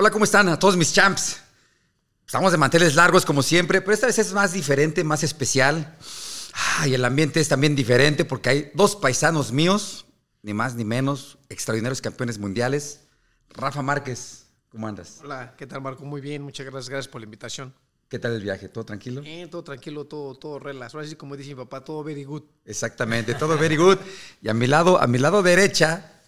Hola, ¿cómo están? A todos mis champs. Estamos de manteles largos como siempre, pero esta vez es más diferente, más especial. y el ambiente es también diferente porque hay dos paisanos míos, ni más ni menos, extraordinarios campeones mundiales. Rafa Márquez, ¿cómo andas? Hola, ¿qué tal Marco? Muy bien, muchas gracias, gracias por la invitación. ¿Qué tal el viaje? ¿Todo tranquilo? Eh, todo tranquilo, todo, todo relax. Ahora sí, como dice mi papá, todo very good. Exactamente, todo very good. Y a mi lado, a mi lado derecha,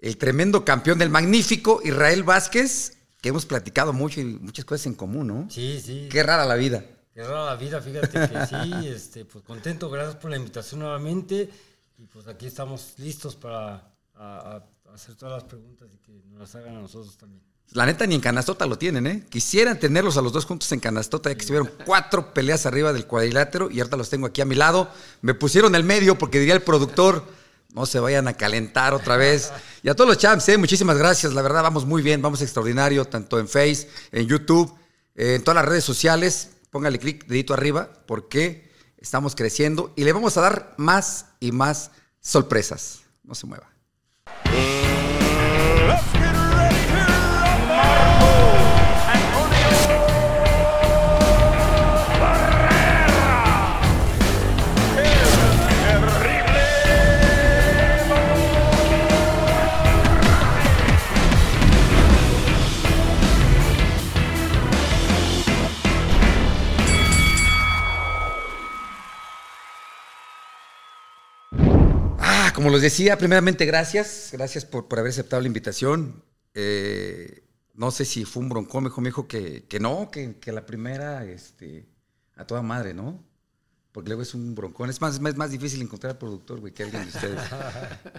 el tremendo campeón del magnífico Israel Vázquez, que hemos platicado mucho y muchas cosas en común, ¿no? Sí, sí. Qué rara la vida. Qué rara la vida, fíjate que sí, este, pues contento, gracias por la invitación nuevamente. Y pues aquí estamos listos para hacer todas las preguntas y que nos las hagan a nosotros también. La neta, ni en canastota lo tienen, ¿eh? Quisieran tenerlos a los dos juntos en canastota, ya que estuvieron cuatro peleas arriba del cuadrilátero y ahorita los tengo aquí a mi lado. Me pusieron el medio porque diría el productor, no se vayan a calentar otra vez. Y a todos los champs, ¿eh? muchísimas gracias. La verdad, vamos muy bien, vamos extraordinario, tanto en Face, en YouTube, en todas las redes sociales. Póngale clic, dedito arriba, porque estamos creciendo y le vamos a dar más y más sorpresas. No se mueva. Como les decía, primeramente gracias, gracias por, haber aceptado la invitación. Eh, no sé si fue un broncón, me dijo, que, que no, que, que, la primera, este, a toda madre, ¿no? Porque luego es un broncón. Es más, es más difícil encontrar al productor, güey, que alguien de ustedes.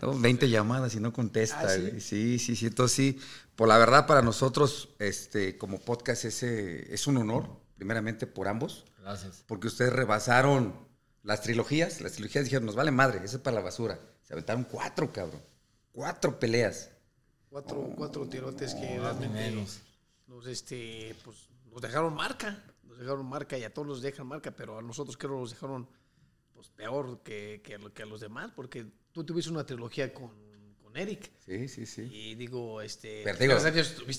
20 llamadas y no contesta, ¿Ah, sí? Sí, sí, sí. Entonces sí, por la verdad para nosotros, este, como podcast, ese, es un honor, primeramente por ambos. Gracias. Porque ustedes rebasaron las trilogías. Las trilogías dijeron, nos vale madre, eso es para la basura. Se aventaron cuatro, cabrón. Cuatro peleas. Cuatro, cuatro tirotes que realmente nos, este, pues, nos dejaron marca. Nos dejaron marca y a todos los dejan marca, pero a nosotros creo que nos dejaron pues, peor que, que, a los demás, porque tú tuviste una trilogía con, con Eric. Sí, sí, sí. Y digo, este. Pero digo,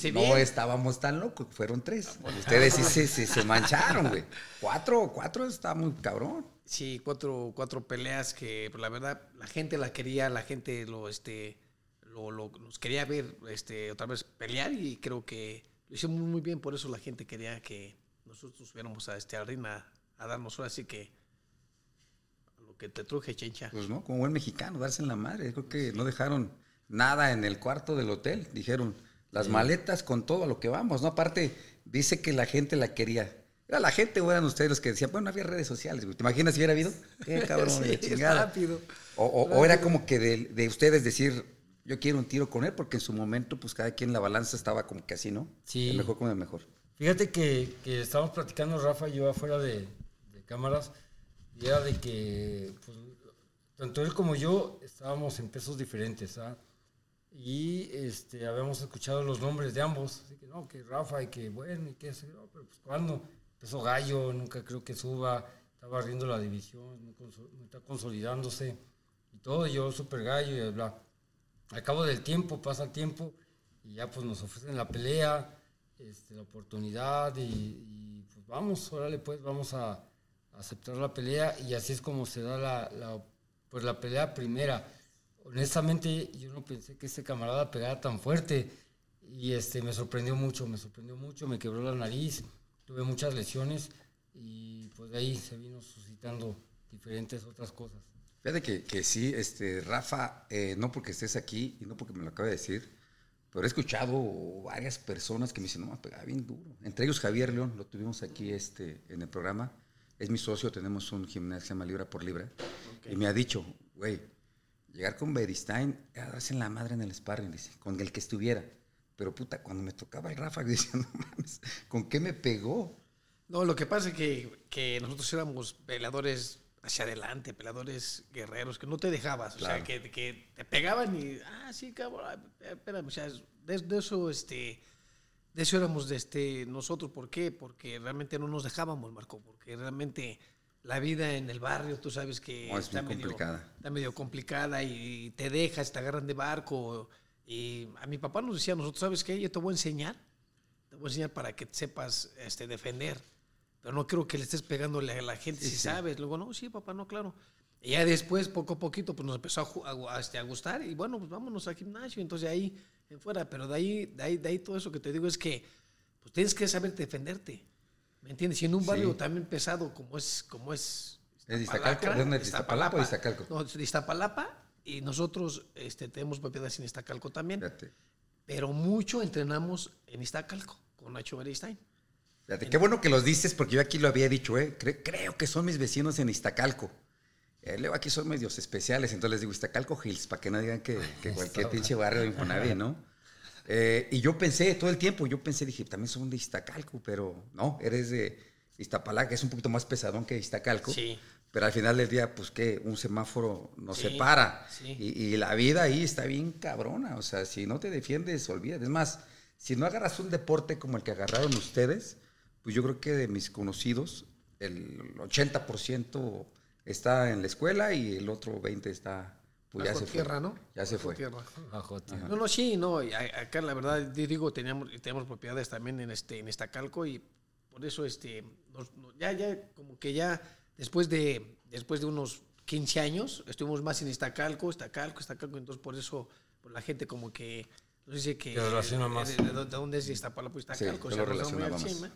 bien. No estábamos tan locos, fueron tres. Ah, Ustedes sí, sí, sí, se mancharon, güey. Cuatro, cuatro está muy cabrón. Sí, cuatro, cuatro peleas que pues, la verdad la gente la quería, la gente lo, este, lo, lo, nos quería ver este, otra vez pelear y creo que lo hicimos muy bien, por eso la gente quería que nosotros fuéramos a este arena a darnos ahora así que lo que te truje, chencha. Pues no, como buen mexicano, darse en la madre. Creo que no dejaron nada en el cuarto del hotel. Dijeron, las maletas con todo a lo que vamos, ¿no? Aparte, dice que la gente la quería. Era la gente o eran ustedes los que decían, bueno, no había redes sociales, ¿Te imaginas si hubiera habido? Qué cabrón, sí, chingada. Rápido, o, era como que de, ustedes decir, yo quiero un tiro con él, porque en su momento, pues cada quien la balanza estaba como que así, ¿no? Sí. El mejor con el mejor. Fíjate que, que estábamos platicando Rafa y yo afuera de, cámaras, y era de que, pues, tanto él como yo estábamos en pesos diferentes, ¿ah? Y este, habíamos escuchado los nombres de ambos, así que no, que Rafa y que bueno, y que eso, pero pues cuando Empezó Gallo, nunca creo que suba, estaba riendo la división, está consolidándose y todo, yo super Gallo y bla. Al cabo del tiempo, pasa el tiempo y ya pues nos ofrecen la pelea, este, la oportunidad y, pues vamos, órale pues, vamos a, aceptar la pelea. Y así es como se da la, pues la pelea primera. Honestamente yo no pensé que este camarada pegara tan fuerte y este, me sorprendió mucho, me sorprendió mucho, me quebró la nariz tuve muchas lesiones y pues de ahí se vino suscitando diferentes otras cosas. Fíjate que, que sí, este, Rafa, eh, no porque estés aquí y no porque me lo acabe de decir, pero he escuchado varias personas que me dicen, no, me pegaba bien duro. Entre ellos Javier León, lo tuvimos aquí este, en el programa. Es mi socio, tenemos un gimnasio que se llama Libra por Libra. Y me ha dicho, güey, llegar con Beristain era darse en la madre en el sparring, dice, con el que estuviera. Pero puta, cuando me tocaba el Rafa, decía, no mames, ¿con qué me pegó? No, lo que pasa es que, que nosotros éramos peleadores hacia adelante, peleadores guerreros, que no te dejabas, o sea, que, que, te pegaban y, ah, sí, cabrón, espérame, o sea, de, eso, este, de eso éramos de este, nosotros, ¿por qué? Porque realmente no nos dejábamos, Marco, porque realmente la vida en el barrio, tú sabes que está, medio, complicada. está medio complicada y te dejas, te agarran de barco y a mi papá nos decía, nosotros, ¿sabes qué? Yo te voy a enseñar te voy a enseñar para que sepas este, defender. Pero no creo que le estés pegándole a la gente si sabes. Luego, no, sí, papá, no, claro. Y ya después, poco a poquito, pues nos empezó a- a, este, a gustar y bueno, pues vámonos al gimnasio. Entonces ahí, en fuera, pero de ahí, de ahí, de ahí todo eso que te digo es que pues tienes que saber defenderte. ¿Me entiendes? Y en un barrio Sí. también pesado como es, como es. ¿Es Iztapalacra, Iztacalco? ¿De dónde? ¿De Iztapalapa o Iztacalco? No, de Iztapalapa y nosotros este, tenemos propiedades en Iztacalco también. Fíjate. Pero mucho entrenamos en Iztacalco con Nacho Beristain. Fíjate, qué bueno que los dices, porque yo aquí lo había dicho, ¿eh? Cre- creo que son mis vecinos en Iztacalco. Eh, luego aquí son medios especiales, entonces les digo Iztacalco Hills, para que no digan que, que cualquier pinche barrio de Infonavit, ¿no? Eh, y yo pensé todo el tiempo, yo pensé, dije, también son de Iztacalco, pero no, eres de Iztapalacra, que es un poquito más pesadón que Iztacalco. Sí. Pero al final del día, pues que un semáforo nos Sí, separa. sí. Y, y la vida ahí está bien cabrona. O sea, si no te defiendes, olvídate. Es más, si no agarras un deporte como el que agarraron ustedes, pues yo creo que de mis conocidos, el 80% está en la escuela y el otro 20% está, pues ya se tierra, fue. ¿no? Ya se Bajo fue. tierra. Bajo tierra. No, no, sí, no. Acá la verdad, yo digo, teníamos, teníamos propiedades también en este, en Iztacalco y por eso este, nos- ya, ya, como que ya después de, después de unos 15 años, estuvimos más en Iztacalco, Iztacalco, Iztacalco, entonces por eso pues, la gente como que nos dice que... Relaciona más. De, de- de dónde es Iztapalapa, Iztacalco. Sí, o sea, muy encima.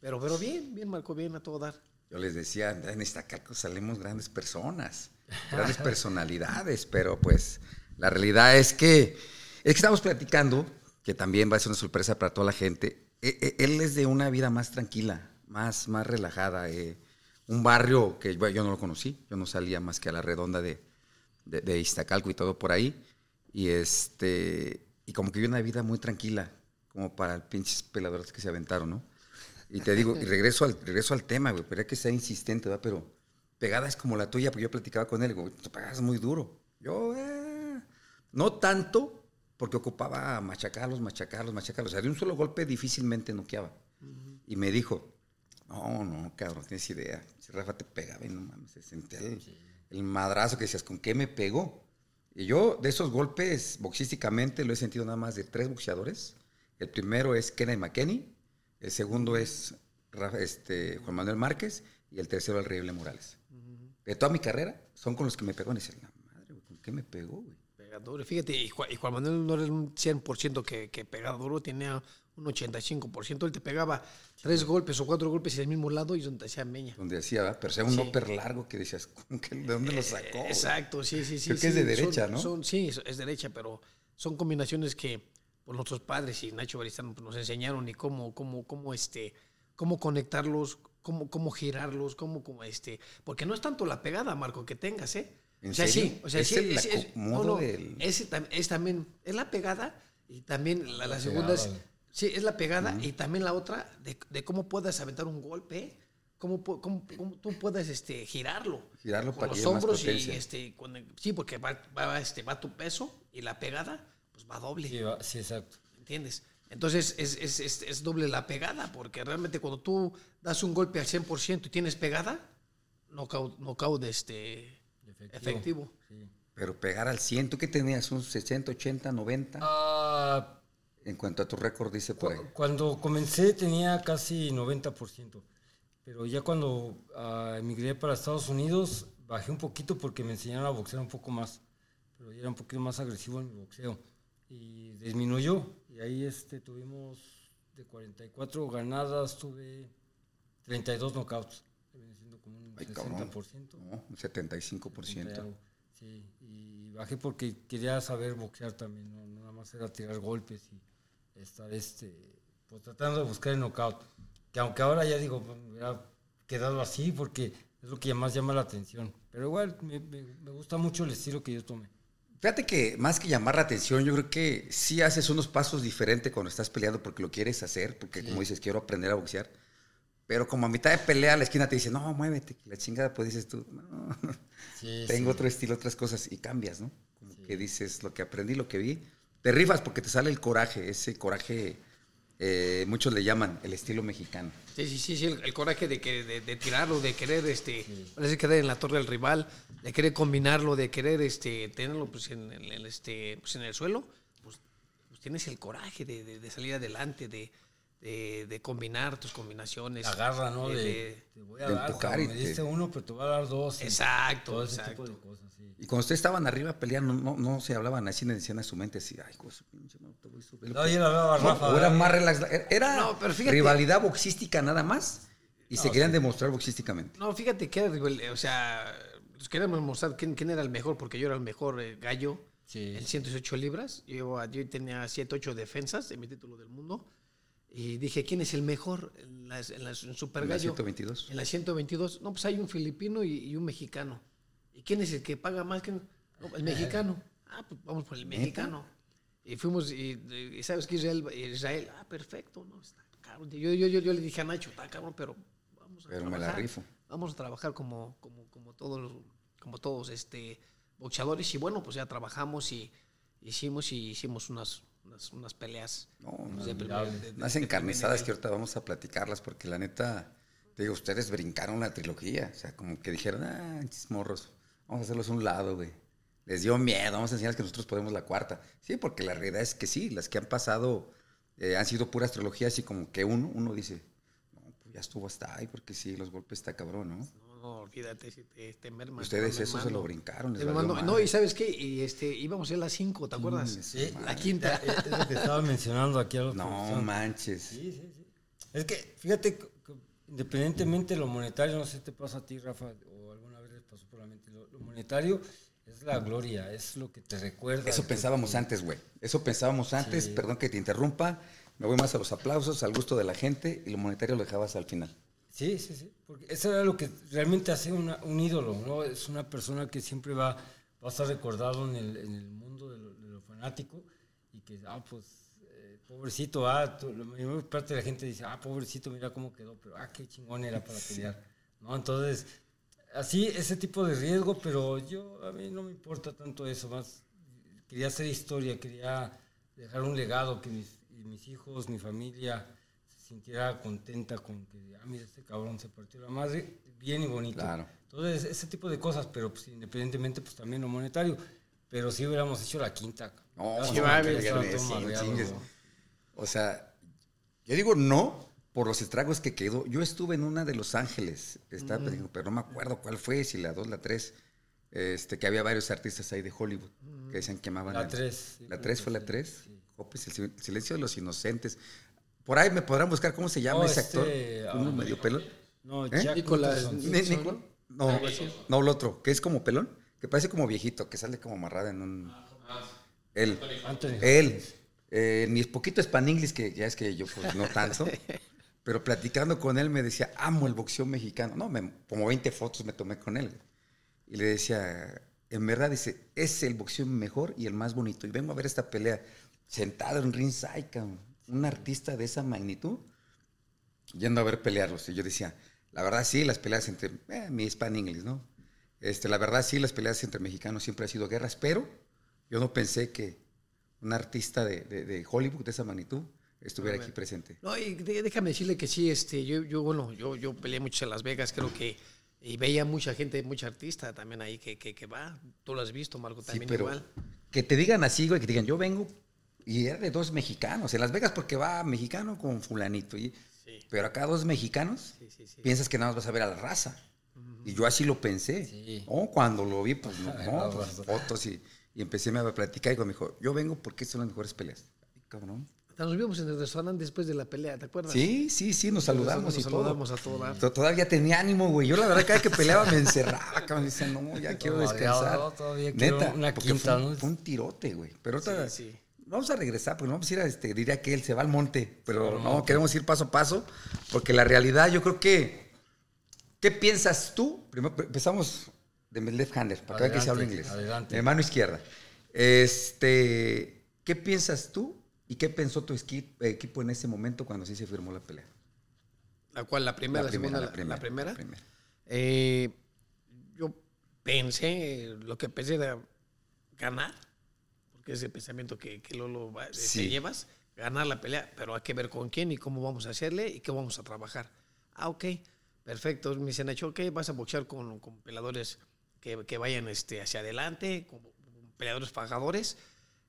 Pero, pero bien, bien, Marco, bien a todo dar. Yo les decía, en Iztacalco salimos grandes personas, grandes personalidades, pero pues la realidad es que, es que estamos platicando, que también va a ser una sorpresa para toda la gente. E- e- Él es de una vida más tranquila, más, más relajada. eh, un barrio que yo no lo conocí, yo no salía más que a la redonda de, de, Iztacalco y todo por ahí. Y este y como que vive una vida muy tranquila, como para el pinches peladores que se aventaron, ¿no? Y te digo, y regreso al, regreso al tema, güey, pero que ser insistente, ¿verdad? Pero pegada es como la tuya, porque yo platicaba con él, güey, tú pegas muy duro. Yo, eh, no tanto, porque ocupaba machacarlos, machacarlos, machacarlos. O sea, de un solo golpe difícilmente noqueaba. Y me dijo, no, no, cabrón, no tienes idea. Si Rafa te pegaba y no mames, se sentía el, el madrazo que decías, ¿con qué me pegó? Y yo de esos golpes boxísticamente lo he sentido nada más de tres boxeadores. El primero es Kenny McKenney, el segundo es Rafa- este, Juan Manuel Márquez y el tercero el Riable Morales. De toda mi carrera son con los que me pegó y decían, la madre, güey, ¿con qué me pegó, güey? Pega duro. Fíjate, y Juan, y Juan Manuel no era un 100% que, que pegaba duro, tenía un 85%. Él te pegaba tres golpes o cuatro golpes en el mismo lado y donde te hacía meña. Donde decía, ¿verdad? pero sea un Sí. upper largo que decías, ¿con qué- ¿de dónde lo sacó? Eh? Exacto, sí, sí, sí. Creo que es de sí, derecha, son- ¿no? son- sí, es, derecha, pero son combinaciones que por nuestros padres y Nacho Baristán pues, nos enseñaron y cómo, cómo, cómo, este, cómo conectarlos, cómo, cómo girarlos, cómo, cómo este. Porque no es tanto la pegada, Marco, que tengas, ¿eh? ¿En o sea, serio? sí, o sea, ¿Es sí, el es- es- acomodo del- ese tam- es también, es la pegada y también la, la La segunda es, pegada. sí, es la pegada y también la otra de, de cómo puedes aventar un golpe, cómo, pu- cómo, cómo tú puedes este, girarlo. Girarlo con para que los hombros y este, con el- sí, porque va, va, este, va tu peso y la pegada pues va doble. Sí, va- sí, exacto. ¿Entiendes? Entonces es, es, es, es doble la pegada, porque realmente cuando tú das un golpe al 100% y tienes pegada, knockout, knockout este, Efectivo. efectivo. Sí. Pero pegar al 100, ¿tú qué tenías? ¿Un 60, 80, 90? Ah, En cuanto a tu récord, dice por ahí. cu- cuando comencé tenía casi 90%, pero ya cuando ah, emigré para Estados Unidos bajé un poquito porque me enseñaron a boxear un poco más, pero yo era un poquito más agresivo en mi boxeo y disminuyó y ahí este tuvimos de 44 ganadas tuve 32 knockouts, viene siendo como un Ay, cabrón. 60%. No, un 75%. Algo, Sí, y bajé porque quería saber boxear también, no, no nada más era tirar golpes y estar este, pues tratando de buscar el knockout. Que aunque ahora ya digo, pues, me hubiera quedado así porque es lo que más llama la atención. Pero igual me, me- me gusta mucho el estilo que yo tomé. Fíjate que más que llamar la atención, yo creo que sí haces unos pasos diferentes cuando estás peleando porque lo quieres hacer, porque como dices, quiero aprender a boxear. Pero como a mitad de pelea, la esquina te dice, no, muévete, la chingada, pues dices tú, no, Sí, tengo sí. otro estilo, otras cosas, y cambias, ¿no? Como que dices lo que aprendí, lo que vi. Te rifas porque te sale el coraje, ese coraje, eh, muchos le llaman el estilo mexicano. Sí, sí, sí, sí, el, el coraje de, que, de, de tirarlo, de querer, este, parece querer en la torre del rival, de querer combinarlo, de querer, este, tenerlo, pues, en el, el, este, pues, en el suelo, pues, pues tienes el coraje de, de- de salir adelante, de, de, de combinar tus combinaciones. Agarra, ¿no? de- De, de- te voy a de dar, empujar y me te- diste uno, pero te voy a dar dos. y Exacto, Todo ese exacto. tipo de cosas, sí. Y cuando ustedes estaban arriba peleando, no, no se hablaban así, le decían a su mente así, ay, su pinche madre, te voy a subir". No, yo la hablaba a No, Rafa. o era ¿eh? más relax. Era No, pero fíjate- rivalidad boxística nada más y se No, querían sí. demostrar boxísticamente. No, fíjate que era, o sea, nos queríamos mostrar quién, quién era el mejor, porque yo era el mejor eh, gallo Sí. en 118 libras. Yo, yo tenía 7, 8 defensas de mi título del mundo. Y dije, ¿quién es el mejor en, las, en, las- en Super En la Gallo? 122. En la 122. No, pues hay un filipino y, y un mexicano. ¿Y quién es el que paga más? No, el mexicano. Ah, pues vamos por el mexicano. Y fuimos, y, y ¿sabes qué? Israel, Israel, ah, perfecto, ¿no? Está cabrón. Yo, yo, yo, yo le dije a Nacho, está cabrón, pero vamos a Pero me la trabajar. rifo. Vamos a trabajar como, como, como todos los, como todos este, boxeadores. Y bueno, pues ya trabajamos y hicimos y hicimos unas, unas, unas peleas. No, pues, no, de primer- de- de- Unas de encarnizadas que ahorita vamos a platicarlas porque la neta, te digo, ustedes brincaron la trilogía. O sea, como que dijeron, ah, chis morros, vamos a hacerlos a un lado, güey. Les dio miedo, vamos a enseñarles que nosotros podemos la cuarta. Sí, porque la realidad es que sí, las que han pasado eh, han sido puras trilogías y como que uno, uno dice, no, pues ya estuvo hasta ahí, porque sí, los golpes está cabrón, ¿no? No, olvídate, si te, te merman, Ustedes te eso se lo brincaron, les valió no, y ¿sabes qué? Y este, íbamos a ir a las 5, ¿te acuerdas? Sí. La quinta. Es lo que estaba mencionando aquí a la No manches. Sí, sí, sí. Es que, fíjate, independientemente de lo monetario, no sé si te pasa a ti, Rafa, o alguna vez les pasó por la mente, lo, lo monetario es la gloria, es lo que te recuerda. Eso que- pensábamos antes, güey. Eso pensábamos antes, Sí. perdón que te interrumpa. Me voy más a los aplausos, al gusto de la gente y lo monetario lo dejabas al final. Sí, sí, sí. Porque eso era lo que realmente hace una- un ídolo, ¿no? Es una persona que siempre va, va a estar recordado en el, en el mundo de lo, de lo fanático y que, ah, pues, eh, pobrecito, ah, tú- la mayor parte de la gente dice, ah, pobrecito, mira cómo quedó, pero, ah, qué chingón era para pelear, ¿no? Entonces, así, ese tipo de riesgo, pero yo, a mí no me importa tanto eso, más quería hacer historia, quería dejar un legado, que mis, mis hijos, mi familia sintiera contenta con que, ah, mira, este cabrón se partió la madre, bien y bonito. Claro. Entonces, ese tipo de cosas, pero pues, independientemente, pues también lo monetario. Pero sí hubiéramos hecho la quinta. No, sí, bien, todo sí. ¿no? O sea, yo digo no por los estragos que quedó. Yo estuve en una de Los Ángeles, estaba pensando, pero no me acuerdo cuál fue, si la dos, la tres, este, que había varios artistas ahí de Hollywood que decían que amaban. La el- tres, sí, La creo tres que fue la sí, tres. sí. Jopes, el sil- silencio de los inocentes. Por ahí me podrán buscar cómo se llama No, ese este, actor. Uno ah, medio pelón. No, ¿Eh? Jack Nicolas- Nicholson. Ni- Nixon. Nicol- No, no, el otro, que es como pelón, que parece como viejito, que sale como amarrada en un. Él. Anthony Él. Eh, ni es poquito spaninglis, que ya es que yo pues, no tanto. pero platicando con él me decía, amo el boxeo mexicano. No, me- como 20 fotos me tomé con él. Y le decía, en verdad, dice, es el boxeo mejor y el más bonito. Y vengo a ver esta pelea sentado en ringside, cabrón. Un artista de esa magnitud yendo a ver pelearlos. Y yo decía, la verdad sí, las peleas entre, eh, mi Span English, ¿no? Este, la verdad sí, las peleas entre mexicanos siempre han sido guerras, pero yo no pensé que un artista de, de- de Hollywood de esa magnitud estuviera aquí presente. No, y déjame decirle que sí, este, yo, yo bueno, yo, yo peleé mucho en Las Vegas, creo que, y veía mucha gente, mucha artista también ahí que, que, que va. Tú lo has visto, Marco, Sí, también pero igual. que te digan así, güey, que te digan, yo vengo y era de dos mexicanos. En Las Vegas porque va mexicano con fulanito. Y, Sí. Pero acá dos mexicanos, Sí, sí, sí. piensas que nada más vas a ver a la raza. Y yo así lo pensé. Sí. No, cuando lo vi, pues no, no, pues, raza. fotos y, y empecé a platicar y me dijo, yo vengo porque son las mejores peleas. Ay, cabrón. Nos vimos en el restaurante después de la pelea, ¿te acuerdas? Sí, sí, sí, nos saludamos Nos y saludamos todo. a todo Todavía tenía ánimo, güey. Yo la verdad cada vez que peleaba me encerraba, cabrón. Decía, no, ya quiero descansar. ¿no? Todavía quiero Neta, una quinta, fue, un- ¿no? fue un tirote, güey. Pero ahorita Sí, sí. Vamos a regresar, porque no vamos a ir a, este, diría que él se va al monte. Pero no, queremos ir paso a paso, porque la realidad yo creo que, ¿qué piensas tú? Primero empezamos de left hander, para que vean que se habla Adelante, inglés. adelante. De mano izquierda. Este, ¿qué piensas tú y qué pensó tu equipo en ese momento cuando sí se firmó la pelea? La cual, la primera, la, segunda, la, la primera. la primera. Eh, yo pensé, lo que pensé era ganar, porque es el pensamiento que, que Lolo te Sí. llevas, ganar la pelea, pero hay que ver con quién y cómo vamos a hacerle y qué vamos a trabajar. Ah, ok, perfecto. Me dicen, hecho, ok, vas a boxear con, con peleadores que, que vayan este, hacia adelante, con, con peleadores fajadores,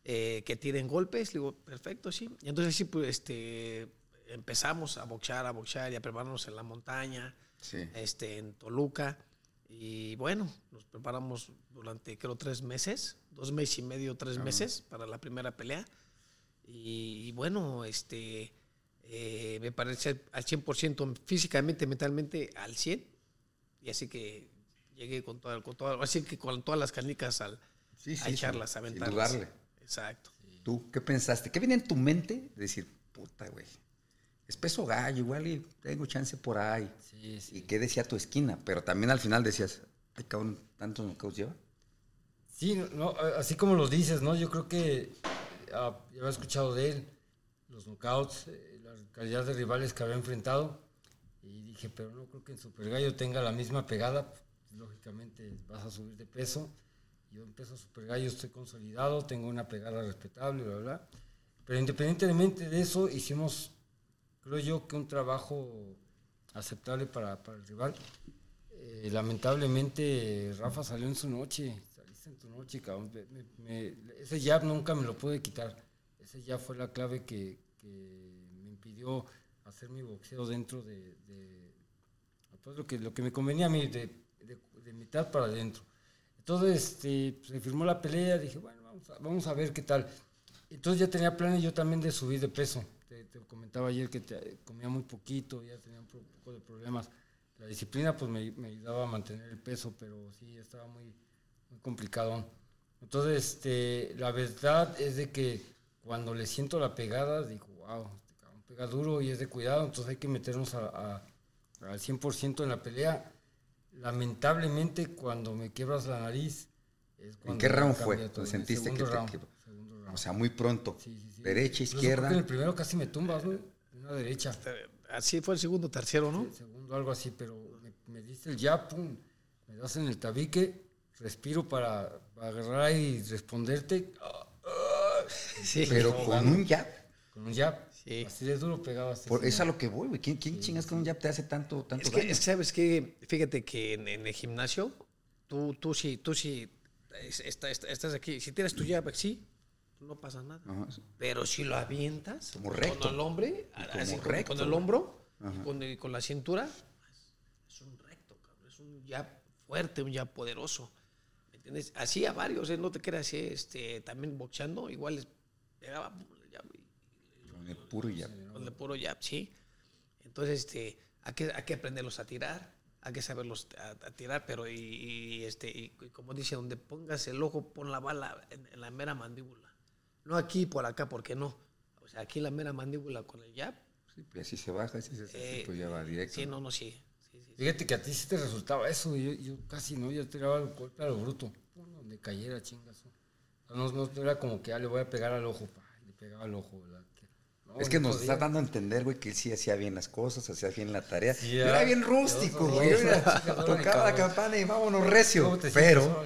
eh, que tiren golpes. Le digo, perfecto, sí. Y entonces sí, pues, este, empezamos a boxear, a boxear y a prepararnos en la montaña, Sí. este, en Toluca. Y bueno, nos preparamos durante creo tres meses, dos meses y medio, tres meses para la primera pelea. Y, y bueno, este, eh, me parece al 100% físicamente, mentalmente al 100. Y así que llegué con toda, con toda- así que con todas las canicas al, Sí, a echarlas, sin- a sin aventarlas. dudarle. Exacto. ¿Tú qué pensaste? ¿Qué viene en tu mente? De decir, puta, güey. Es peso gallo, igual y tengo chance por ahí. Sí, sí. ¿Y qué decía tu esquina? Pero también al final decías, ay, cabrón, ¿tantos knockouts lleva? Sí, no, así como lo dices, ¿no? Yo creo que ah, ya había escuchado de él, los knockouts, eh, la calidad de rivales que había enfrentado. Y dije, pero no creo que en Super Gallo tenga la misma pegada. Lógicamente vas a subir de peso. Yo en peso Super Gallo estoy consolidado, tengo una pegada respetable, bla, bla. Pero independientemente de eso, hicimos, creo yo, que un trabajo aceptable para, para el rival. Eh, lamentablemente Rafa salió en su noche, saliste en tu noche. Me- me- ese jab nunca me lo pude quitar. Ese jab fue la clave que, que me impidió hacer mi boxeo dentro de, de- pues, lo, que, lo que me convenía a mí, de, de- de mitad para adentro. Entonces este, se firmó la pelea, dije, bueno, vamos a, vamos a ver qué tal. Entonces ya tenía planes yo también de subir de peso. Te, te comentaba ayer que te- comía muy poquito, ya tenía un poco de problemas. La disciplina pues me, me ayudaba a mantener el peso, pero sí estaba muy, muy complicado. Entonces, este, la verdad es de que cuando le siento la pegada, digo, wow, este pega duro y es de cuidado, entonces hay que meternos a, a- al 100% en la pelea. Lamentablemente, cuando me quiebras la nariz, es cuando qué ya round fue? ¿Lo En sentiste que te round, quebró? segundo round. O sea, muy pronto. Sí, sí, sí. Derecha, izquierda. en el primero casi me tumbas, ¿no? Una derecha. Así fue el segundo, tercero, ¿no? El segundo algo así, pero me, me diste el jab, pum, me das en el tabique, respiro para, agarrar y responderte Sí. Pero con un jab. con un jab. Sí. Así de duro pegabas. Por, es a lo que voy, güey. ¿Quién, quién chingas con un jab te hace tanto, tanto Es que, daño? es que, sabes que, fíjate que en, en el gimnasio, tú, tú sí, tú sí, es- está- está- estás aquí, si tienes tu jab así, no pasa nada. Ajá. Pero si lo avientas Como recto. con el hombre, como así, recto, con, el hombro, y con, el- con la cintura, es un recto, cabrón. Es un jab fuerte, un jab poderoso. ¿Me entiendes? Así a varios, ¿eh? no te creas, ¿eh? este, también boxeando, igual les pegaba Con el puro jab. con el puro jab, sí. Entonces, este, hay que, hay que aprenderlos a tirar, hay que saberlos a, a tirar, pero y, y, este, y, y como dice, donde pongas el ojo, pon la bala en, en la mera mandíbula. No aquí, por acá, porque no. O sea, aquí la mera mandíbula con el jab. Sí, pues así se baja, así se hace, eh, pues ya va directo. Sí, no, no, sí. Fíjate que a ti sí te resultaba eso, yo, yo casi no, yo tiraba el golpe a lo bruto, pum, donde cayera chingazo. No, no era como que ah, le voy a pegar al ojo, pa, le pegaba al ojo, no, Es que no nos podía. está dando a entender, güey, que él sí hacía bien las cosas, hacía bien la tarea. Sí, ya. era bien rústico, güey. Tocaba la campana y vámonos recio. ¿Cómo te Pero,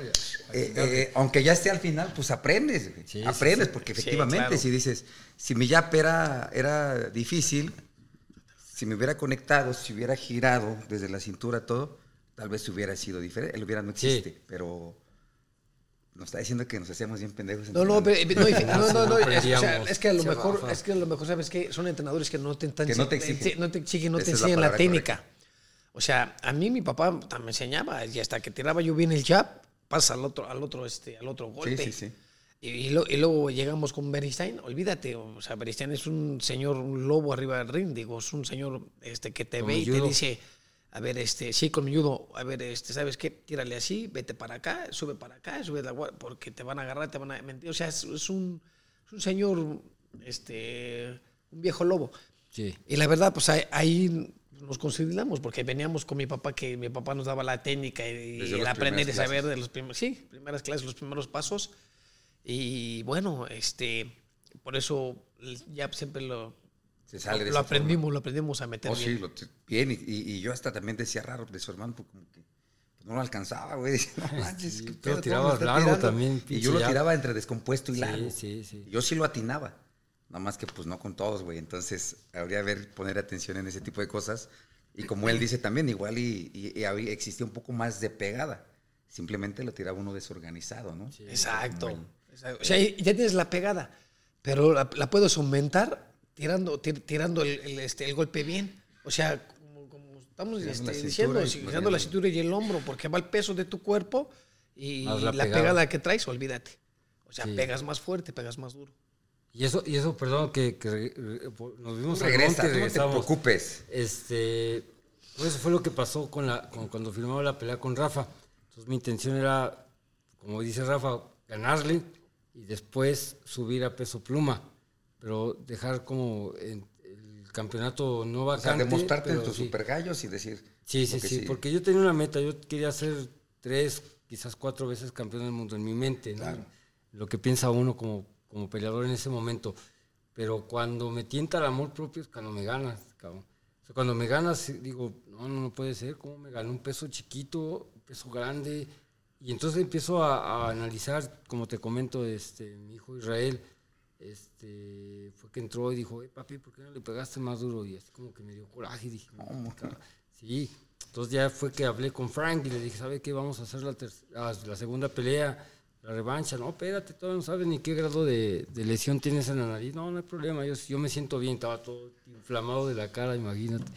eh, eh, aunque ya esté al final, pues aprendes. güey. Sí, sí, aprendes, sí. porque efectivamente, claro. si dices, si mi jab era, era difícil, si me hubiera conectado, si hubiera girado desde la cintura todo, tal vez hubiera sido diferente. El hubiera no Sí. existe, pero nos está diciendo que nos hacíamos bien pendejos. No, no, pero- no, no, no, no, es, o sea, es que a lo Se mejor, baja. es que a lo mejor sabes que son entrenadores que no te, tan- Que no te exigen. no te exigen, no te la enseñan la, técnica. O sea, a mí mi papá también me enseñaba y hasta que tiraba yo bien el jab, pasa al otro, al otro, este, al otro golpe. sí, sí. Y, y lo- y luego llegamos con Beristain, olvídate, o sea, Beristain es un señor, un lobo arriba del ring, digo, es un señor este, que te Con ve y te judo. dice, a ver, este, sí, con mi judo, a ver, este, ¿sabes qué? Tírale así, vete para acá, sube para acá, sube la porque te van a agarrar, te van a mentir, o sea, es, es un, es un señor, este, un viejo lobo. Sí. Y la verdad, pues ahí, nos consolidamos, porque veníamos con mi papá, que mi papá nos daba la técnica y, el aprender y saber de los primeros, sí, primeras clases, los primeros pasos. Y bueno, este, por eso ya siempre lo, Se sale de lo esa aprendimos, lo aprendimos a meter Oh, bien. sí, lo te- bien. Y, yo hasta también decía raro de su hermano, porque como que pues, no lo alcanzaba, güey. No manches, Sí, qué tú pedo, lo ¿cómo tirabas me está largo tirando?" también, Y yo lo tiraba entre descompuesto y Sí, largo. sí, sí. Y Yo sí lo atinaba. Nada más que pues no con todos, güey. Entonces habría que ver, poner atención en ese tipo de cosas. Y como él dice también, igual y, y- y había- existía un poco más de pegada. Simplemente lo tiraba uno desorganizado, ¿no? Exacto. Como el- Exacto. O sea, ya tienes la pegada, pero la, la puedes aumentar tirando, tir- tirando el, el, este, el golpe bien. O sea, como, como estamos este, diciendo, girando la cintura y el hombro, porque va el peso de tu cuerpo y la, la pegada. pegada. que traes, olvídate. O sea, Sí. pegas más fuerte, pegas más duro. Y eso, y eso, perdón, que, nos vimos al Regresa, monte y tú no te preocupes. Este, pues eso fue lo que pasó con la, con- cuando firmaba la pelea con Rafa. Entonces mi intención era, como dice Rafa, ganarle y después subir a peso pluma, pero dejar como en- el campeonato no O sea, vacante. demostrarte en tus sí. super gallos y decir. Sí, sí, sí, sigue. porque yo tenía una meta, yo quería ser tres, quizás cuatro veces campeón del mundo en mi mente, ¿no? Lo que piensa uno como, como peleador en ese momento. Pero cuando me tienta el amor propio es cuando me ganas, cabrón. O sea, cuando me ganas, digo, no, no, no puede ser, ¿cómo me gané un peso chiquito, un peso grande? Y entonces empiezo a, a analizar, como te comento, este, mi hijo Israel, este, fue que entró y dijo, "Eh, papi, ¿por qué no le pegaste más duro? Y así como que me dio coraje y dije, "No, cabrón". Sí, entonces ya fue que hablé con Frank y le dije, ¿sabe qué? Vamos a hacer la, ah, la segunda pelea, la revancha. No, espérate, todavía no sabes ni qué grado de, de lesión tienes en la nariz. No, no hay problema, yo, yo me siento bien, estaba todo inflamado de la cara, imagínate.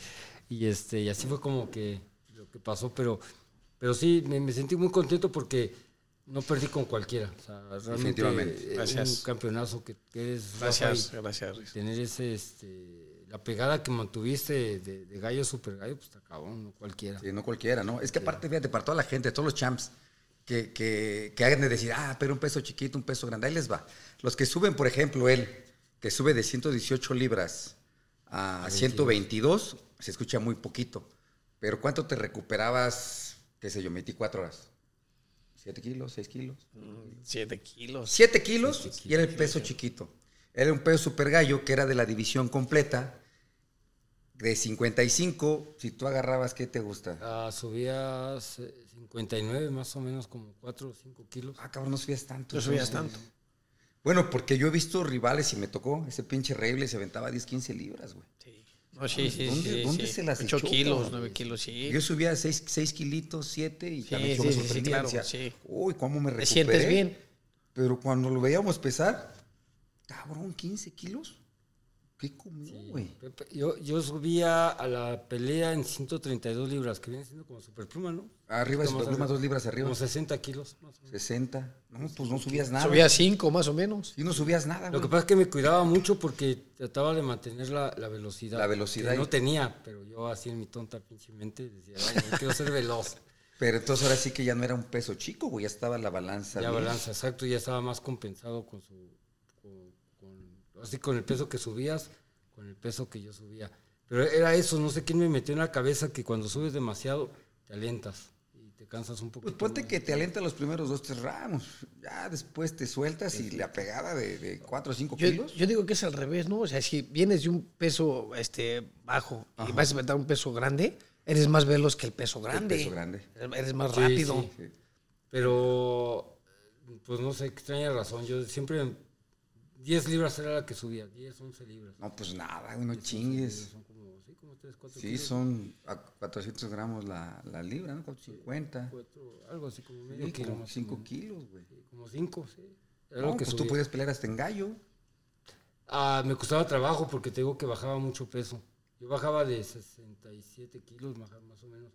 Y, este, y así fue como que lo que pasó, pero, pero sí, me, me sentí muy contento porque no perdí con cualquiera. O sea, realmente Definitivamente. Gracias. un campeonazo que, que eres Rafa, Gracias, gracias. Riz. tener ese este la pegada que mantuviste de, de gallo super gallo pues está cabrón no cualquiera Sí, no cualquiera, ¿no? Es que aparte, fíjate, para toda la gente, todos los champs que, que, que hagan de decir, ah, pero un peso chiquito, un peso grande, ahí les va. Los que suben, por ejemplo, él, que sube de 118 libras a 122, se escucha muy poquito. Pero ¿cuánto te recuperabas, qué sé yo, 24 horas? ¿7 kilos, 6 kilos? Siete kilos. 7 kilos y era el peso chiquito. Era un peso super gallo que era de la división completa. De 55, si tú agarrabas, ¿qué te gusta? Ah, subías eh, 59 más o menos como 4 o 5 kilos Ah, cabrón, no subías tanto. No subías tanto. Bueno, porque yo he visto rivales y me tocó. Ese pinche Reible se aventaba 10, 15 libras, güey. Sí. No, sí, sí, ¿Dónde- sí, dónde sí. se las Ocho echó, kilos, cabrón? nueve kilos, sí. Yo subía 6, kilitos, 7 y Sí, también sí, me sorprendía, claro. Uy, ¿cómo me ¿Te recuperé? sientes bien? Pero cuando lo veíamos pesar, cabrón, 15 kilos. ¿Qué comió, güey? Pepe, yo, yo subía a la pelea en 132 libras que viene siendo como superpluma ¿no? Arriba de Superpluma, dos libras arriba. como 60 kilos más o menos. 60. No, pues no subías nada. Subía cinco más o menos. Y no subías nada, lo que pasa es que me cuidaba mucho porque trataba de mantener la, la velocidad La velocidad que no tenía pero yo así en mi tonta pinche mente decía "Ay, yo quiero ser veloz Pero entonces ahora sí que ya no era un peso chico, güey. Ya estaba la balanza. Ya bien. balanza, exacto, ya estaba más compensado con su. Así con el peso que subías, con el peso que yo subía. Pero era eso, no sé quién me metió en la cabeza que cuando subes demasiado te alientas y te cansas un poco. Pues ponte que te alienta los primeros dos, tres ramos. Ya después te sueltas y la pegada de, de 4 o 5 Yo, kilos. yo digo que es al revés, ¿no? O sea, si vienes de un peso este, bajo y vas a meter un peso grande, eres más veloz que el peso grande. peso grande. Eres más Sí, rápido. sí. Pero, pues no sé, extraña razón. Yo siempre. 10 libras era la que subía, 10, 11 libras. No, pues nada, güey, no chingues. Son como, sí, como 3, 4 Sí, son a 400 gramos la, la libra, ¿no? 450. algo así como medio Sí, kilo. como más o 5 menos. kilos, güey. Sí, Como 5, sí. Era No, lo que pues tú subía. podías pelear hasta en gallo. Ah, me costaba trabajo porque te digo que bajaba mucho peso. Yo bajaba de 67 kilos, más o menos.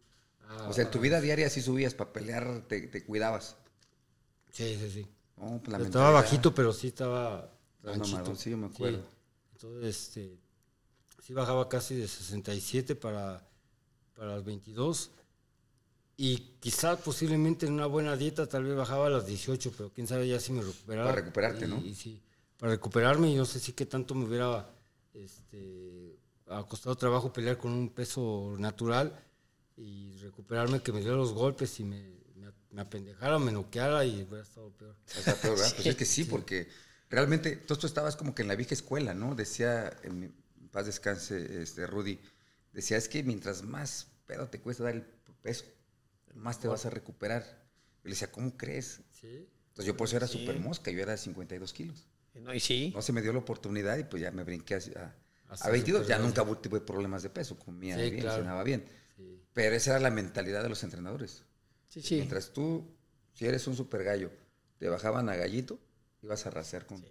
a- O sea, en tu vida diaria sí subías para pelear, te, te cuidabas. Sí, sí, sí. No, pues la estaba bajito, pero sí estaba Estaba anchito. mamadón, sí, yo me acuerdo. Entonces, este, sí bajaba casi de 67 para, para las 22. Y quizá posiblemente en una buena dieta tal vez bajaba a las 18, pero quién sabe ya si me recuperaba. Para recuperarte, Y- ¿no? y sí, para recuperarme y no sé si qué tanto me hubiera este, ha costado trabajo pelear con un peso natural y recuperarme que me diera los golpes y me, me, me apendejara, me noqueara y hubiera estado peor. Está peor, ¿verdad? Pues es que sí, porque realmente tú, tú estabas como que en la vieja escuela, ¿no? Decía, en mi paz descanse, este, Rudy, decía, es que mientras más pedo te cuesta dar el peso, más te vas a recuperar. Y le decía, ¿cómo crees? ¿Sí? Entonces yo por eso era súper mosca, yo era de 52 kilos. No, y sí. No se me dio la oportunidad y pues ya me brinqué a, a- a 22. Ya nunca tuve problemas de peso, comía Sí, bien, claro. cenaba bien. Sí. Pero esa era la mentalidad de los entrenadores. Sí, sí. Mientras tú, si eres un super gallo, te bajaban a gallito, ibas a arrasar con...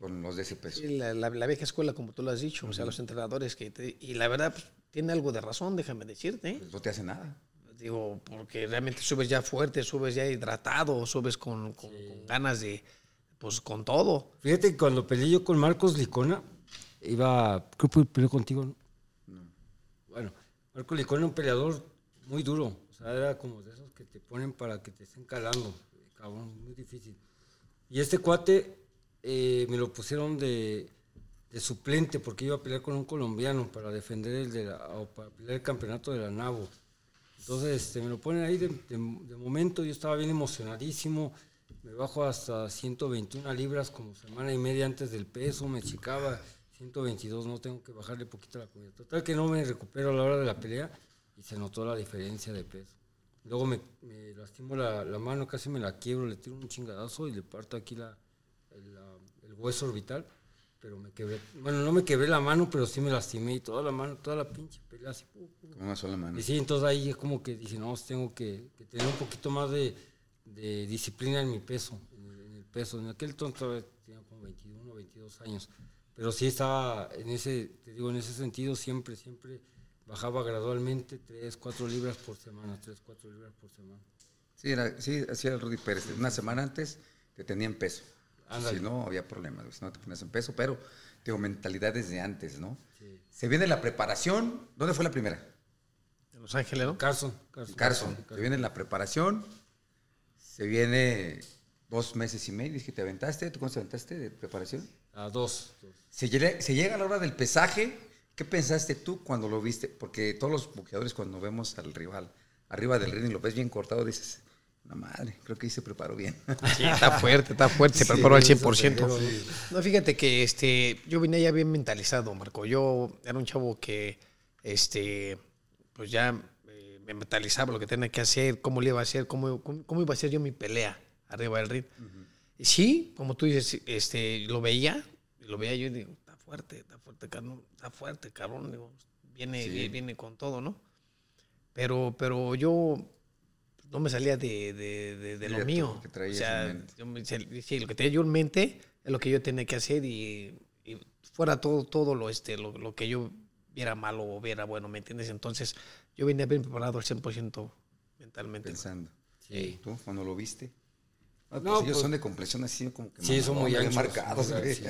con los de ese peso. Sí, la, la- la vieja escuela, como tú lo has dicho, o sea, los entrenadores que... te- y la verdad, pues, tiene algo de razón, déjame decirte. Pues no te hace nada. Digo, porque realmente subes ya fuerte, subes ya hidratado, subes con, con- con ganas de, pues con todo. Fíjate que cuando peleé yo con Marcos Licona, iba, creo que peleó contigo, ¿no? Bueno, Marcos Licona un peleador muy duro, o sea, era como de esos que te ponen para que te estén calando, cabrón, muy difícil. Y este cuate eh, me lo pusieron de, suplente porque iba a pelear con un colombiano para defender el de la, o para pelear el campeonato de la NAVO. Entonces este, me lo ponen ahí de, de- de momento, yo estaba bien emocionadísimo, me bajo hasta 121 libras como semana y media antes del peso, me chicaba 122, no tengo que bajarle poquito la comida. Total que no me recupero a la hora de la pelea y se notó la diferencia de peso. Luego me, me lastimo la, la mano, casi me la quiebro, le tiro un chingadazo y le parto aquí la, el, la- el hueso orbital, pero me quebré, bueno, no me quebré la mano, pero sí me lastimé y toda la mano, toda la pinche pelea así. Con una sola mano. y sí, entonces ahí es como que dije, no, tengo que, que tener un poquito más de, de disciplina en mi peso, en el, en el peso. En aquel entonces todavía tenía como 21, 22 años. Pero sí estaba en ese, te digo, en ese sentido siempre, siempre bajaba gradualmente 3, 4 libras por semana, 3, 4 libras por semana. Sí, era, sí, así era el Rudy Pérez. Una semana antes te tenía en peso. Ándale. Si no, había problemas. Si no te ponías en peso, pero tengo mentalidad desde antes, ¿no? Se viene la preparación. ¿Dónde fue la primera? En Los Ángeles, ¿no? Carson, Carson. Carson. Se viene la preparación. Se viene dos meses y medio. Es que te aventaste. ¿Tú cuánto te aventaste de preparación? A dos. dos. Se llega, se llega a la hora del pesaje. ¿Qué pensaste tú cuando lo viste? Porque todos los boxeadores cuando vemos al rival arriba del ring y lo ves bien cortado, dices, la madre, creo que ahí se preparó bien. Sí, está fuerte, está fuerte, se Sí, preparó al eso 100%. creo, sí. No, fíjate que este, yo vine ya bien mentalizado, Marco. Yo era un chavo que, este, pues ya eh, me mentalizaba lo que tenía que hacer, cómo le iba a hacer, cómo, cómo, cómo iba a hacer yo mi pelea arriba del ring. Sí, como tú dices, este, lo veía, lo veía yo y digo, fuerte, está fuerte, cabrón, está fuerte, cabrón. Digo, viene, Sí. viene con todo, ¿no? Pero, pero yo no me salía de, de, de- de lo mío. que o sea, yo me- sí, lo que tenía yo en mente es lo que yo tenía que hacer y, y fuera todo, todo lo, este, lo, lo que yo viera malo o viera bueno, ¿me entiendes? Entonces, yo venía bien preparado al 100% mentalmente. Pensando. Sí. ¿Tú cuando lo viste? No, pues No, ellos pues- son de complexión así como que Sí, son muy marcados. güey. sí,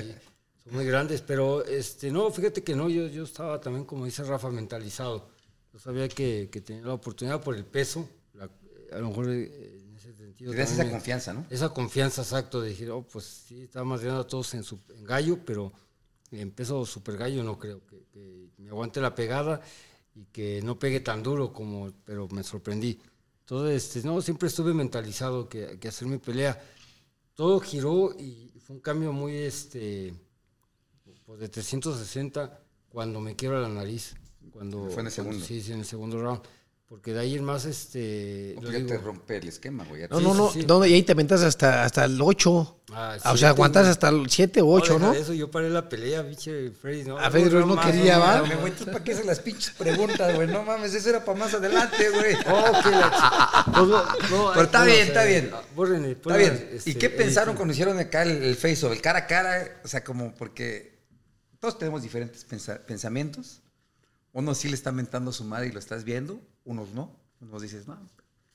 son muy grandes, pero este, no, fíjate que no, yo, yo estaba también, como dice Rafa, mentalizado. Yo sabía que, que tenía la oportunidad por el peso, la- a lo mejor eh, en ese sentido. También esa confianza, ¿no? Esa confianza, exacto, de decir, oh, pues sí, estaba más a todos en, su, en gallo, pero en peso super gallo no creo, que, que me aguante la pegada y que no pegue tan duro como, pero me sorprendí. Entonces, este, no, siempre estuve mentalizado que, que hacer mi pelea. Todo giró y fue un cambio muy, este, pues de 360 cuando me quiebra la nariz. Cuando, Fue en el cuando- segundo. sí, sí, en el segundo round. Porque de ahí en más, este... O yo ya digo- te rompe el esquema, güey. No, no, Sí, no, sí, sí. no, y ahí te aventas hasta, hasta el 8. Ah, o sea, aguantas hasta el 7 o 8, deja ¿no? Eso, yo paré la pelea, pinche Freddy, ¿no? A Freddy Ruiz no quería, ¿va? Güey, ¿tú para qué haces las pinches preguntas, güey? No mames, eso era para más adelante, güey. Oh, que la Pues, no, no, Pero está bien, no, está bien. bórrenle, Está bien. ¿Y este, qué pensaron cuando hicieron acá el, el face off, el cara a cara? O sea, como porque todos tenemos diferentes pensa- pensamientos. Uno sí le está mentando a su madre y lo estás viendo, unos no. Unos dices, no,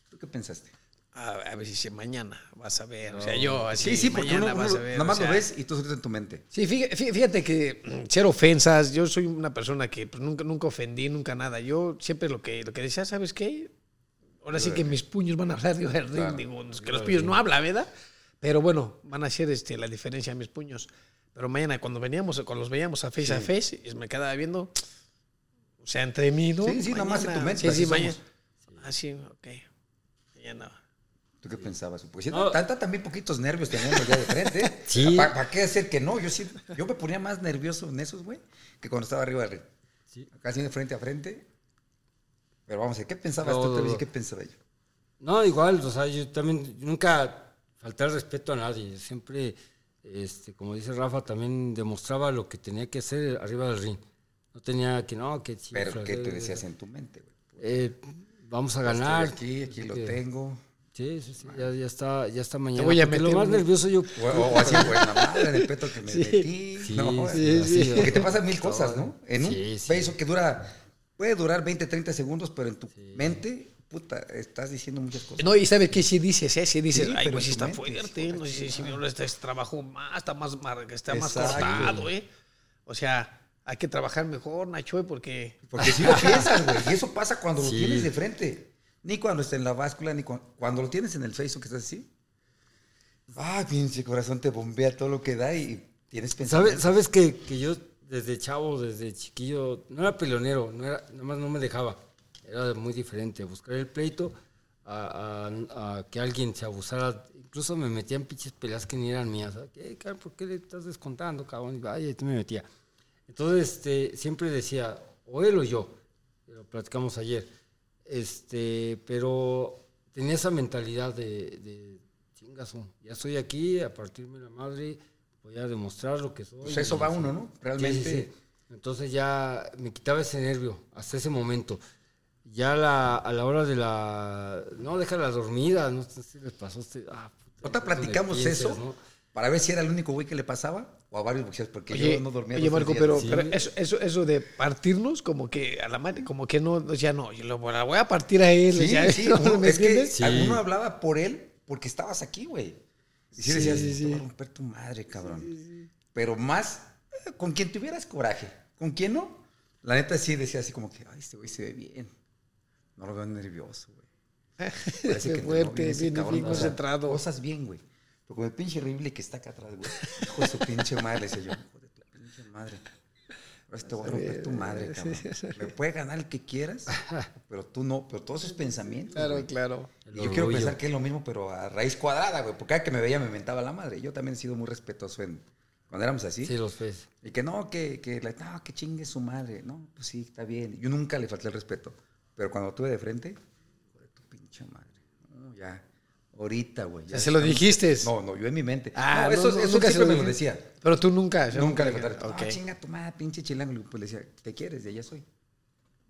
¿tú qué pensaste? A, a ver si mañana vas a ver. O sea, yo así. Sí, sí, porque uno, mañana vas uno a ver. nada más o sea, lo ves y tú solito en tu mente. Sí, fíjate, fíjate que mm, cero ofensas. Yo soy una persona que pues, nunca, nunca ofendí, nunca nada. Yo siempre lo que, lo que decía, ¿sabes qué? Ahora sí que mis puños van a hablar de. Claro. Digo, que los puños no hablan, ¿verdad? Pero bueno, van a hacer este, la diferencia mis puños. Pero mañana, cuando veníamos, cuando los veíamos a face a face, y me quedaba viendo, o sea, entre mí, ¿no? Sí, sí, nada más en tu mente, Sí, así sí, mañana. Ah, sí, ok. Mañana. ¿Tú qué pensabas? Pues sí, No. tanta también poquitos nervios teníamos ya de frente. ¿eh? Sí. ¿Para qué hacer que no? Yo sí, yo me ponía más nervioso en esos, güey, que cuando estaba arriba del ring. Sí. Acá así de frente a frente. Pero vamos a ver, ¿qué pensabas No, tú? Te. ¿Qué pensaba yo? No, igual, o sea, yo también nunca falté al respeto a nadie. Siempre, este, como dice Rafa, también demostraba lo que tenía que hacer arriba del ring. No tenía que, no, que Pero ¿qué te decías en tu mente, güey? eh, vamos a Estoy ganar. aquí, aquí lo que- tengo. Sí, sí, sí, ya, ya está, ya está mañana. voy a porque lo meter más un- nervioso yo. O, o así, güey, la madre del peto que me Sí. metí. Sí, no, sí. Porque te pasan mil cosas, ¿no? En un Sí, sí. beso que dura, puede durar 20, 30 segundos, pero en tu mente, puta, estás diciendo muchas cosas. No, y sabes qué sí dices, ¿eh? Sí dices, Sí, ay, pues sí tu está mente, fuerte, sí, no sé si no este es trabajo más, está más, está más Exacto. cortado, ¿eh? O sea, hay que trabajar mejor, Nacho, ¿eh? porque Porque si lo piensas, güey. Y eso pasa cuando lo Sí. tienes de frente. Ni cuando está en la báscula, ni cu- cuando lo tienes en el Facebook, que estás así. Ay, pinche corazón, te bombea todo lo que da y tienes ¿Sabes, pensamientos. sabes que, que yo desde chavo, desde chiquillo, no era peleonero, no era, nada más no me dejaba. Era muy diferente. Buscar el pleito, a, a- a que alguien se abusara. Incluso me metía en pinches peleas que ni eran mías. ¿Qué, cabrón, ¿Por qué le estás descontando, cabrón? Y vaya, y tú me metía. Entonces, este, siempre decía, o él o yo. Lo platicamos ayer. Este, pero tenía esa mentalidad de, de chingazo. Ya estoy aquí, a partirme la madre, voy a demostrar lo que soy. Pues eso va uno. ¿no? Realmente. Sí, sí, sí. Entonces ya me quitaba ese nervio hasta ese momento. Ya la- a la hora de la... No, déjala dormida, no sé si les pasó. Ah, puta, le platicamos piensas, eso ¿no? para ver si era el único güey que le pasaba o a varios boxeadores, porque Oye, yo no dormía. oye, Marco, días. pero, Sí. pero eso, eso, eso de partirnos, como que a la madre, como que no, sea, no, yo lo, la voy a partir a él. Sí, sea, sí, ¿no? uno- ¿me es que entiendes? Sí. alguno hablaba por él porque estabas aquí, güey. Y sí, Sí, decías, sí, "Te sí. voy a romper tu madre, cabrón. Pero más eh, con quien tuvieras coraje. ¿Con quién no? La neta sí decía así como que, ay, este güey se ve bien. No lo veo nervioso, güey. Parece Qué que no, fuerte, ese bien, cabrón, bien o sea, concentrado. Cosas bien, güey. Pero con el pinche horrible que está acá atrás, güey. Hijo de su pinche madre, le decía yo. Hijo de tu pinche madre. Ahora te voy a romper tu madre, cabrón. Me puede ganar el que quieras, pero tú no. Pero todos esos pensamientos. Claro, güey. claro. Y yo quiero pensar que es lo mismo, pero a raíz cuadrada, güey. Porque cada que me veía me mentaba la madre. Yo también he sido muy respetuoso en, cuando éramos así. Sí, los ves. Y que no, que, que, la- no, que chingue su madre. No, pues sí, está bien. Yo nunca le falté el respeto. Pero cuando tuve de frente, tu pinche madre. No, ya. Ahorita, güey. sea, se lo dijiste. No, no, yo en mi mente. Ah, no, eso, no, eso nunca se siempre lo me lo decía. Pero tú nunca. o sea, Nunca le nunca- falté. Ok. Ah, chinga tu madre, pinche chilango. Pues le decía, ¿te quieres? De allá soy.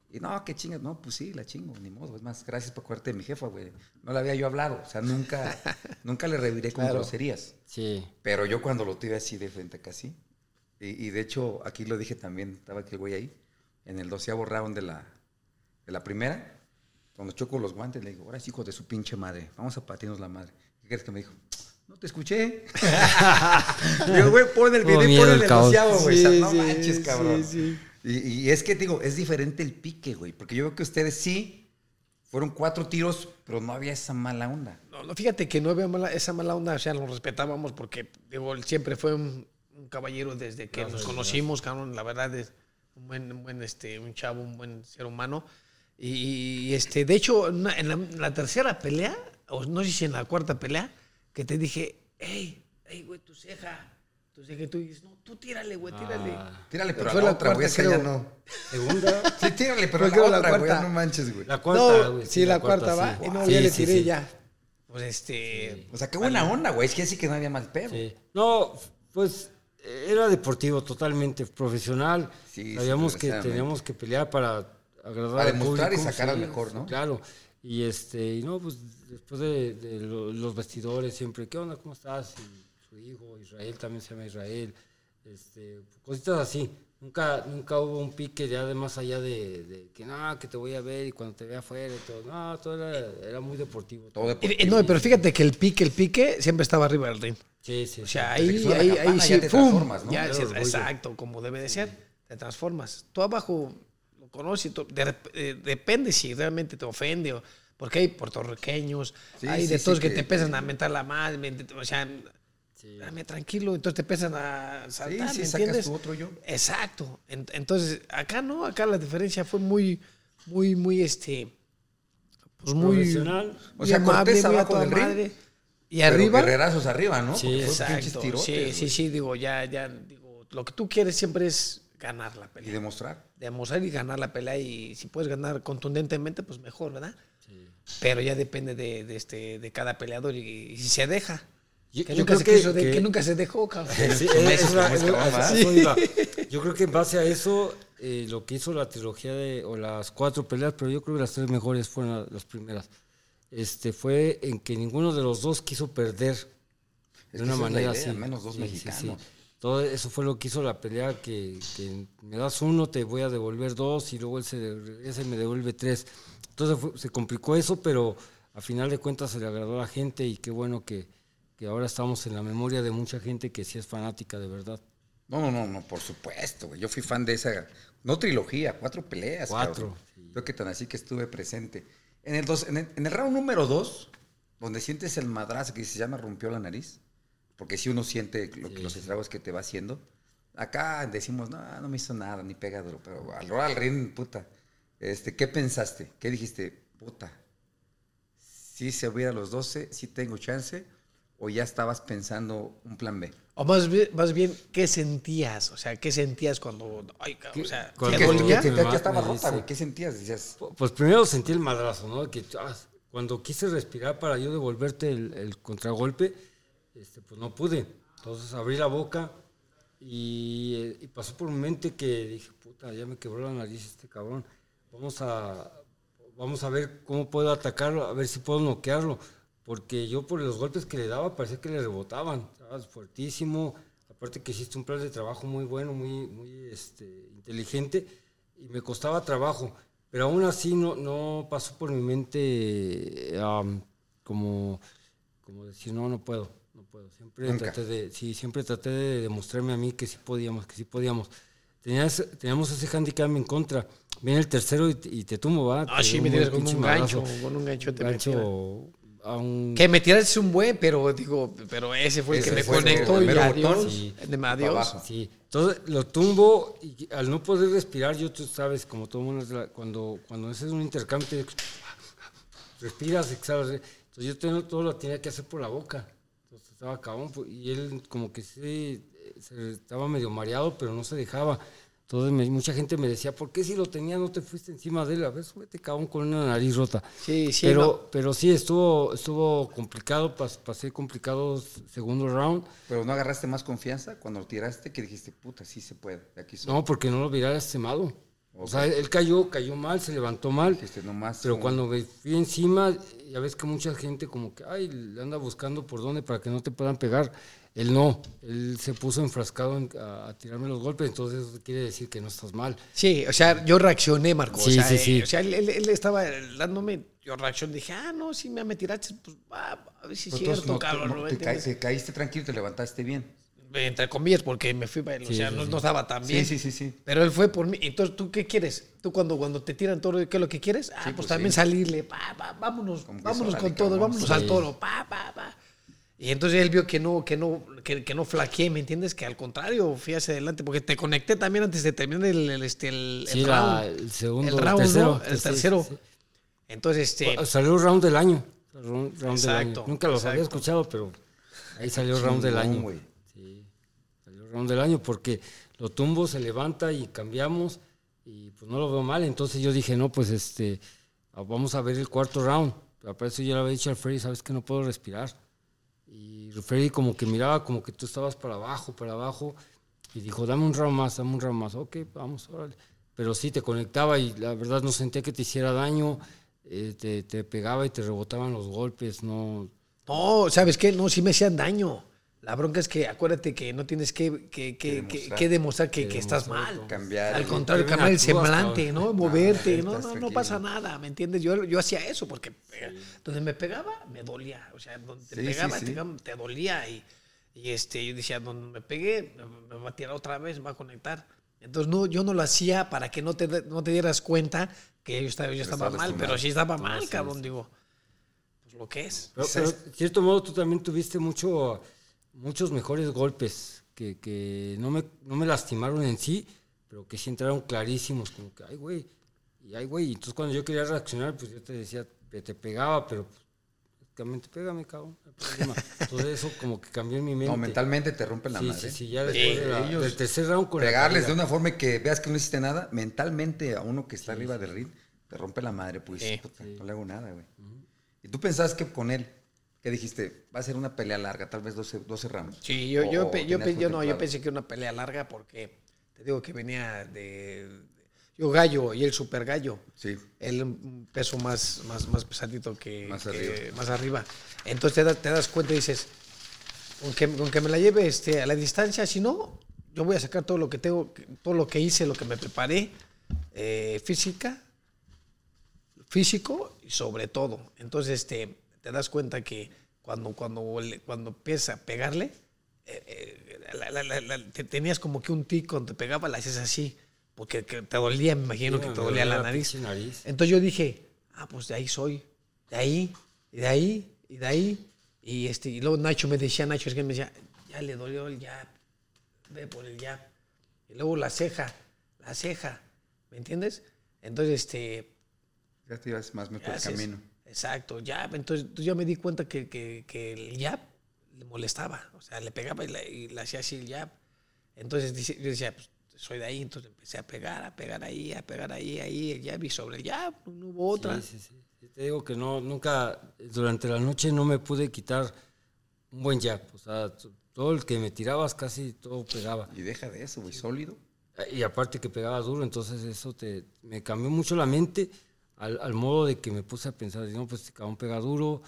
Y no, que chingas. No, pues sí, la chingo, ni modo. Es más, gracias por acordarte de mi jefa, güey. No la había yo hablado. O sea, nunca, nunca le reviré con Claro. groserías. Sí. Pero yo cuando lo tuve así de frente casi, y, y de hecho aquí lo dije también, estaba aquel güey ahí, en el doceavo round de la, de la primera, cuando choco los guantes, le digo, ahora sí, hijo de su pinche madre, vamos a patirnos la madre. ¿Qué crees que me dijo? No te escuché. yo, güey, pon el video, pon el doceavo, güey. o sea, Sí, no sí, manches, cabrón. sí. Y, y es que, digo, es diferente el pique, güey, porque yo veo que ustedes sí, fueron cuatro tiros, pero no había esa mala onda. No, no, fíjate que no había mala- esa mala onda, o sea, lo respetábamos porque, digo, él siempre fue un, un caballero desde que nos conocimos, cabrón, la verdad es un buen, un buen, este, un chavo, un buen ser humano. Y, y, este, de hecho, en la, en tercera pelea, o no sé si en la cuarta pelea, que te dije, hey, hey, güey, tu ceja, tu ceja, y tú dices, no, tú tírale, güey, tírale. Ah, Tírale, pero Fue a la la otra, güey, cuarta, esa ya no. segunda. Sí, tírale, pero creo la otra, güey, cuarta. no manches, güey. La cuarta, no, güey. sí, la, cuarta, va, sí. y no, Sí, ya le tiré sí. ya. Pues este... O sea, qué buena onda, güey. Es que sí que no había mal pedo. Sí. No, pues era deportivo, totalmente profesional. Sí, Sabíamos sí, que teníamos que pelear para agradar Para al demostrar y sacar al mejor, ¿no? Claro. Y este, y no, pues después de, de lo- los vestidores siempre, ¿qué onda? ¿Cómo estás? Y su hijo, Israel, también se llama Israel. Este, cositas así. Nunca, nunca hubo un pique ya de más allá de, de que no, que te voy a ver y cuando te vea afuera y todo. No, todo era, era muy deportivo. Todo Y- deportivo. y no, pero fíjate que el pique, el pique siempre estaba arriba del ring. Sí, sí. O sí. sea, ahí, ahí, campana ahí ya sí, te ¡pum! transformas, ¿no? Ya, sí, exacto, como debe de ser, te transformas. Tú abajo tú- de rep- eh, depende si realmente te ofende o porque hay puertorriqueños, Sí, hay sí, de sí, todos que, que- te empiezan a mentar la madre, o sea, Sí. dame tranquilo, entonces te empiezan a saltar, sí, ¿me sacas entiendes? tu otro yo. Exacto. En- Entonces, acá no, acá la diferencia fue muy, muy, muy, este, pues muy, Profesional. O sea, amable, muy a abajo toda del ring, madre. Y Pero arriba, guerrerazos arriba, ¿no? Sí, exacto. tirotes, Sí, sí, sí, digo, ya, ya, digo, lo que tú quieres siempre es ganar la Y pelea. demostrar. Demostrar y ganar la pelea y si puedes ganar contundentemente, pues mejor, ¿verdad? Pero ya depende de, de este, de cada peleador y, y si se deja. Yo- Que, yo nunca creo se que- quiso de- que- que nunca se dejó, cabrón. Yo creo que en base a eso, eh, lo que hizo la trilogía de, o las cuatro peleas, pero yo creo que las tres mejores fueron la- las primeras. este, fue en que ninguno de los dos quiso perder Es de una manera idea, así. menos dos Sí, sí, mexicanos. Todo eso fue lo que hizo la pelea, que, que me das uno, te voy a devolver dos y luego él se me devuelve tres. Entonces fue- se complicó eso, pero a final de cuentas se le agradó a la gente y qué bueno que, que ahora estamos en la memoria de mucha gente que sí es fanática de verdad. No, no, no, no, por supuesto, güey. Yo fui fan de esa, no trilogía, cuatro peleas. Cuatro, sí. Creo que tan así que estuve presente. En el, dos, en el, en el round número dos, donde sientes el madrazo que se llama rompió la nariz, porque si uno siente lo que- los estragos que te va haciendo. Acá decimos, no, no me hizo nada, ni pega duro, pero al robar al ring, puta. Este, ¿Qué pensaste? ¿Qué dijiste? Puta, si se hubiera los 12, si tengo chance, o ya estabas pensando un plan B. O más bien, más bien, ¿qué sentías? O sea, ¿qué sentías cuando... Ay, cabrón, o sea, Cuando- ¿te ¿Qué, dolía? qué- qué- qué estaba rota, dice- güey? ¿Qué sentías? Decías, Pues primero sentí el madrazo, ¿no? Que ah, cuando quise respirar para yo devolverte el, el contragolpe, este, pues no pude. Entonces abrí la boca y, eh, y pasó por mi mente que dije, puta, ya me quebró la nariz este cabrón. Vamos a, vamos a ver cómo puedo atacarlo, a ver si puedo noquearlo. Porque yo por los golpes que le daba parecía que le rebotaban, ¿sabes? Fuertísimo. Aparte que hiciste un plan de trabajo muy bueno, muy, muy este, inteligente y me costaba trabajo. Pero aún así no, no pasó por mi mente am, como, como decir, no, no puedo, puedo. Siempre Nunca. traté de, sí, siempre traté de demostrarme a mí que sí podíamos, que sí podíamos. Tenías, teníamos ese handicap en contra. Viene el tercero y, te- y te tumbo, ¿va? Ah, sí, me tienes con un gancho, con un gancho te gancho a un... Que me tiraste un buen, pero digo, pero ese fue el Ese que me conectó y adiós. Sí. Adiós. Sí, entonces lo tumbo y al no poder respirar, yo tú sabes, como todo mundo, es la- cuando, cuando haces un intercambio, te- respiras, exhalas. Entonces yo tengo- todo lo tenía que hacer por la boca. Estaba cabrón y él como que sí, se- estaba medio mareado, pero no se dejaba. Entonces me- mucha gente me decía, ¿por qué si lo tenía no te fuiste encima de él? A ver, súbete cabrón con una nariz rota. Sí, sí, pero, no. pero sí, estuvo, estuvo complicado, pas- pasé complicado segundo round. pero no agarraste más confianza cuando lo tiraste que dijiste, puta, sí se puede. de Aquí soy. No, porque no lo hubiera lastimado. O sea, él cayó, cayó mal, se levantó mal. Dijiste, nomás. Pero un- cuando me fui encima, ya ves que mucha gente como que, ay, le anda buscando por dónde para que no te puedan pegar. Él no, él se puso enfrascado en- a, a tirarme los golpes, entonces eso quiere decir que no estás mal. Sí, o sea, yo reaccioné, Marco. Sí, o sea, sí, eh, sí. O sea, él, él- él estaba dándome, yo reaccioné, dije, ah, no, si me tiraste, pues va, a ver si es cierto, no- cabrón. no- ¿no me te, ca- entiendes? te caíste tranquilo, te levantaste bien. Entre comillas, porque me fui, para él, o Sí, sea, sí, no, sí. no estaba tan bien. Sí, sí, sí, sí. Pero él fue por mí. Entonces, ¿tú qué quieres? ¿Tú cuando, cuando te tiran toro, qué es lo que quieres? Ah, pues, pues también sí. salirle, pa, pa, vámonos, Como vámonos con todo, vámonos Sí. al toro, pa, pa, pa. Y entonces él vio que no, que no, que, que no flaqueé, ¿me entiendes? Que al contrario, fui hacia adelante, porque te conecté también antes de terminar el, el, este, el, el round. el segundo, el round, tercero, ¿no? El tercero. Entonces, este, Bueno, Salió round del año. round- round del Exacto, año. Nunca los había escuchado, pero ahí salió round del año. güey. Round del año porque lo tumbo, se levanta y cambiamos y pues no lo veo mal. Entonces yo dije, no, pues este, vamos a ver el cuarto round. Pero para eso yo le había dicho al Freddy, sabes que no puedo respirar. Y Freddy como que miraba como que tú estabas para abajo, para abajo. Y dijo, dame un round más, dame un round más. Ok, vamos, órale. Pero sí, te conectaba y la verdad no sentía que te hiciera daño. eh, te, te pegaba y te rebotaban los golpes, no... no, ¿sabes qué? No, sí me hacían daño. La bronca es que acuérdate que no tienes que, que, que, que- demostrar. que demostrar que, Que que estás mal. ¿no? Cambiar. Al el- contrario, cambiar el semblante. ¿no? Moverte, Ah, no, estás no, no tranquilo. pasa nada, ¿me entiendes? Yo, yo hacía eso porque eh, donde me pegaba, me dolía. O sea, donde te Sí, pegaba, sí. Te, te dolía. Y, y este, yo decía, donde me pegué, me, va a tirar otra vez, me va a conectar. Entonces, no, yo no lo hacía para que no te, no te dieras cuenta que yo estaba, yo estaba mal, pero sí estaba mal, cabrón, digo. Pues lo que es. Pero, pero, de cierto modo, tú también tuviste mucho, muchos mejores golpes que, que no, me, no me lastimaron en sí, pero que sí entraron clarísimos, como que, ay, güey, y ay, güey. Entonces, cuando yo quería reaccionar, pues yo te decía, que te pegaba, pero pues, prácticamente pégame, cabrón. Entonces, eso como que cambió en mi mente. No, mentalmente te rompen la sí, madre. sí, sí, ya después de la- ellos del tercer round con Pegarles de una forma que veas que no hiciste nada, mentalmente a uno que está arriba del ring, te rompe la madre, pues Sí. puta, no le hago nada, güey. Y tú pensabas que con él, que dijiste, va a ser una pelea larga, tal vez 12, 12 rounds. Sí, yo, yo, pe- yo, tenías pe- yo no, yo pensé que era una pelea larga porque te digo que venía de... yo gallo y el super gallo. Sí. Él un peso más, más, más pesadito que Más que- arriba. más arriba. Entonces te, da- te das cuenta y dices, con que, con que me la lleve este, a la distancia, si no, yo voy a sacar todo lo que tengo, todo lo que hice, lo que me preparé, eh, física, físico y sobre todo. Entonces este, te das cuenta que cuando, cuando, le- cuando empieza a pegarle, eh, eh, la- la- la- la- te- tenías como que un tic cuando te pegaba, la haces así, porque que te dolía, me imagino que te dolía la dolía la nariz. nariz. Entonces yo dije, ah, pues de ahí soy, de ahí, y de ahí, y de ahí. Y, este, y luego Nacho me decía, Nacho es que me decía, ya le dolió el jab, ve por el jab. Y luego la ceja, la ceja, ¿me entiendes? Entonces, este, Ya te ibas más por el camino. Exacto, jab. Entonces, yo me di cuenta que, que, que el jab le molestaba. O sea, le pegaba y le, y le hacía así el jab. Entonces dice- yo decía, pues soy de ahí. Entonces empecé a pegar, a pegar ahí, a pegar ahí, ahí, el jab y sobre el jab. No hubo otra. Sí, sí, sí. Te digo que no, nunca, durante la noche no me pude quitar un buen jab. O sea, todo el que me tirabas casi todo pegaba. Y deja de eso, güey, sólido. Y aparte que pegaba duro, entonces eso te, me cambió mucho la mente al, al modo de que me puse a pensar, no, pues este cabrón pega duro,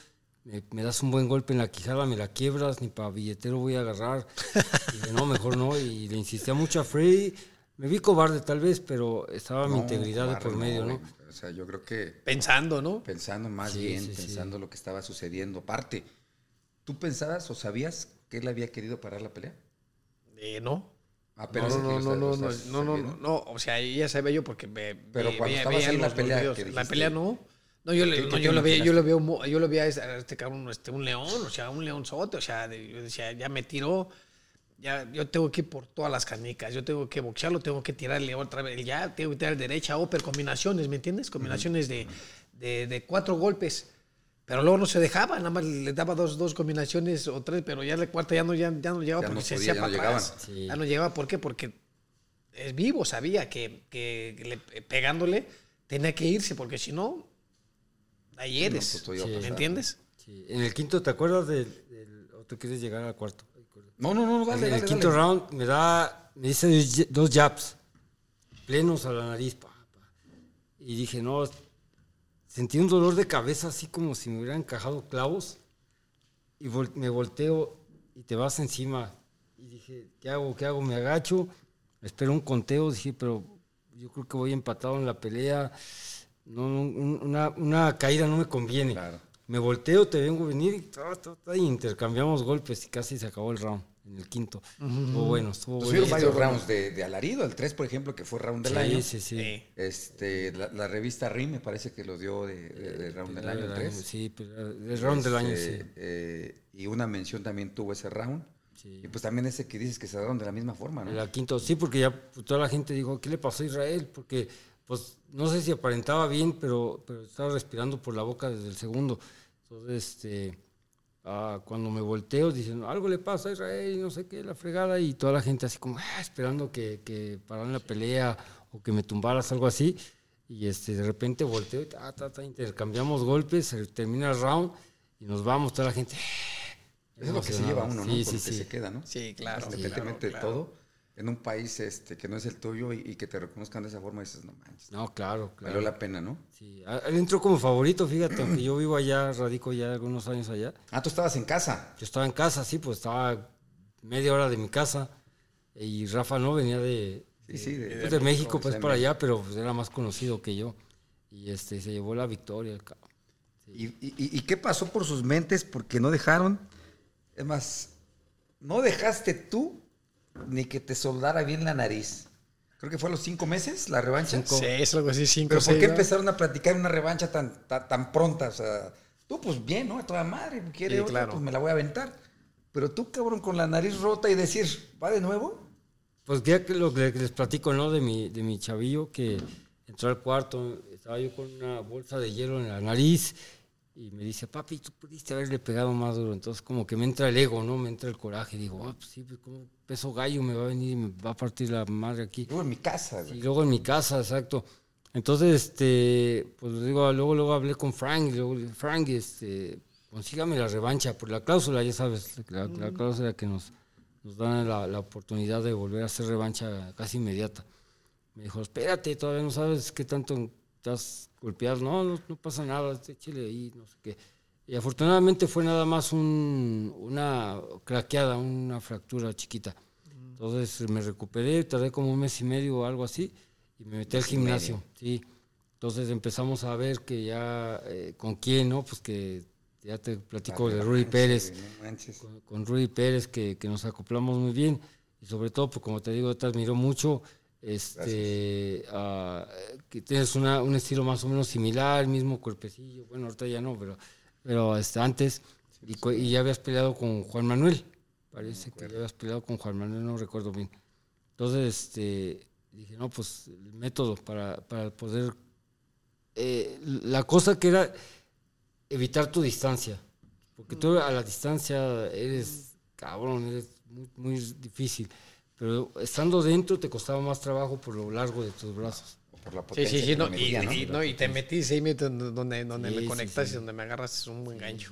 me, me das un buen golpe en la quijada, me la quiebras, ni para billetero voy a agarrar. Y dije, no, mejor no. Y le insistía mucho a Freddy. Me vi cobarde tal vez, pero estaba mi integridad de por medio, ¿no? O sea, yo creo que Pensando, ¿no? pensando más Sí, bien, sí, sí. pensando lo que estaba sucediendo. Aparte, ¿tú pensabas o sabías que él había querido parar la pelea? Eh, no. Apenas no, aquí no, no, no, no, estás no, viendo. no, o sea, ya sabía yo porque me Pero cuando veía- veía en la pelea, videos. ¿qué la pelea no. No, yo, le- ¿Qué- no, yo lo veía, yo lo mu- yo lo veía a este- a este cabrón, este, un león, o sea, un leonzote, o sea, de- yo decía, ya me tiró, ya, yo tengo que ir por todas las canicas, yo tengo que boxearlo, tengo que tirarle otra vez, ya, tengo que tirar derecha, upper, combinaciones, ¿me entiendes? Combinaciones de, de, de cuatro golpes. Pero luego no se dejaba, nada más le daba dos, dos combinaciones o tres, pero ya la cuarta ya no, ya, ya no llegaba Ya porque no se hacía ya para no atrás. Sí. Ya no llegaba, ¿por qué? Porque es vivo, sabía que, que le- pegándole tenía que irse, porque si no, ahí eres. pues, ¿Me entiendes? Sí. En el quinto, ¿te acuerdas del, del- o tú quieres llegar al cuarto? No, no, no, En dale, el dale, quinto dale. round me da, me dice dos- dos jabs, plenos a la nariz. pa, pa. Y dije, no, sentí un dolor de cabeza así como si me hubieran encajado clavos. Y vol- me volteo y te vas encima. Y dije, ¿qué hago? ¿Qué hago? Me agacho, espero un conteo. Dije, pero yo creo que voy empatado en la pelea. No, no, un- una, una caída no me conviene. Claro. Me volteo, te vengo a venir y, ta, ta, ta, y intercambiamos golpes y casi se acabó el round en el quinto. Estuvo bueno, estuvo Pues bueno. hubieron varios rounds de, de alarido, el 3, por ejemplo, que fue round del Sí, año. sí, sí. Sí. Este, la, la revista RIM me parece que lo dio de, de- de round del año, el 3. Sí, pero el round del año, Este, sí. eh, y una mención también tuvo ese round. Sí. Y pues también ese que dices que se daron de la misma forma, ¿no? El quinto, sí, porque ya pues, toda la gente dijo, ¿qué le pasó a Israel? Porque, pues, no sé si aparentaba bien, pero, pero estaba respirando por la boca desde el segundo. Entonces, este, ah, cuando me volteo, dicen, algo le pasa a Israel, y no sé qué, la fregada, y toda la gente así como, "Ah", esperando que, que pararan la pelea o que me tumbaras, algo así. Y este, de repente volteo y ta, ta, ta, intercambiamos golpes, se termina el round y nos vamos, toda la gente. Es lo que se lleva uno, ¿no? Sí, Con sí, sí. se queda, ¿no? Sí, claro. Independientemente claro, de todo, en un país este, que no es el tuyo y, y que te reconozcan de esa forma, dices, no manches, No, claro, claro. valió la pena, ¿no? Sí, él entró como favorito, fíjate, aunque yo vivo allá, radico ya algunos años allá. Ah, tú estabas en casa. Yo estaba en casa, sí, pues estaba media hora de mi casa. Y Rafa no venía de, Sí, sí, de- pues, de México, pues para allá, pero pues, era más conocido que yo. Y este se llevó la victoria, el cabrón. ¿Y, y- y qué pasó por sus mentes? Porque no dejaron. Es más, no dejaste tú ni que te soldara bien la nariz. Creo que fue a los cinco meses la revancha. Sí, es algo así, cinco Pero ¿por qué ¿no? empezaron a platicar una revancha tan, tan, tan pronta? O sea, tú pues bien, ¿no? A toda madre, quiere Sí, otra, claro. pues me la voy a aventar. Pero tú, cabrón, con la nariz rota y decir, ¿va de nuevo? Pues ya que lo que les platico, ¿no? De mi, de mi chavillo que entró al cuarto, estaba yo con una bolsa de hielo en la nariz y me dice, papi, tú pudiste haberle pegado más duro. Entonces como que me entra el ego, ¿no? Me entra el coraje. Digo, ah, pues sí, pues como peso gallo me va a venir y me va a partir la madre aquí. Yo en mi casa, Y güey. luego en mi casa, exacto. Entonces, este, pues digo, luego, luego hablé con Frank, y luego, le dije, Frank, este, consígame la revancha por la cláusula, ya sabes, la, la cláusula que nos, nos dan la, la oportunidad de volver a hacer revancha casi inmediata. Me dijo, espérate, todavía no sabes qué tanto estás golpeado. No, no, no pasa nada, échale ahí, no sé qué. Y afortunadamente fue nada más un, una craqueada, una fractura chiquita. Entonces me recuperé, tardé como un mes y medio o algo así, y me metí al gimnasio. Sí. Entonces empezamos a ver que ya, eh, con quién, ¿no? Pues que ya te platico de Rudy Pérez. con, con, Rudy Pérez, que, que, nos acoplamos muy bien. Y sobre todo, pues como te digo, te admiro mucho. Este, uh, que tienes una, un estilo más o menos similar, mismo cuerpecillo. Bueno, ahorita ya no, pero pero este, antes, y, ya habías peleado con Juan Manuel, parece que ya habías peleado con Juan Manuel, no recuerdo bien. Entonces, este, dije, no, pues el método para, para poder... Eh, la cosa que era evitar tu distancia, porque tú a la distancia eres cabrón, eres muy, muy difícil, pero estando dentro te costaba más trabajo por lo largo de tus brazos por la potencia. Sí, sí, sí, no, y, ¿no? y, te metiste ahí donde, donde me conectas y donde me agarras es un buen gancho.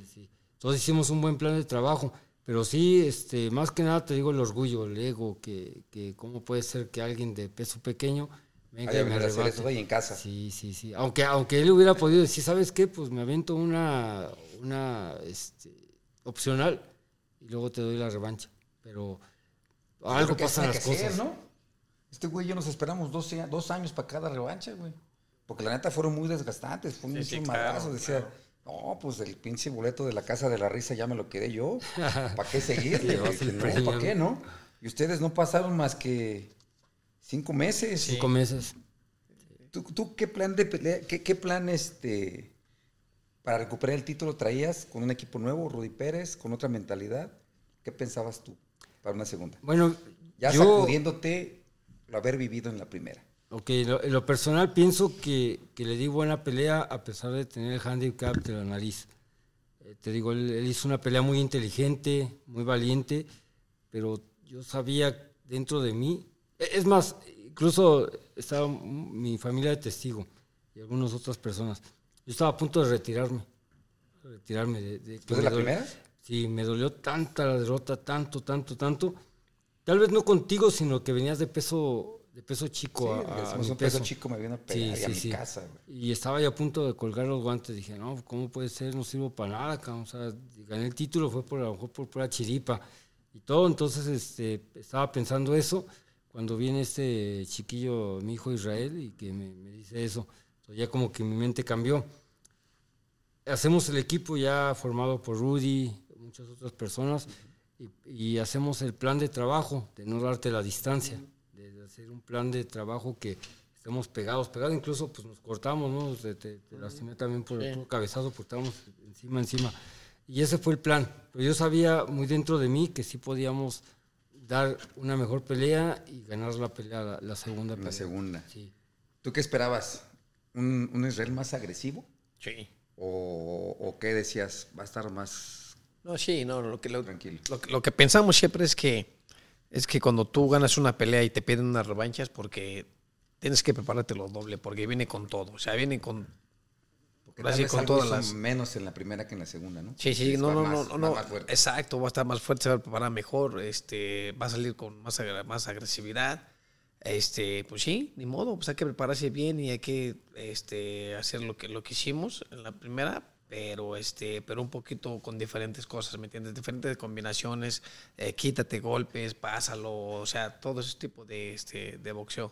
Entonces hicimos un buen plan de trabajo, pero sí, este, más que nada te digo el orgullo, el ego, que, que cómo puede ser que alguien de peso pequeño venga y me arrebate. Eso en casa. Sí, sí, sí. Aunque, aunque él hubiera podido decir, ¿sabes qué? Pues me avento una, una este, opcional y luego te doy la revancha. Pero algo pasa en las cosas. ¿no? Este güey yo nos esperamos dos, dos años para cada revancha, güey. Porque la neta fueron muy desgastantes, fue un sí, Decía, no, pues el pinche boleto de la casa de la risa ya me lo quedé yo. ¿Para qué seguirle? no, ¿Para qué, no? Y ustedes no pasaron más que cinco meses. Cinco meses. ¿Tú, qué plan de pelea, qué, qué plan este para recuperar el título traías con un equipo nuevo, Rudy Pérez, con otra mentalidad? ¿Qué pensabas tú para una segunda? Bueno, ya sacudiéndote haber vivido en la primera. Ok, en lo personal pienso que, que, le di buena pelea a pesar de tener el handicap de la nariz. Eh, te digo, él, hizo una pelea muy inteligente, muy valiente, pero yo sabía dentro de mí, e, es más, incluso estaba mi familia de testigo y algunas otras personas. Yo estaba a punto de retirarme, retirarme. De, de, ¿De la primera? Sí, me dolió tanta la derrota, tanto, tanto, tanto Tal vez no contigo, sino que venías de peso de peso chico a, un peso. chico me vino a pegar a mi casa. Y estaba ya a punto de colgar los guantes. Dije, no, ¿cómo puede ser? No sirvo para nada. O sea, gané el título, fue por, a lo mejor por pura chiripa y todo. Entonces este, estaba pensando eso cuando viene este chiquillo, mi hijo Israel, y que me, me dice eso. Entonces ya como que mi mente cambió. Hacemos el equipo ya formado por Rudy, muchas otras personas y, hacemos el plan de trabajo, de no darte la distancia, de hacer un plan de trabajo que estemos pegados, pegados, incluso pues nos cortamos, ¿no? Te, te, lastimé también por el cabezazo, porque estábamos encima, encima. Y ese fue el plan. Pero yo sabía muy dentro de mí que sí podíamos dar una mejor pelea y ganar la pelea, la, segunda pelea. La segunda. Sí. ¿Tú qué esperabas? ¿Un, ¿Un, Israel más agresivo? Sí. ¿O, ¿O qué decías? ¿Va a estar más no, sí, no, lo que, lo, lo, que pensamos siempre es que, es que cuando tú ganas una pelea y te piden unas revanchas, porque tienes que prepararte lo doble, porque viene con todo, o sea, viene con... Porque con todas las... menos en la primera que en la segunda, ¿no? Sí, sí, no, no, no, no, exacto, va a estar más fuerte, se va a preparar mejor, este, va a salir con más, más agresividad, este, pues sí, ni modo, pues hay que prepararse bien y hay que este, hacer lo que, lo que hicimos en la primera, pero este pero un poquito con diferentes cosas me entiendes diferentes combinaciones eh, quítate golpes pásalo o sea todo ese tipo de este de boxeo.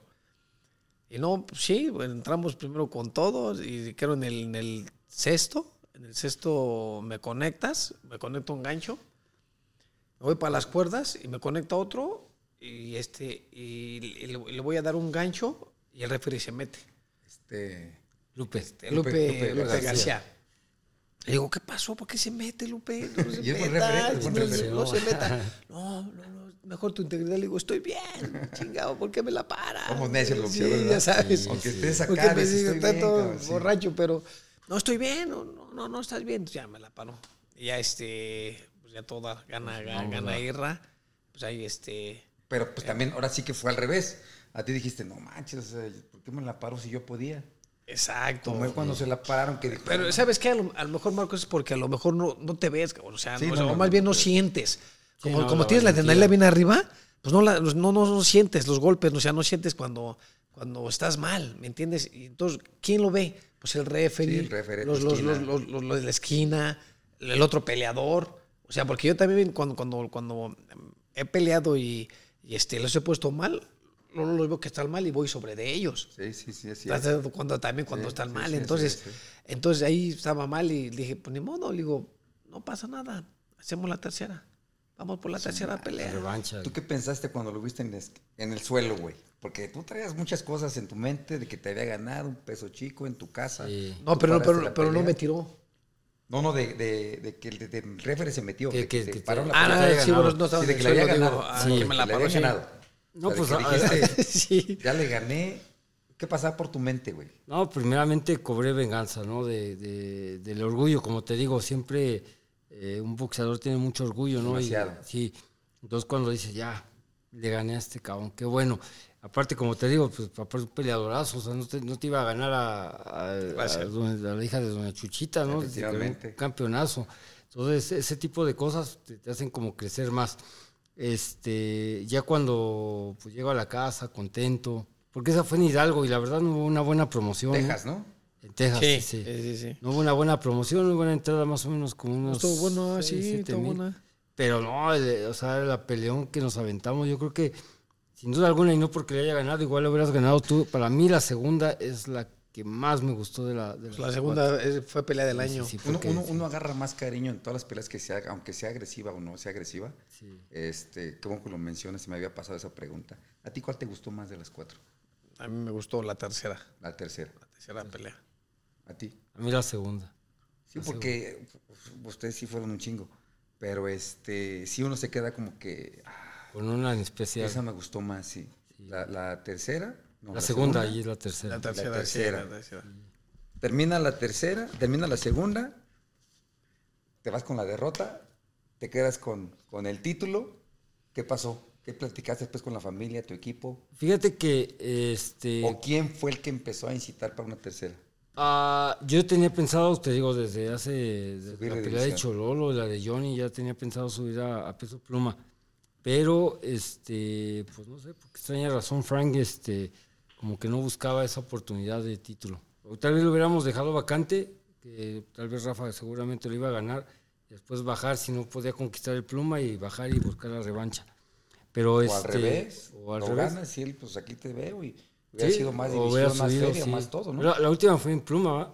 Y no pues sí entramos primero con todo y creo en el, en el sexto en el sexto me conectas me conecto un gancho me voy para las cuerdas y me conecta otro y este y, le, voy a dar un gancho y el referee se mete. Este Lupe, este, Lupe, Lupe, García. Le digo, ¿qué pasó? ¿Por qué se mete, Lupe? No se meta, no, se meta. No, no, no, mejor tu integridad. Le digo, estoy bien, chingado, ¿por qué me la para? Como necio el boxeador, sí, ya sabes. Aunque estés acá, Porque me digo, está todo borracho, pero no estoy bien, no, no, no, estás bien. ya me la paró. Y ya este, pues ya toda gana, gana, gana irra. Pues ahí este... Pero pues también, ahora sí que fue al revés. A ti dijiste, no manches, ¿por qué me la paro si yo podía? Exacto. Como cuando se la pararon. Que Pero ¿sabes qué? A lo, mejor, Marcos, es porque a lo mejor no, no te ves, o sea, o, más bien no sientes. Como, como tienes la adrenalina bien arriba, pues no, la, no, no, no, sientes los golpes, o sea, no sientes cuando cuando estás mal, ¿me entiendes? Y entonces, ¿quién lo ve? Pues el referee, Sí, el referee, la los, los- los- los de la esquina, el otro peleador. O sea, porque yo también cuando, cuando, cuando he peleado y, y, este, los he puesto mal, no los veo que están mal y voy sobre de ellos. Sí, sí, sí, dando cuando, también cuando Sí, están sí, mal. sí, sí, entonces, sí. entonces ahí estaba mal y dije, pues ni modo, le digo, no pasa nada, hacemos la tercera. Vamos por la tercera La pelea. revancha. ¿Tú qué pensaste cuando lo viste en, es- en el suelo, güey? Porque tú traías muchas cosas en tu mente de que te había ganado un peso chico en tu casa. Sí. No, pero, paraste pero, la pero no me tiró. No, no, de, de, de que el, de, del referee se metió. Que- de que, que- paró la Ah, pelea. no, sí, bueno, no estaba Sí, de en que le había ganado. digo, ah, Sí, que me la paró, sí. ganado. No, O sea, pues, dijiste, Sí. ya le gané. ¿Qué pasaba por tu mente, güey? No, primeramente cobré venganza, ¿no? De, de- del orgullo, como te digo, siempre eh, un boxeador tiene mucho orgullo, ¿no? Y, Demasiado. sí. Entonces cuando dice, ya, le gané a este cabrón, qué bueno. Aparte, como te digo, pues aparte un peleadorazo, o sea, no te, no te iba a ganar a, a- a Gracias. doña- a la hija de Doña Chuchita, ¿no? Un campeonazo. Entonces, ese tipo de cosas te, te hacen como crecer más. Este, ya cuando pues, llego a la casa contento, porque esa fue en Hidalgo y la verdad no hubo una buena promoción. ¿no? Texas, ¿no? En Texas, Sí, sí, sí. sí. No hubo una buena promoción, una buena entrada, más o menos como unos. Estuvo bueno, seis, sí, buena. Pero no, o sea, la peleón que nos aventamos, yo creo que, sin duda alguna, y no porque le haya ganado, igual lo hubieras ganado tú. Para mí, la segunda es la que más me gustó de la. de Pues las la segunda es- fue pelea del año. Sí, sí, Uno, uno, uno agarra más cariño en todas las peleas que se haga, aunque sea agresiva o no sea agresiva. sí. Este, qué bueno que lo mencionas, se me había pasado esa pregunta. ¿A ti cuál te gustó más de las cuatro? A mí me gustó la tercera, La tercera. la tercera pelea. ¿A ti? A mí la segunda. Sí, porque ustedes sí fueron un chingo. Pero este, sí uno se queda como que. ah, Con una especial. esa me gustó más, sí. La, la tercera. No, la, segunda, y es la tercera. La tercera, sí, la tercera. Termina la tercera, termina la segunda, te vas con la derrota, te quedas con, con el título. ¿Qué pasó? ¿Qué platicaste después con la familia, tu equipo? Fíjate que este. ¿O quién fue el que empezó a incitar para una tercera? Ah, yo tenía pensado, te digo, desde hace desde la de pelea de. Chololo, la de Johnny, ya tenía pensado subir a, a peso pluma. Pero, este, pues no sé, por qué extraña razón, Frank, este, como que no buscaba esa oportunidad de título. O tal vez lo hubiéramos dejado vacante, que tal vez Rafa seguramente lo iba a ganar, y después bajar si no podía conquistar el pluma y bajar y buscar la revancha. Pero O este, al revés, o al lo revés. ganas y él, pues aquí te veo y hubiera Sí, sido más o hubiera división, más subido, feria, sí. más todo, ¿no? La, la última fue en pluma, ¿va?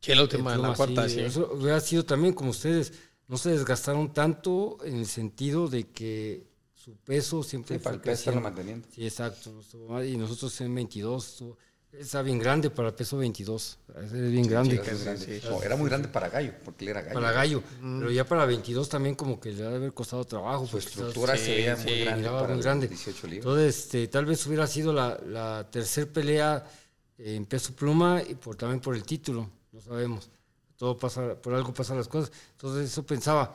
Sí, la última, En la pluma, cuarta, sí, sí. Eso hubiera sido también como ustedes, no se desgastaron tanto en el sentido de que su peso siempre Sí, para fue el peso estarlo manteniendo. Sí, exacto. Y nosotros en 22, estuvo- está bien grande para el peso 22. Es bien grande. Era muy grande. No, era muy grande para Gallo, porque él era Gallo. Para Gallo. Pero ya para 22 también como que le ha de haber costado trabajo. Su pues, quizás estructura sí, se veía sí, muy grande para muy grande. 18 libras. Entonces, este, tal vez hubiera sido la, la tercer pelea en peso pluma y por, también por el título, no sabemos. Todo pasa, por algo pasan las cosas. Entonces, eso pensaba.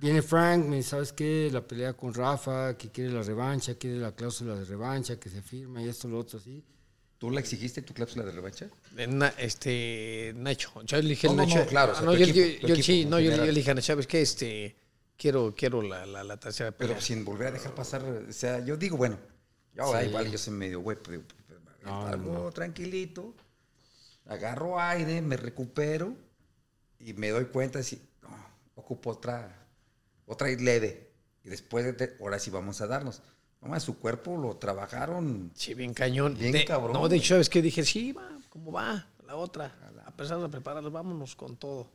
Viene Frank, me dice, ¿sabes qué? La pelea con Rafa, que quiere la revancha, quiere la cláusula de revancha, que se firma y esto, lo otro, así. ¿Tú la exigiste tu cláusula de revancha? De Na- este, Nacho. Yo le dije No, no, Nacho. no, claro, o sea, no, yo, equipo, yo- tu yo equipo sí, no, yo, le dije a Nacho, ¿sabes qué? Este, quiero, quiero la, la, la tercera pelea. Pero sin volver a dejar pasar, o sea, yo digo, bueno, yo ah, igual yo soy medio güey, pero, pero, No, algo tranquilito, agarro aire, me recupero y me doy cuenta si no, ocupo otra, otra leve. Y después, de, ahora sí vamos a darnos. Mamá, su cuerpo lo trabajaron. Sí, bien cañón. Bien De- cabrón, No, de hecho, ¿sabes qué? Dije, sí, va, ¿cómo va? La otra. A pesar de prepararnos, vámonos con todo.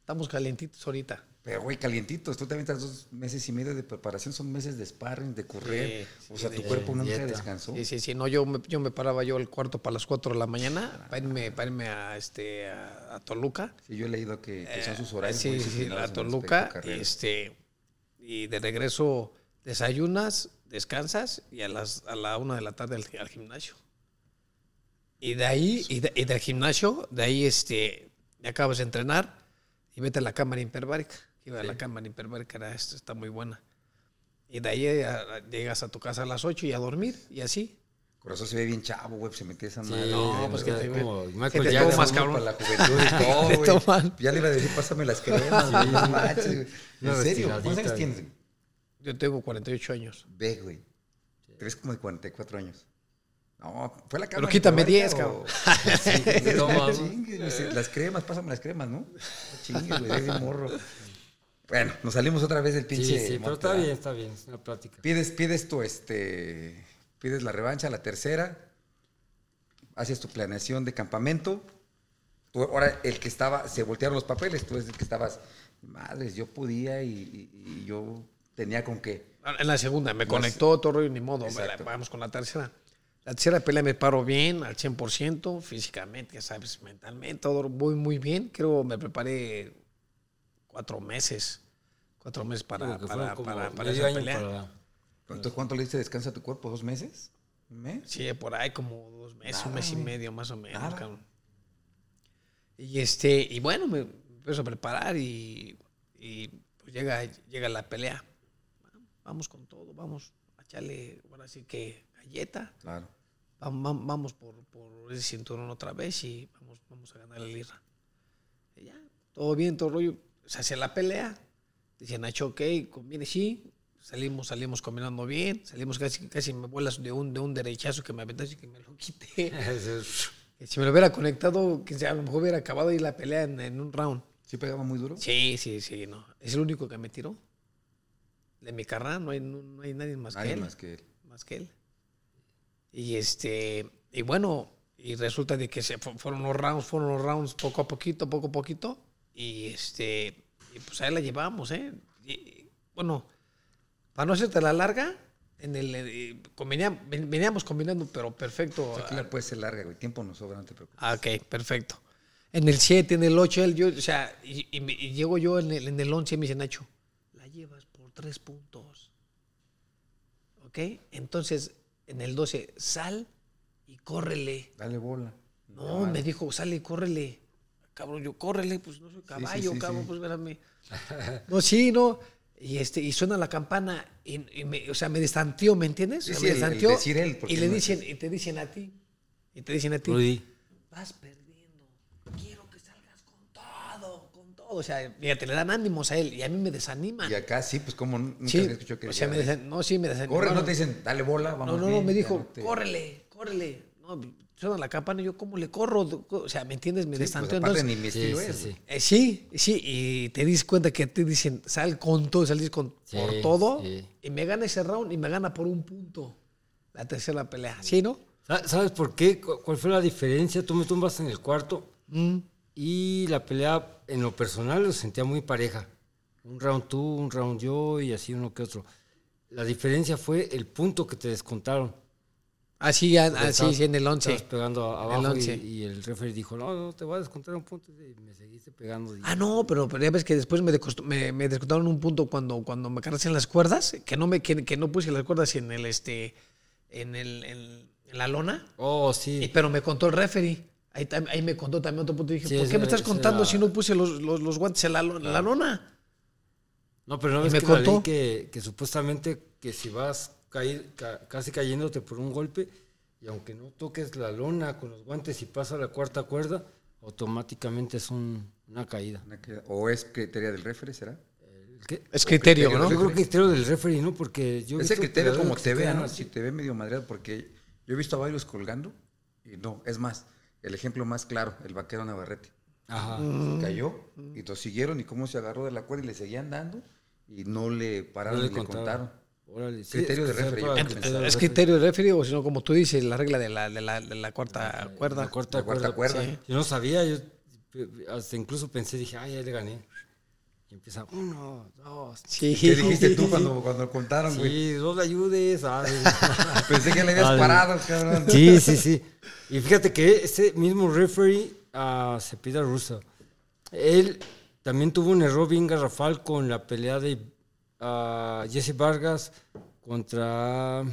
Estamos calientitos ahorita. Pero, güey, calientitos. Tú también estás dos meses y medio de preparación, son meses de sparring, de correr. Sí, o sea, sí, tu cuerpo nunca dieta. descansó. Sí, sí, sí. No, yo me, yo me paraba yo el cuarto para las 4 de la mañana para irme, para irme a, este, a, a Toluca. Sí, yo he leído que, que son sus horarios. Sí, muy sí, sí, disciplinados a Toluca. este, y de regreso desayunas, descansas y a, las, a la una de la tarde al, al gimnasio. Y de ahí, y, de- y del gimnasio, de ahí este, acabas de entrenar y vete a la cámara hiperbárica. Iba a la cámara hiperbárica, era, esto está muy buena. Y de ahí a- llegas a tu casa a las 8 y a dormir, y así. Corazón se ve bien chavo, güey, se metía esa Sí, madre. no, de pues que te- como Michael te Jackson. más cabrón. Para la juventud y todo, güey. toman. Ya le iba a decir, pásame las cremas, güey, no manches, güey. Una En serio, ¿cuántos años tienes? güey? Yo tengo 48 años. Ve, güey. Te ves como de 44 años. No, fue la cámara. Pero quítame hiperbárica 10, o- cabrón. Sí, No, no, dice, las cremas, pásame las cremas, ¿no? Chingue, güey, ese morro. Bueno, nos salimos otra vez del Sí, pinche. sí, pero está bien, está bien, es una plática. Pides, pides tu, este, pides la revancha, la tercera, haces tu planeación de campamento. Tú, ahora, el que estaba, se voltearon los papeles, tú eres el que estabas, madres, yo podía y, y- y yo tenía con qué. En la segunda, me conectó todo rollo, ni modo. Exacto. Vamos con la tercera. La tercera pelea me paro bien, al 100%, físicamente, ya sabes, mentalmente, todo muy, muy bien. Creo me preparé cuatro meses. Cuatro meses para, para, para, esa pelea. Entonces, ¿cuánto le diste descanso a tu cuerpo? ¿Dos meses? ¿Un mes? Sí, por ahí como dos meses, Nada, un mes y medio más o menos, Nada. cabrón. Y este, y bueno, me empiezo a preparar y, y pues llega, llega la pelea. Vamos con todo, vamos a echarle, ahora sí que galleta. Claro. Vam- vam- Vamos por, por ese cinturón otra vez y vamos, vamos a ganar el IRA. Y ya, todo bien, todo rollo. Se hace la pelea. Dicen, Nacho, ok, conviene, sí. Salimos, salimos combinando bien. Salimos casi, casi me vuelas de un, de un derechazo que me aventaste y que me lo quité. Si me lo hubiera conectado, que a lo mejor hubiera acabado ahí la pelea en, en un round. ¿Sí pegaba muy duro? Sí, sí, sí, no. Es el único que me tiró. De mi carrera no hay, no, no hay nadie más Nadie que él. más que él. Más que él. Y este, y bueno, y resulta de que se fu- fueron los rounds, fueron los rounds poco a poquito, poco a poquito. Y este, y pues ahí la llevamos, ¿eh? Y, bueno, para no hacerte la larga, en el, eh, ven- veníamos combinando, pero perfecto. O sea, aquí la puede ser larga, güey. Tiempo nos sobra, no te preocupes. Ah, ok, perfecto. En el 7, en el 8, él, yo, o sea, y, y y llego yo en el, en el 11 y me dice Nacho, la llevas por tres puntos. ¿Ok? Entonces, en el 12, sal y córrele. Dale bola. No, me dijo, sale y córrele. Cabrón, yo, córrele, pues no soy caballo, sí, cabrón, sí. pues espérame. No, sí, no. Y, este, y suena la campana, y, y me- o sea, me destanteó, ¿me entiendes? Sí, O sea, sí, me el- el destanteó, decir él, porque y le no dicen, es- y te dicen a ti, y te dicen a ti, Rudy. vas perdiendo, quiero que salgas con todo, con todo. O sea, fíjate, le dan ánimos a él y a mí me desaniman. Y acá sí, pues como nunca Sí, escuchado que o sea, me desan- no, sí, me desanimaron. Corre, no te dicen, dale bola, vamos No, no, no, bien, me dijo, no te- córrele, córrele. No, suena la campana y yo, ¿cómo le corro? O sea, ¿me entiendes? Me Sí, pues, destanteó. aparte Entonces, ni mi Sí, estilo sí, es. sí. eh, sí, sí, y te dis cuenta que te dicen, sal con todo, salís con Sí, por todo, sí. y me gana ese round y me gana por un punto la tercera pelea. ¿Sí, no? Sa- ¿Sabes por qué? ¿Cu- ¿Cuál fue la diferencia? Tú me tumbas en el cuarto Mm. y la pelea, en lo personal, lo sentía muy pareja. Un round tú, un round yo y así uno que otro. La diferencia fue el punto que te descontaron. Así, Porque así, sí, en el 11. estabas pegando el abajo y, 11. y el referee dijo, no, no, te voy a descontar un punto. Y me seguiste pegando. Y- Ah, no, pero, pero ya ves que después me, decost- me, me descontaron un punto cuando, cuando me cargaste en las cuerdas, que no me que, que no puse las cuerdas en el este en el en, en la lona, Oh, y- sí. pero me contó el referee. Ahí, ahí me contó también otro punto y dije, Sí, ¿por qué ese- me estás contando era- si no puse los, los, los guantes en la, lo- la lona? No, pero no y ves me que la ley contó. que, que supuestamente que si vas caí- ca- casi cayéndote por un golpe y aunque no toques la lona con los guantes y pasa la cuarta cuerda, automáticamente es un- una caída. Una ¿O es criterio del refere, será? ¿El qué? Es criterio, criterio ¿no? Yo creo que criterio del referee, ¿no? Porque yo Ese visto criterio como que te se vea, quedan ¿no? así. Si te ve medio madreado, porque yo he visto a varios colgando y no, es más, el ejemplo más claro, el vaquero Navarrete. Ajá. Mm. Cayó y lo siguieron y cómo se agarró de la cuerda y le seguían dando y no le pararon No ni le contaron. Sí, Criterio es de que referee, criterio Es criterio del referee o si no, como tú dices, la regla de la, de la, de la cuarta cuerda. La cuarta La cuarta cuerda. cuerda. Sí. Yo no sabía, yo hasta incluso pensé, dije, ay, ya le gané. Y empieza, uno, dos. Sí. ¿Qué dijiste tú cuando, cuando contaron, güey? Sí, no le ayudes. ay. Pensé que le habías Al- parado, cabrón. Sí, sí, sí. Y fíjate que ese mismo referee uh, se pide a Russo. Él también tuvo un error bien garrafal con la pelea de ah, Jesse Vargas contra ah,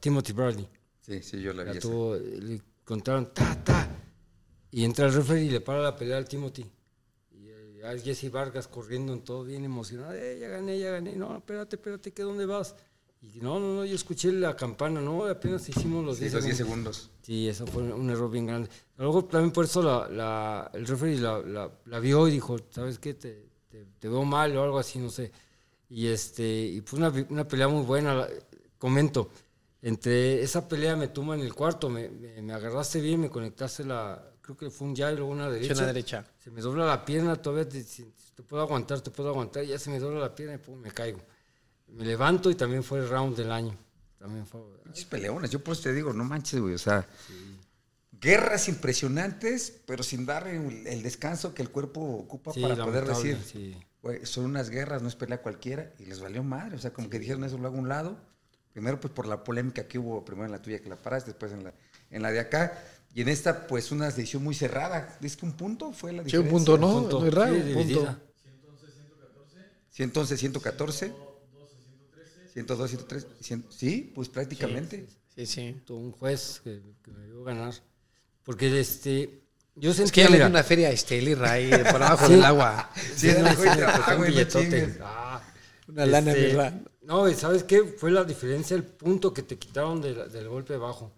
Timothy Bradley. Sí, sí, yo la vi. La tuvo, le contaron ta, ta. Y entra el referee y le para la pelea al Timothy. Y al Jesse Vargas corriendo en todo, bien emocionado. Eh, ya gané, ya gané. No, espérate, espérate, ¿qué dónde vas? Y no, no, no, yo escuché la campana, no, apenas hicimos los Sí, 10 los 10 segundos. segundos. Sí, eso fue un error bien grande. Luego también por eso la, la- el referee la, la- la vio y dijo, ¿sabes qué? Te, te- te veo mal o algo así, no sé. Y este y fue una, una pelea muy buena. comento, entre esa pelea me tumba en el cuarto, me, me, me agarraste bien, me conectaste la, creo que fue un jab y luego una derecha. una derecha. Se me dobla la pierna, todavía te, te puedo aguantar, te puedo aguantar, ya se me dobla la pierna y pum, me caigo. Me levanto y también fue el round del año. También fue, Pinches peleones, yo por eso te digo, no manches, güey, o sea, guerras impresionantes, pero sin dar el, el descanso que el cuerpo ocupa Sí, para poder decir, sí. son unas guerras, no es pelea cualquiera, y les valió madre, o sea, como que dijeron eso lo hago a un lado, primero pues por la polémica que hubo, primero en la tuya que la paraste, después en la, en la de acá, y en esta pues una decisión muy cerrada, dices que un punto fue la Sí, un diferencia. punto, ¿no? Punto. Muy raro, Sí, un punto. dividida. 111, 114, 102, 103, 100, sí, pues prácticamente. Sí, sí. un juez que, que me vio ganar. Porque este, yo Es sentía, que ya mira, una feria a Esteli Ray por abajo Sí. del agua. Sí, Sí, no, sí, un billetote. Ah, Una lana, este, ¿verdad? No, ¿y ¿sabes qué? Fue la diferencia, el punto que te quitaron de la- del golpe bajo.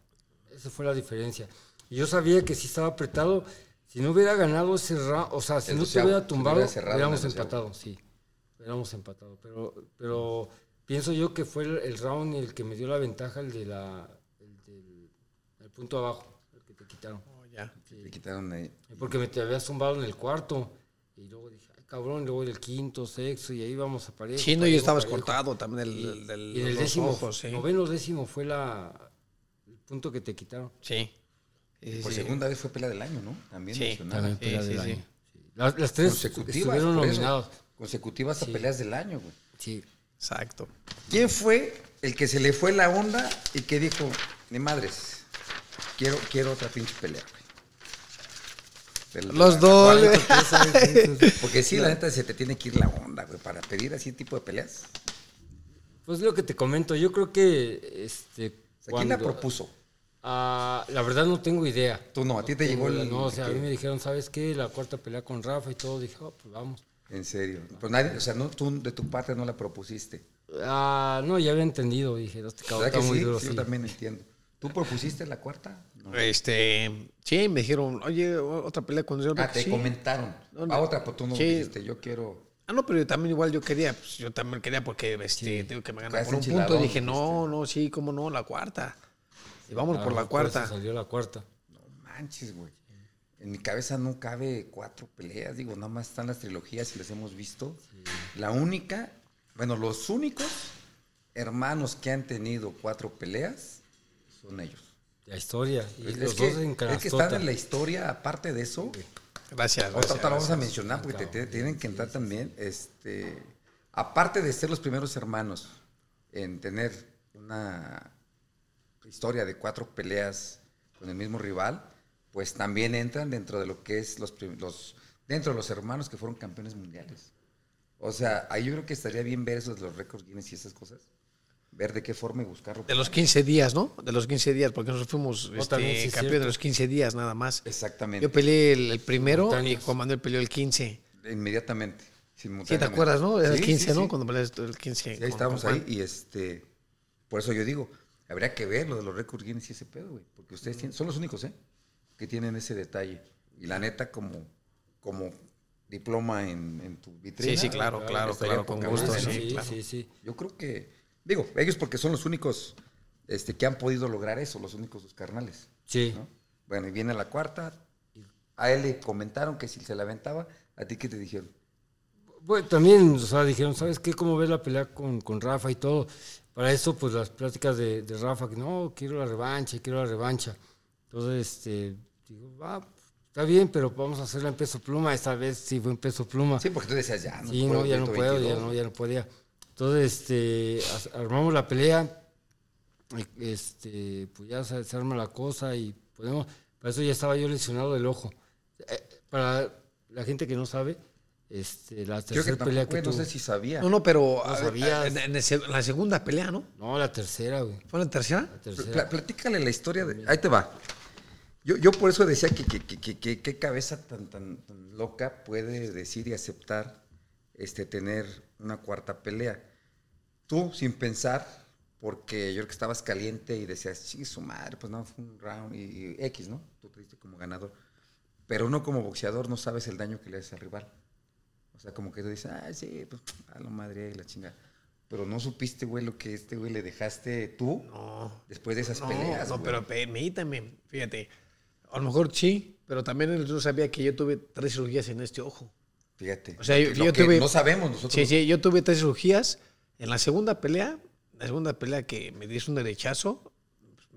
Esa fue la diferencia. Y yo sabía que si estaba apretado. Si no hubiera ganado ese round, o sea, si no te doceavo, hubiera tumbado, hubiera hubiéramos empatado, sí. Hubiéramos empatado. Pero, pero pienso yo que fue el, el round el que me dio la ventaja, el de la el del el punto abajo, quitaron. Oh, ya. Le quitaron ahí. Porque me te habías zumbado en el cuarto. Y luego dije, ay cabrón, luego el quinto, sexto, y ahí vamos a parejo. Chino y parejo, yo estabas parejo. cortado también del, Y, del, y el los décimo, ojos, sí. noveno décimo fue la, el punto que te quitaron. Sí. Sí, sí, Por sí. segunda vez fue pelea del año, ¿no? También Sí, mencionada. También sí, pelea sí, del sí. año. Sí. Las, las tres Consecutivas, estuvieron nominados. Consecutivas a Sí. peleas del año, güey. Sí. Exacto. ¿Quién fue el que se le fue la onda y que dijo, ni madres, quiero, quiero otra pinche pelea, güey? Los dos. Porque sí, la neta se te tiene que ir la onda, güey, para pedir así tipo de peleas. Pues lo que te comento, yo creo que este O sea, ¿Quién la propuso? Ah, la verdad no tengo idea. Tú no, a ti te llegó el... No, o sea, a mí me dijeron, ¿sabes qué? La cuarta pelea con Rafa y todo. Dije, oh, pues vamos. En serio. Pues nadie, o sea, no, tú de tu parte no la propusiste. Ah, no, ya había entendido. Dije, este cabrón ¿Verdad está que muy sí? duro. Sí, Yo también entiendo. ¿Tú propusiste la cuarta? No. Este, sí, me dijeron, oye, otra pelea con el Ah, te sí. comentaron. No, no. A otra, pues tú no Sí. dijiste, yo quiero... Ah, no, pero yo también igual yo quería, pues yo también quería porque este, tengo que me ganar por un punto. Y dije, no, no, sí, cómo no, la cuarta. Y vamos por la Ah, cuarta. salió la cuarta. No manches, güey. En mi cabeza no cabe cuatro peleas. Digo, nada más están las trilogías y las hemos visto. La única, bueno, los únicos hermanos que han tenido cuatro peleas son ellos. La historia. Y Es, los que, dos en es que están en la historia, aparte de eso. Gracias, Otra, gracias. la vamos a mencionar porque te- te- tienen que entrar también. Este, aparte de ser los primeros hermanos en tener una historia de cuatro peleas con el mismo rival, pues también entran dentro de lo que es los, los dentro de los hermanos que fueron campeones mundiales. O sea, ahí yo creo que estaría bien ver esos de los récords Guinness y esas cosas. Ver de qué forma y buscarlo. De los 15 días, ¿no? De los 15 días, porque nosotros fuimos este, sí, campeones cierto. de los 15 días nada más. Exactamente. Yo peleé el, el primero y. Juan Manuel peleó el 15. Inmediatamente. Sí, te acuerdas, ¿no? Era el Sí, 15, sí, ¿no? sí. Cuando peleaste el 15. Sí, ahí estábamos ahí y este, por eso yo digo, habría que ver lo de los récords Guinness y ese pedo, güey, porque ustedes tienen- son los únicos, ¿eh? Que tienen ese detalle. Y la neta, como, como diploma en, en tu vitrina. Sí, sí, claro, claro, estaría claro, con gusto, sí, ¿no? sí, claro. sí, sí. Yo creo que, digo, ellos porque son los únicos este, que han podido lograr eso, los únicos dos carnales. Sí. ¿no? Bueno, y viene la cuarta. A él le comentaron que si se la aventaba, ¿a ti qué te dijeron? Bueno, también, o sea, dijeron, ¿sabes qué? ¿Cómo ves la pelea con, con Rafa y todo? Para eso, pues las pláticas de, de Rafa, que no, quiero la revancha, quiero la revancha. Entonces, este, digo, va, está bien, pero vamos a hacerla en peso pluma. Esta vez sí fue en peso pluma. Sí, porque tú decías, ya, no Sí, no, ya no puedo, ya 122. no, ya no podía. Entonces, este, armamos la pelea, este, pues ya se, se arma la cosa y podemos, para eso ya estaba yo lesionado del ojo. Eh, para la gente que no sabe, este, la Yo que tercera pelea que güey, no tuve. sé si sabía. No, no, pero No sabías. en, la segunda pelea, ¿no? No, la tercera, güey. ¿Fue la tercera? La Pla- tercera. platícale la historia de. Ahí te va. Yo, yo por eso decía que que- que- que- que- qué cabeza tan, tan, tan loca puede decir y aceptar este, tener una cuarta pelea. Tú, sin pensar, porque yo creo que estabas caliente y decías, sí, su madre, pues no, fue un round y, y X, ¿no? Tú te diste como ganador. Pero uno como boxeador no sabes el daño que le haces al rival. O sea, como que tú dices, ah, sí, pues a la madre y la chingada. Pero no supiste, güey, lo que este güey le dejaste tú No. después de esas No, peleas. no, güey. pero permítame, fíjate. A lo mejor sí, pero también él sabía que yo tuve tres cirugías en este ojo. Fíjate. O sea, yo- yo tuve- No sabemos nosotros. Sí, sí, yo tuve tres cirugías. En la segunda pelea, la segunda pelea que me diste un derechazo,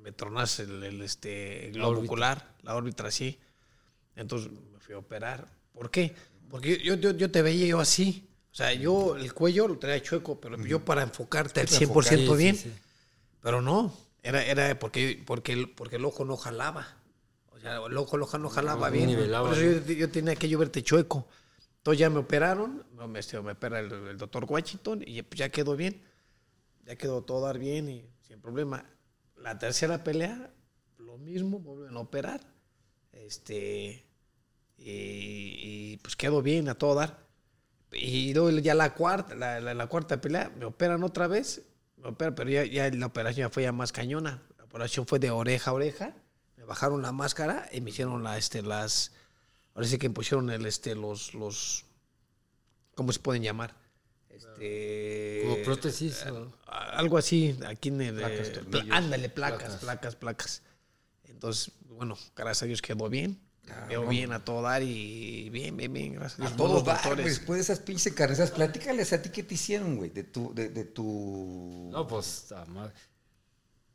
me tronaste el, el, este, el globo ocular, la órbita así. Entonces me fui a operar. ¿Por qué? Porque yo, yo, yo te veía yo así. O sea, yo el cuello lo traía chueco, pero yo para enfocarte al para 100% enfocar, Sí, sí, bien. sí. Pero no, era, era porque, porque, el, porque el ojo no jalaba. O sea, el ojo, el ojo no jalaba No bien. nivelaba, Por eso yo, yo tenía que yo verte chueco. Entonces ya me operaron, me, este, me opera el, el doctor Washington y pues ya quedó bien. Ya quedó todo dar bien y sin problema. La tercera pelea, lo mismo, vuelven a operar. Este, y, y, pues quedó bien a todo dar. Y luego ya la cuarta, la, la- cuarta pelea, me operan otra vez, me operan, pero ya, la operación fue ya más cañona. La operación fue de oreja a oreja, me bajaron la máscara y me hicieron este, las, ahora sí que me pusieron el, este, los, los, ¿cómo se pueden llamar? Este, Como prótesis. o- algo así, aquí en el, Placas, eh, ándale, placas, Placas. placas, placas. Entonces, bueno, gracias a Dios quedó bien. Veo bien a todo dar y bien, bien, bien, gracias a A Dios. todos güey. doctores. Después de esas pinches carnes, platícales a ti qué te hicieron, güey, de tu, de, de tu... No, pues.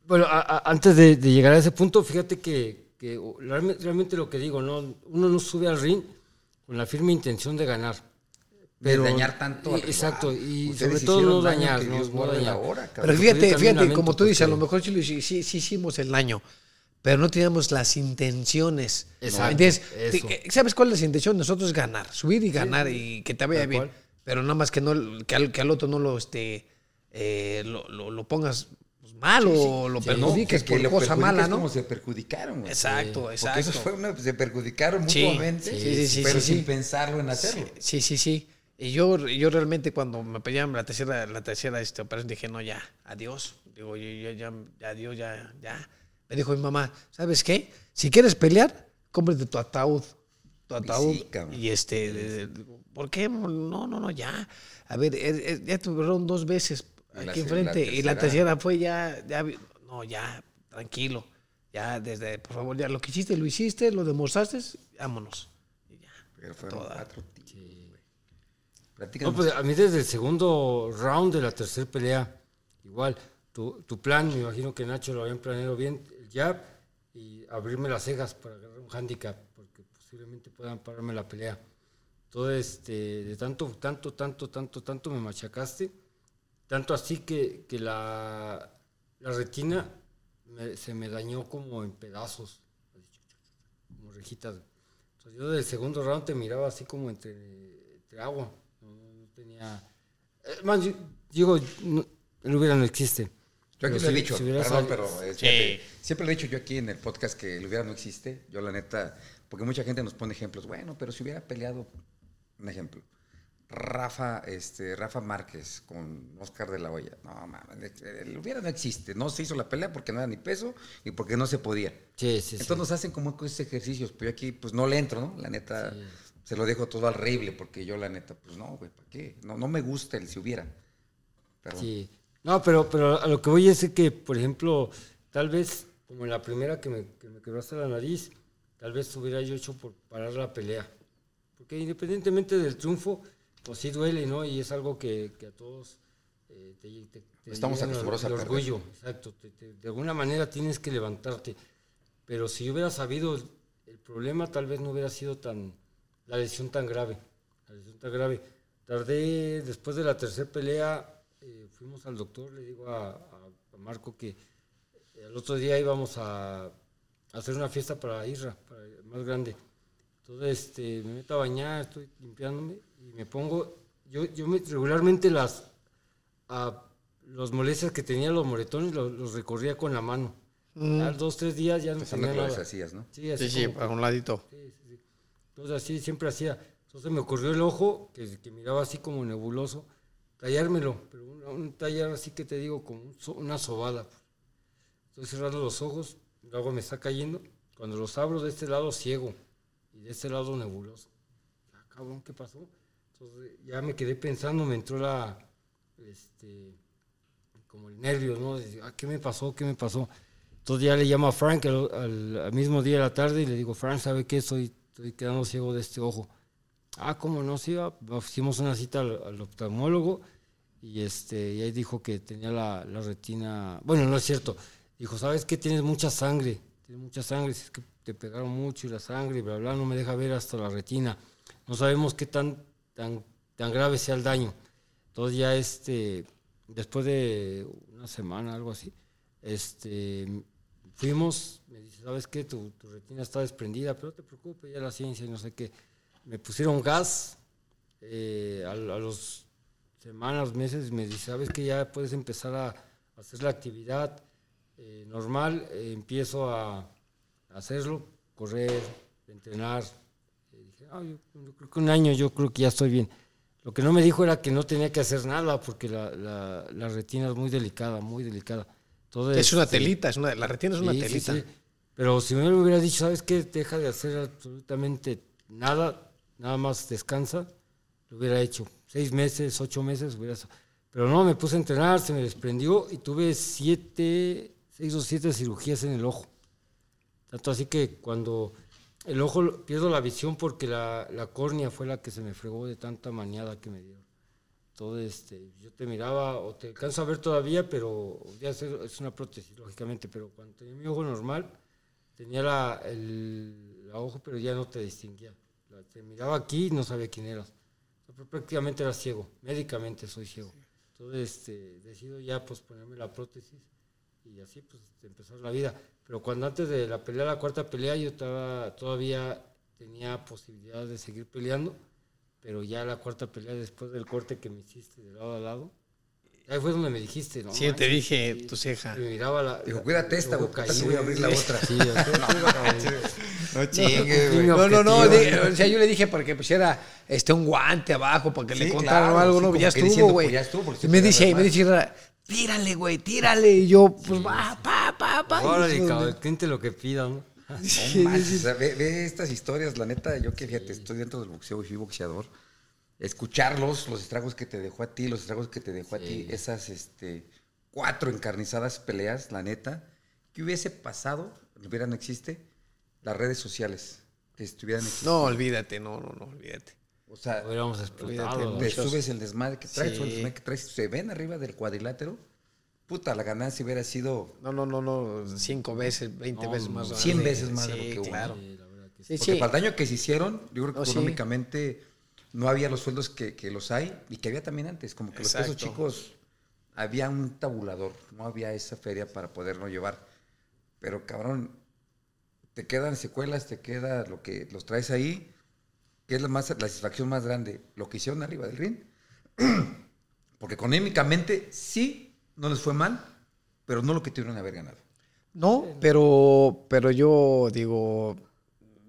Bueno, a- a- antes de, de llegar a ese punto, fíjate que, que realmente, lo que digo, ¿no? uno no sube al ring con la firme intención de ganar. de dañar tanto y- Exacto, y Ustedes sobre todo no dañar, no, no dañar. hora. Pero fíjate, fíjate, como tú dices, a lo mejor sí, sí, sí hicimos el daño, pero no teníamos las intenciones. Exacto. Te- eh, ¿Sabes cuál es la intención? Nosotros ganar, subir y ganar y que te vaya bien. cual. Pero nada más que no que al, que al otro no lo este eh, lo, lo- lo pongas mal o lo No, perjudiques que por lo cosa mala, ¿no? como se perjudicaron, güey. Exacto, Porque exacto. eso fue una, se perjudicaron Sí, mutuamente, sí, sí, sí, pero sí, sin sí. pensarlo en hacerlo. Sí, sí, sí. Y yo, yo realmente cuando me pedían la tercera, la tercera este, operación dije, no, ya, adiós. Digo, yo, ya, ya, ya, adiós, ya, ya. Me dijo mi mamá, ¿sabes qué? Si quieres pelear, cómprate tu ataúd. Tu ataúd. sí, y este, ¿por qué? No, no, no, ya. A ver, eh, eh, ya tuvieron dos veces aquí enfrente. la y la tercera- fue ya, ya, no, ya, tranquilo. Ya, desde, por favor, ya lo que hiciste, lo hiciste, lo demostraste, vámonos. Y ya. Pero fueron Toda. cuatro. No, pues a mí desde el segundo round de la tercera pelea, igual, tu, tu plan, me imagino que Nacho lo habían planeado bien, el jab y abrirme las cejas para agarrar un handicap, porque posiblemente puedan pararme la pelea. Todo este, de tanto, tanto, tanto, tanto, tanto me machacaste, tanto así que, que la, la retina me- se me dañó como en pedazos, como rejitas. Entonces yo del segundo round te miraba así como entre, entre agua. No, no tenía... eh, yo- digo, no, el hubiera no existe. Yo aquí Pero lo he dicho, si perdón, pero eh, siempre lo he dicho yo aquí en el podcast que el hubiera no existe. Yo la neta, porque mucha gente nos pone ejemplos. Bueno, pero si hubiera peleado, un ejemplo, Rafa, este, Rafa Márquez con Oscar de la Hoya. No, mames, el hubiera no existe. No se hizo la pelea porque no era ni peso y porque no se podía. Sí, sí, sí. Entonces nos hacen como esos ejercicios. Pues yo aquí, pues no le entro, ¿no? La neta, se lo dejo todo al horrible porque yo, la neta, pues no, güey, ¿para qué? No, no me gusta el si hubiera. Perdón. Sí. No, pero, pero a lo que voy es que, por ejemplo, tal vez, como en la primera que me, que me quebraste la nariz, tal vez hubiera yo hecho por parar la pelea. Porque independientemente del triunfo, pues sí duele, ¿no? Y es algo que, que a todos eh, te, te- te Estamos acostumbrados de a perder. orgullo. Exacto. te- de alguna manera tienes que levantarte. Pero si yo hubiera sabido el, el problema, tal vez no hubiera sido tan la lesión tan grave. La lesión tan grave. Tardé, después de la tercera pelea, eh, fuimos al doctor, le digo a, a- a Marco que eh, el otro día íbamos a, a hacer una fiesta para Isra, para el más grande. Entonces este, me meto a bañar, estoy limpiándome y me pongo, yo, yo me- regularmente las a, los molestias que tenía los moretones los, los recorría con la mano. A dos, tres días ya no Pensando tenía nada. deshacías, ¿no? Sí, así Sí, sí, para un ladito. Sí, sí, sí. Entonces así siempre hacía. Entonces me ocurrió el ojo, que, que miraba así como nebuloso, tallármelo, pero un, un tallar así que te digo, como un so- una sobada. Estoy cerrando los ojos, luego me está cayendo. Cuando los abro de este lado ciego y de este lado nebuloso. Ah, cabrón, ¿qué pasó? Entonces ya me quedé pensando, me entró la, este, como el nervio, ¿no? Ah, ¿Qué me pasó? ¿Qué me pasó? Entonces ya le llamo a Frank al, mismo día de la tarde y le digo, Frank, ¿sabe qué? Estoy, estoy quedando ciego de este ojo. Ah, ¿cómo no? Sí, hicimos una cita al, al oftalmólogo y, este, y ahí dijo que tenía la, la retina... Bueno, no es cierto. Dijo, ¿sabes qué? Tienes mucha sangre. Tienes mucha sangre. Si es que te pegaron mucho y la sangre, bla, bla, no me deja ver hasta la retina. No sabemos qué tan, tan, tan grave sea el daño. Entonces ya este, después de una semana, algo así, este, fuimos, me dice, ¿sabes qué? Tu, tu retina está desprendida, pero no te preocupes, ya la ciencia y no sé qué. Me pusieron gas eh, a, a los semanas, meses, me dice, ¿sabes qué? Ya puedes empezar a, hacer la actividad eh, normal. Eh, empiezo a, a hacerlo, correr, entrenar. Eh, dije, "Ah, yo, yo creo que un año yo creo que ya estoy bien. Lo que no me dijo era que no tenía que hacer nada porque la, la, la retina es muy delicada, muy delicada. Todo Es una este, telita, es una, la retina es una Sí, sí, telita. sí. Pero si me hubiera dicho, ¿sabes qué? Deja de hacer absolutamente nada, nada más descansa, lo hubiera hecho. Seis meses, ocho meses, hubiera... Pero no, me puse a entrenar, se me desprendió y tuve siete, seis o siete cirugías en el ojo. Tanto así que cuando el ojo pierdo la visión porque la, la córnea fue la que se me fregó de tanta maniada que me dio. Todo este, yo te miraba o te alcanzo a ver todavía, pero ya es, una prótesis, lógicamente, pero cuando tenía mi ojo normal, tenía la, el la ojo, pero ya no te distinguía. La- te miraba aquí y no sabía quién eras. O sea, pero prácticamente era ciego, médicamente soy ciego. Entonces este, decido ya pues ponerme la prótesis y así pues empezar la vida. Pero cuando antes de la pelea, la cuarta pelea, yo estaba, todavía tenía posibilidad de seguir peleando, pero ya la cuarta pelea después del corte que me hiciste de lado a lado, ahí fue donde me dijiste, ¿no? Sí, yo te dije, sí. tu ceja. Y me miraba la... Dijo, cuídate esta, güey, caí, puta, que voy a abrir la otra. Sí. No chingue, Sí, güey. No, no, no, de- o sea, yo le dije para que pusiera este, un guante abajo, para que le Sí, contaran claro, algo, sí, ¿no? como Ya que estuvo, diciendo, güey. pues, ya estuvo, porque me dice, me dice, tírale, güey, tírale. Y yo, pues va, pa, pa, pa. Órale, cabrón, gente lo que pida, ¿no? No manches, o sea, ve, ve estas historias, la neta, yo que fíjate, estoy dentro del boxeo y fui boxeador. Escucharlos, los estragos que te dejó a ti, los estragos que te dejó a ti, esas este, cuatro encarnizadas peleas, la neta, ¿qué hubiese pasado? Hubiera no existe, las redes sociales, que estuvieran No, olvídate, no, no, no, olvídate. O sea, Hubiéramos explotado. Olvídate, ¿no? te muchos. subes el desmadre que traes, Sí. el desmadre que traes, se ven arriba del cuadrilátero, puta, la ganancia hubiera sido No, no, no, no, cinco veces, veinte No, veces más. cien veces más de lo que claro. Sí, Porque para el daño que se hicieron, yo creo que No, sí. económicamente no había los sueldos que, que los hay y que había también antes. Como que los pesos chicos había un tabulador, no había esa feria para poderlo llevar. Pero cabrón, te quedan secuelas, te queda lo que los traes ahí, que es la, más, la satisfacción más grande, lo que hicieron arriba del ring. Porque económicamente sí, no les fue mal, pero no lo que tuvieron que haber ganado. No, pero, pero yo digo,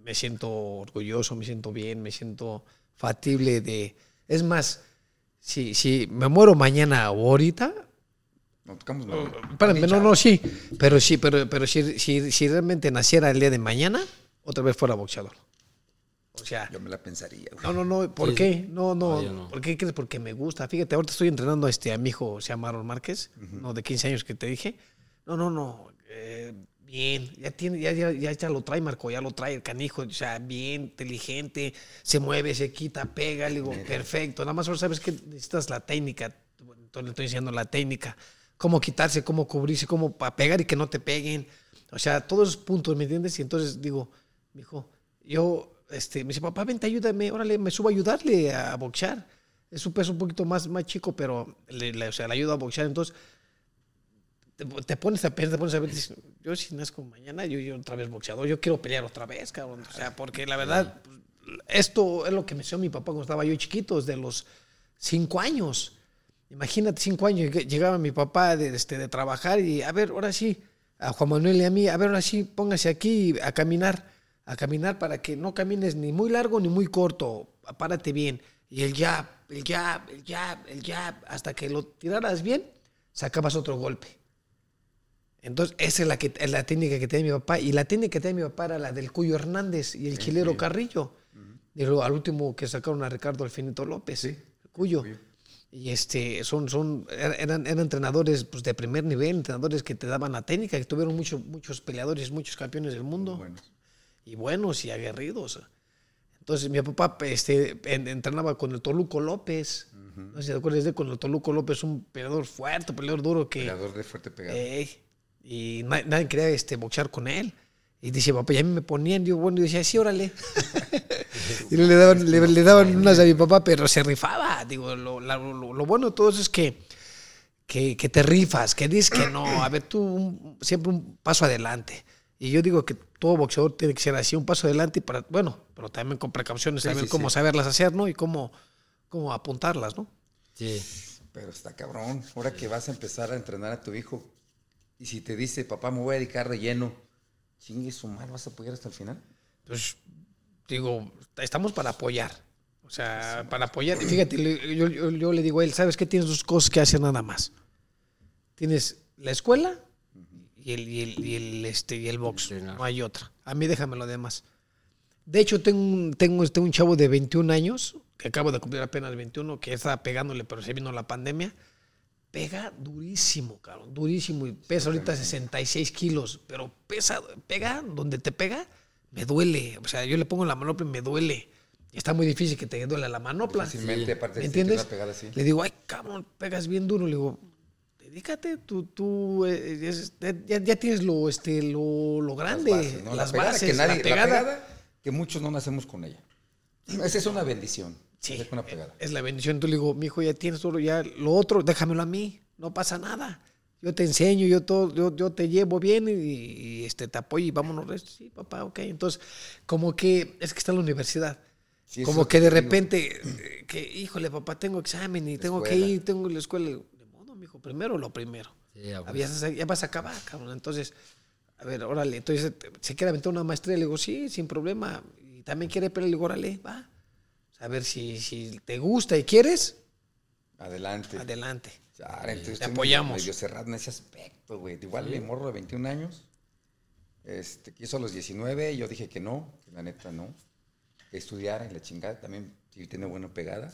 me siento orgulloso, me siento bien, me siento factible de... Es más, si, si me muero mañana o ahorita, No tocamos espérame, no, no, sí, pero sí, pero, pero si, si, si realmente naciera el día de mañana, otra vez fuera boxeador. O sea, Yo me la pensaría. güey. no, no, no, ¿por Sí, qué? sí. No, no, no. ¿por qué crees? Porque me gusta. Fíjate, ahorita estoy entrenando a, este, a mi hijo, se llama Aaron Márquez, no, de 15 años que te dije. No, no, no, eh, bien, ya, tiene, ya, ya, ya, ya lo trae Marco, ya lo trae el canijo, o sea, bien, inteligente, se mueve, se quita, pega, le digo, perfecto. Nada más ahora sabes que necesitas la técnica, entonces le estoy diciendo la técnica, cómo quitarse, cómo cubrirse, cómo para pegar y que no te peguen. O sea, todos esos puntos, ¿me entiendes? Y entonces digo, mi hijo, yo, este, me dice, papá, vente, ayúdame, órale, me subo a ayudarle a boxear. Es un peso un poquito más, más chico, pero le, le- o sea, le ayudo a boxear. Entonces, te, pones a pensar, te pones a ver, dices, yo si nazco mañana, yo, yo otra vez boxeador, yo quiero pelear otra vez, cabrón. O sea, porque la verdad, esto es lo que me enseñó mi papá cuando estaba yo chiquito, desde los cinco años. Imagínate, cinco años, lleg- llegaba mi papá de, este, de trabajar y, a ver, ahora sí, a Juan Manuel y a mí, a ver, ahora sí, póngase aquí a caminar, a caminar para que no camines ni muy largo ni muy corto, párate bien. Y el jab, el jab, el jab, el jab, hasta que lo tiraras bien, sacabas otro golpe. Entonces, esa es la, que, es la técnica que tenía mi papá. Y la técnica que tenía mi papá era la del Cuyo Hernández y el chilero Carrillo. Y luego al último que sacaron a Ricardo Alfinito López, el Cuyo. Y este, son, son, er, eran, eran entrenadores pues, de primer nivel, entrenadores que te daban la técnica, que tuvieron mucho, muchos peleadores, muchos campeones del mundo. Buenos. Y buenos y aguerridos. Entonces mi papá este, en- entrenaba con el Toluco López. No sé si te acuerdas de con el Toluco López, un peleador fuerte, peleador duro que... Peleador de fuerte pegado. Ey, y na- nadie quería este, boxear con él. Y dice, papá, y a mí me ponían, yo, bueno, y decía, sí, órale. y le daban, le, le daban unas a mi papá, pero se rifaba. Digo, lo, lo- lo bueno de todo eso es que, que, que te rifas, que dices que no. A ver, tú un- siempre un paso adelante. Y yo digo que todo boxeador tiene que ser así, un paso adelante, y para, bueno, pero también con precauciones, Sí, sí, cómo sí. saberlas hacer, ¿no? Y cómo, cómo apuntarlas, ¿no? Sí. Pero está cabrón. Ahora que vas a empezar a entrenar a tu hijo y si te dice, papá, me voy a dedicar de lleno, chingue su madre, ¿vas a apoyar hasta el final? pues digo, estamos para apoyar. O sea, para apoyar. Y Fíjate, yo, yo- yo le digo a él, ¿sabes qué? Tienes dos cosas que hacer nada más. Tienes la escuela y el, y el, y el, este, y el box. No hay otra. A mí déjame lo demás. De hecho, tengo un, tengo este, un chavo de 21 años, que acabo de cumplir apenas 21, que estaba pegándole, pero se vino la pandemia. Pega durísimo, cabrón, durísimo. Y pesa ahorita 66 kilos, pero pesa, pega, donde te pega, me duele. O sea, yo le pongo la manopla y me duele. Y está muy difícil que te duele la manopla. Fácilmente, aparte ¿Me de entiendes? pegada así. Le digo, ay, cabrón, pegas bien duro. Le digo, dedícate, tú, tú eh, es- ya, ya tienes lo, este, lo, lo grande, Las las bases. La pegada que nadie- la pegada. pegada que muchos no nacemos con ella. Esa es una bendición. Sí, hacer una pegada. es la bendición. Entonces le digo, mi hijo, ya tienes todo, ya lo otro, déjamelo a mí, no pasa nada. Yo te enseño, yo todo, yo, yo te llevo bien y, y, este, te apoyo y vámonos. Sí, papá, ok. Entonces, como que es que está en la universidad. Sí, como que de digo. repente, eh, que, híjole, papá, tengo examen y tengo que ir, tengo la escuela. De modo, mijo, primero lo primero. Sí, Ya, ya vas a acabar, cabrón. Entonces, a ver, órale. Entonces, ¿se quiere aventar una maestría? Le digo, sí, sin problema. Y también quiere pelear. Le digo, órale, va. A ver si, si te gusta y quieres, Adelante. adelante. Chale, entonces Te apoyamos. medio cerrado en ese aspecto, güey. Igual mi morro de 21 años, este, quiso a los 19, yo dije que no, que la neta no. Que estudiara y la chingada también sí tiene buena pegada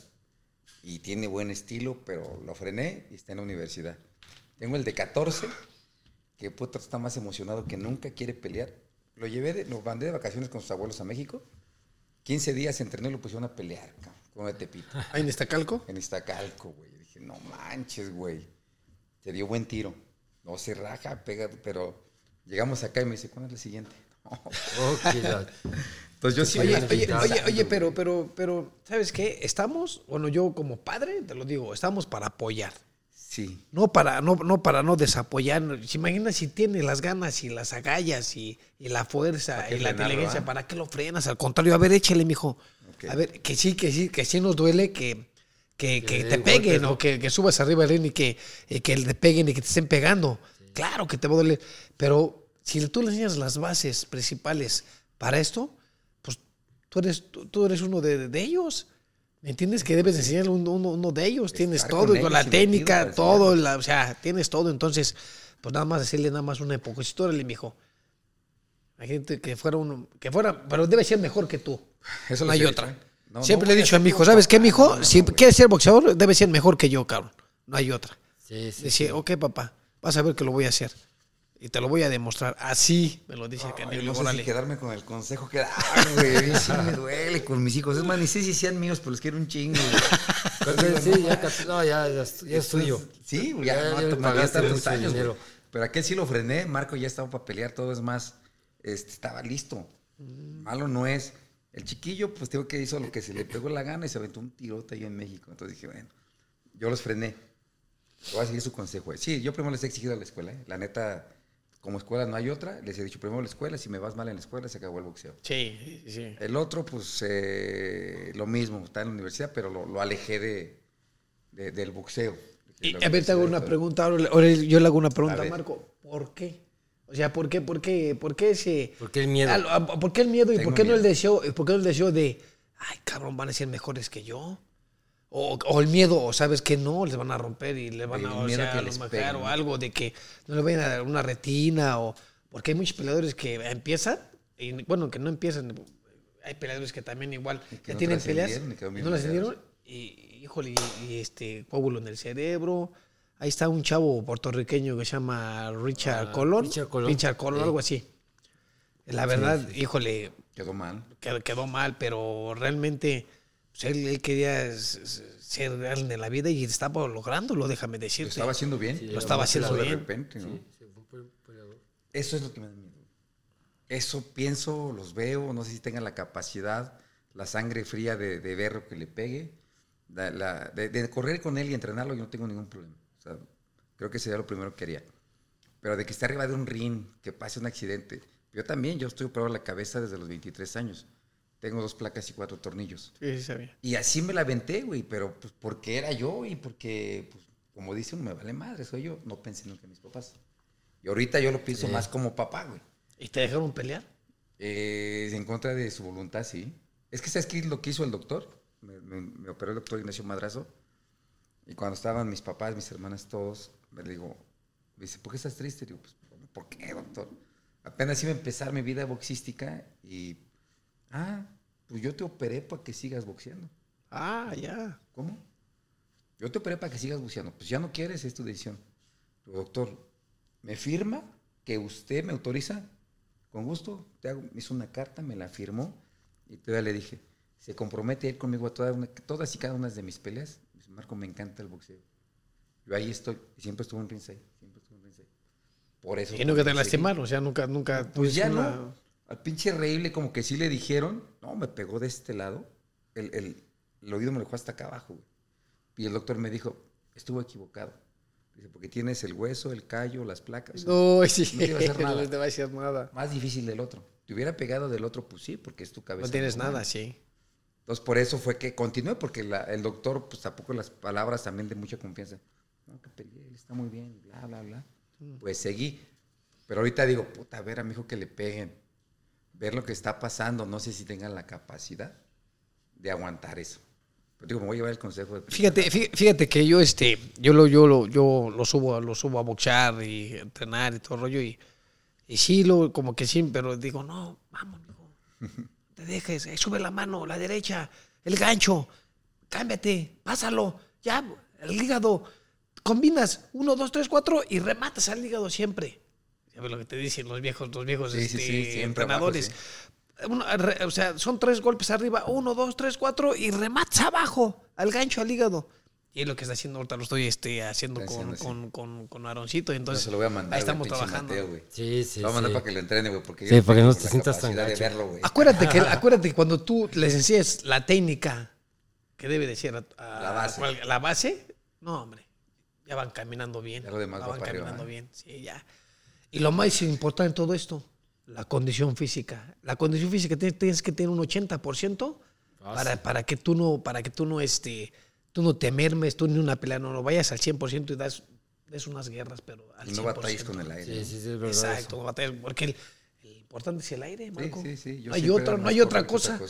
y tiene buen estilo, pero lo frené y está en la universidad. Tengo el de 14, que puta está más emocionado que nunca, quiere pelear. Lo llevé, de, lo mandé de vacaciones con sus abuelos a México. 15 días entrenó y lo pusieron a pelear, cabrón, con el Tepito Ahí en Iztacalco. en Iztacalco, güey. Dije, no manches, güey. Te dio buen tiro. No se raja, pega, pero llegamos acá y me dice, ¿cuándo es la siguiente? No. Entonces yo sí Oye, me oye, oye, oye, pero, pero, pero, ¿sabes qué? Estamos, bueno, yo como padre, te lo digo, estamos para apoyar. Sí. No para no, no para no desapoyar. ¿Se imagina si tienes las ganas y las agallas y, y la fuerza ¿Para qué y la inteligencia? ah? ¿Para qué lo frenas? Al contrario, a ver, échale, mijo. A ver, que sí, que sí, que sí nos duele que, que, que Que te peguen o que, que subas arriba del ring y que, y que te peguen y que te estén pegando. Claro que te va a doler. Pero si tú le enseñas las bases principales para esto, pues tú eres, tú, tú eres uno de, de ellos. ¿Me entiendes? Que debes enseñarle uno, uno- uno de ellos. tienes todo, con y con ellos la técnica, todo, la- o sea, tienes todo. Entonces, pues nada más decirle nada más una época. órale, mijo. Hay gente que fuera uno, que fuera, pero debe ser mejor que tú. Eso no hay otra. Siempre no le he dicho a mi hijo, ¿sabes qué, no, no, si quieres ser boxeador, debe ser mejor que yo, cabrón. No hay otra. Sí, sí. Decía, ok, papá, vas a ver que lo voy a hacer. Y te lo voy a demostrar. Así me lo dice Ay, Canelo. no sé órale. si quedarme con el consejo que da, güey. A mí sí me duele con mis hijos. Es más, ni sé si sean míos, pero los quiero un chingo. Entonces, sí, ya, casi- no, ya, ya, es- ya es tuyo. Sí, ya, Ya- no, ya no, pagaste tantos mucho años, dinero. Pero aquel sí lo frené, Marco ya estaba para pelear, todo es más, este, estaba listo. Malo no es. El chiquillo, pues tengo que hizo lo que se le pegó la gana y se aventó un tirote ahí en México. Entonces dije, bueno, yo los frené. Voy a seguir su consejo. Sí, yo primero les he exigido a la escuela. ¿eh? La neta, como escuela no hay otra. Les he dicho primero la escuela. Si me vas mal en la escuela, se acabó el boxeo. Sí, sí, sí. El otro, pues eh, lo mismo, está en la universidad, pero lo, lo alejé de, de- del boxeo. Y, a ver, te hago una pregunta. Ahora, yo le hago una pregunta a. Marco. ¿Por qué? O sea, ¿por qué, por qué, por qué ese... ¿Por qué el miedo? A- ¿Por qué el miedo y Tengo por qué no el deseo, por qué no el deseo de, ay, cabrón, van a ser mejores que yo? O, o el miedo, o sabes que no, les van a romper y les van El a, o sea, a o algo de que no le vayan a dar una retina o porque hay muchos peleadores que empiezan y bueno, que no empiezan, hay peleadores que también igual que ya no tienen peleas no las ascendieron y, híjole, y, y este coágulo en el cerebro. Ahí está un chavo puertorriqueño que se llama Richard Ah. Richard Colón. Richard algo así. La verdad, híjole, Quedó mal. quedó, quedó mal, pero realmente pues, él, él quería ser alguien en la vida y estaba lográndolo, déjame Lo decirte. estaba haciendo bien. Sí, Lo estaba haciendo de bien. repente, ¿no? Sí, fue. Eso es lo que me da miedo. Eso pienso, los veo, no sé si tengan la capacidad, la sangre fría de, de ver lo que le pegue. La- la- de, de correr con él y entrenarlo, yo no tengo ningún problema. O sea, creo que sería lo primero que haría. Pero de que esté arriba de un ring, que pase un accidente. Yo también, yo estoy operado la cabeza desde los 23 años. Tengo dos placas y cuatro tornillos. Sí, sí, sabía. Y así me la aventé, güey, pero pues porque era yo y porque, pues, como dice uno, me vale madre, soy yo. No pensé nunca en mis papás. Y ahorita yo lo pienso Sí. más como papá, güey. ¿Y te dejaron pelear? Eh, en contra de su voluntad, sí. Es que, ¿sabes qué es lo que hizo el doctor? Me, me- me operó el doctor Ignacio Madrazo. Y cuando estaban mis papás, mis hermanas, todos, me digo, me dice, ¿por qué estás triste? Digo, pues, ¿por qué, doctor? Apenas iba a empezar mi vida boxística y, ah, pues yo te operé para que sigas boxeando. Ah, ya. ¿Cómo? Yo te operé para que sigas buceando. Pues ya no quieres, es tu decisión. Doctor, ¿me firma que usted me autoriza? Con gusto, te hago, me hizo una carta, me la firmó y todavía le dije, se compromete a ir conmigo a toda una- todas y cada una de mis peleas. Dice, Marco, me encanta el boxeo. Yo ahí estoy, siempre estuve en ringside, siempre estuve en ringside. Por eso. Y nunca te lastimaron, o sea, nunca, nunca. Pues ya una- no. Al pinche reíble como que sí le dijeron, no, me pegó de este lado. El, el- el oído me lo dejó hasta acá abajo. güey. Y el doctor me dijo, estuvo equivocado. Dice, porque tienes el hueso, el callo, las placas. o sea, No, sí. No te iba a hacer nada. No te va a hacer nada. Más difícil del otro. Te hubiera pegado del otro, pues sí, porque es tu cabeza. No tienes nada, sí. Entonces, por eso fue que continué, porque la- el doctor, pues tampoco las palabras también de mucha confianza. No, que peleé, él está muy bien, bla, bla, bla. Pues seguí. Pero ahorita digo, puta, a ver a mi hijo que le peguen. Ver lo que está pasando. No sé si tengan la capacidad de aguantar eso. Pero digo, me voy a llevar el consejo de. Fíjate, fí- fíjate que yo este, yo lo, yo lo, yo lo subo, lo subo a boxear y entrenar y todo el rollo y, y sí lo, como que sí, pero digo, no, vamos, mijo, te dejes, eh, sube la mano, la derecha, el gancho, cámbiate, pásalo, ya, el hígado, combinas uno, dos, tres, cuatro y rematas al hígado siempre. ¿Sabes lo que te dicen los viejos, los viejos Sí, sí, este, sí, entrenadores? sí. Uno, re- o sea, son tres golpes arriba, uno, dos, tres, cuatro, y rematas abajo, al gancho, al hígado. Y es lo que está haciendo ahorita, lo estoy este, haciendo con, con, con, con Aaroncito. No Entonces, se lo voy a mandar. ahí estamos trabajando. Mateo. Sí, sí, Lo voy a mandar sí. para que lo entrene, güey. Porque Sí, para que no te sientas tan gacho. verlo, güey. acuérdate que, acuérdate que cuando tú les enseñas la técnica que debe de ser a- a- La base. la base, no, hombre, ya van caminando bien. Ya lo demás ya va van para caminando ¿eh? bien, sí, ya. Y lo más importante en todo esto, la condición física. La condición física tienes, tienes que tener un 80% para, para que tú no, para que tú no, este, tú no te mermes, tú ni una pelea, no, no vayas al 100% y das, des unas guerras, pero al Y no 100%. batalles con el aire. Sí, sí, sí, es verdad. Exacto, eso. no batalles, porque el, el importante es el aire, Marco. sí, sí. Yo No hay otra, no hay otra que cosa.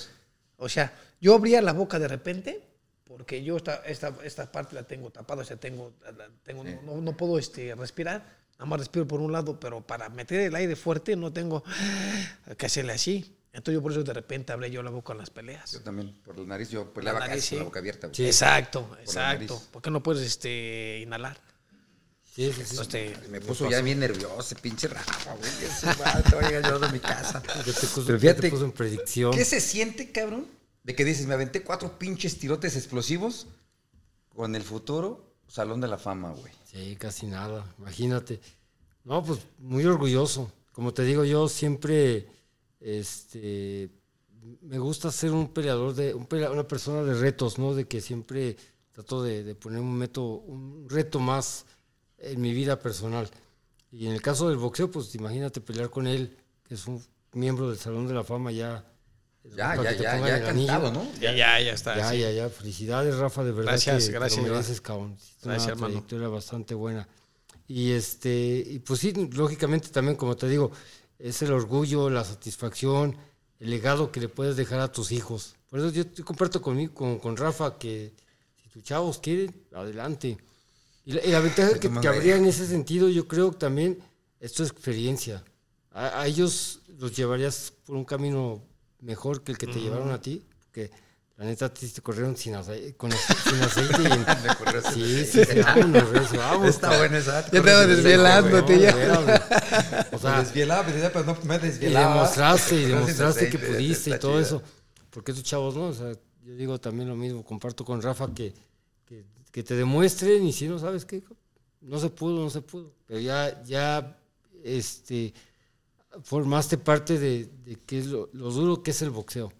O sea, yo abría la boca de repente porque yo esta, esta, esta parte la tengo tapada, o sea, tengo, la- tengo Sí. no, no puedo este, respirar, nada más respiro por un lado, pero para meter el aire fuerte no tengo que hacerle así. Entonces yo por eso de repente abría yo la boca en las peleas. Yo también, por la nariz, yo peleaba nariz, casi con la boca abierta. Sí. Exacto, la exacto. ¿Por qué no puedes este, inhalar? Sí, sí, sí. Me puso ya bien nervioso, pinche Rafa, güey. Ese vato, oiga, yo de mi casa. Ya te puso, Pero fíjate, te puso en predicción. ¿Qué se siente, cabrón? De que dices, me aventé cuatro pinches tirotes explosivos con el futuro Salón de la Fama, güey. Sí, casi nada, imagínate. No, pues muy orgulloso. Como te digo, yo siempre este, me gusta ser un peleador, de un pelea- una persona de retos, ¿no? De que siempre trato de, poner un, método, un reto más en mi vida personal. Y en el caso del boxeo, pues imagínate pelear con él, que es un miembro del Salón de la Fama ya. Ya, ya, te ya, ya cantado, ¿no? ya, ya, ya está. Ya, sí. ya, ya. Felicidades, Rafa, de verdad Gracias, que te gracias, lo mereces, cabrón. Una Gracias, hermano. trayectoria bastante buena. Y este, y pues sí, lógicamente también, como te digo, es el orgullo, la satisfacción, el legado que le puedes dejar a tus hijos. Por eso yo, comparto conmigo, con, con Rafa que si tus chavos quieren, adelante. Y la, y la ventaja que, que habría en ese sentido, yo creo también, esto es experiencia. A, a ellos los llevarías por un camino mejor que el que te llevaron a ti, porque La neta, te, te corrieron sin aceite, con, sin aceite. Y en, sí, sí, sí, vámonos, recio, vamos. Está bueno esa. Ya te No, ya. O sea, desvielaba, me decía, pero no me y desvielaba. demostraste, y Corrió sin demostraste que pudiste y todo chido. eso. Porque esos chavos, ¿no? O sea, yo digo también lo mismo, comparto con Rafa que, que, que te demuestren y si no sabes qué, no se pudo, no se pudo. Pero ya, ya, este, formaste parte de, de es lo, lo duro que es el boxeo.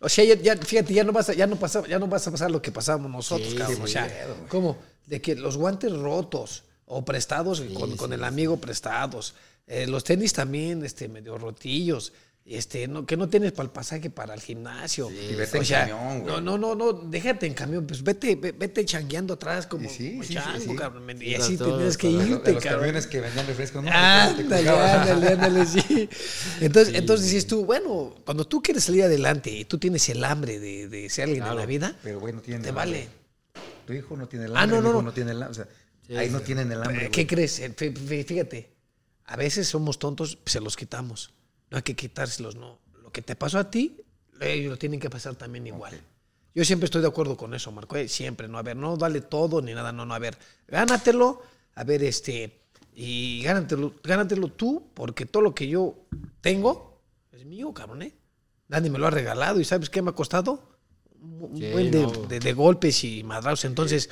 O sea, ya, ya- fíjate, ya no vas a, ya no pasa, ya no vas a pasar lo que pasábamos nosotros, Sí, cabrón. o sea. ¿cómo? De que los guantes rotos o prestados con, sí, con el amigo prestados, eh, los tenis también, este, medio rotillos. Este, no, que no tienes para el pasaje para el gimnasio. Y vete O en sea, camión, güey. No, no, no, no, déjate en camión, pues vete, ve- vete changueando atrás como, sí, como sí, sí, chango, sí. cabrón. Y Sí, así todo, tienes que los- irte, de los cabrón. camiones que vendían refrescos, ¿no? Ándale, ándale, ándale, sí. Entonces, entonces dices tú, bueno, cuando tú quieres salir adelante y tú tienes el hambre de, de ser alguien en Claro. la vida, Pero güey, no tienen te vale. Tu hijo no tiene el Ah, hambre, no, mi no, hijo no. no tiene el hambre. O sea, Sí, ahí no sí. tienen el hambre. ¿Qué güey. crees? Fí- fí- Fíjate, a veces somos tontos, se los quitamos. No hay que quitárselos, no. Lo que te pasó a ti, ellos lo tienen que pasar también igual. Yo siempre estoy de acuerdo con eso, Marco. eh, Siempre, no, a ver, no dale todo ni nada, no, no, a ver, gánatelo, a ver, este, y gánatelo, gánatelo tú, porque todo lo que yo tengo es mío, cabrón, ¿eh? Nadie me lo ha regalado y ¿sabes qué me ha costado? Un Sí, buen de, no. de- de golpes y madrazos. Entonces,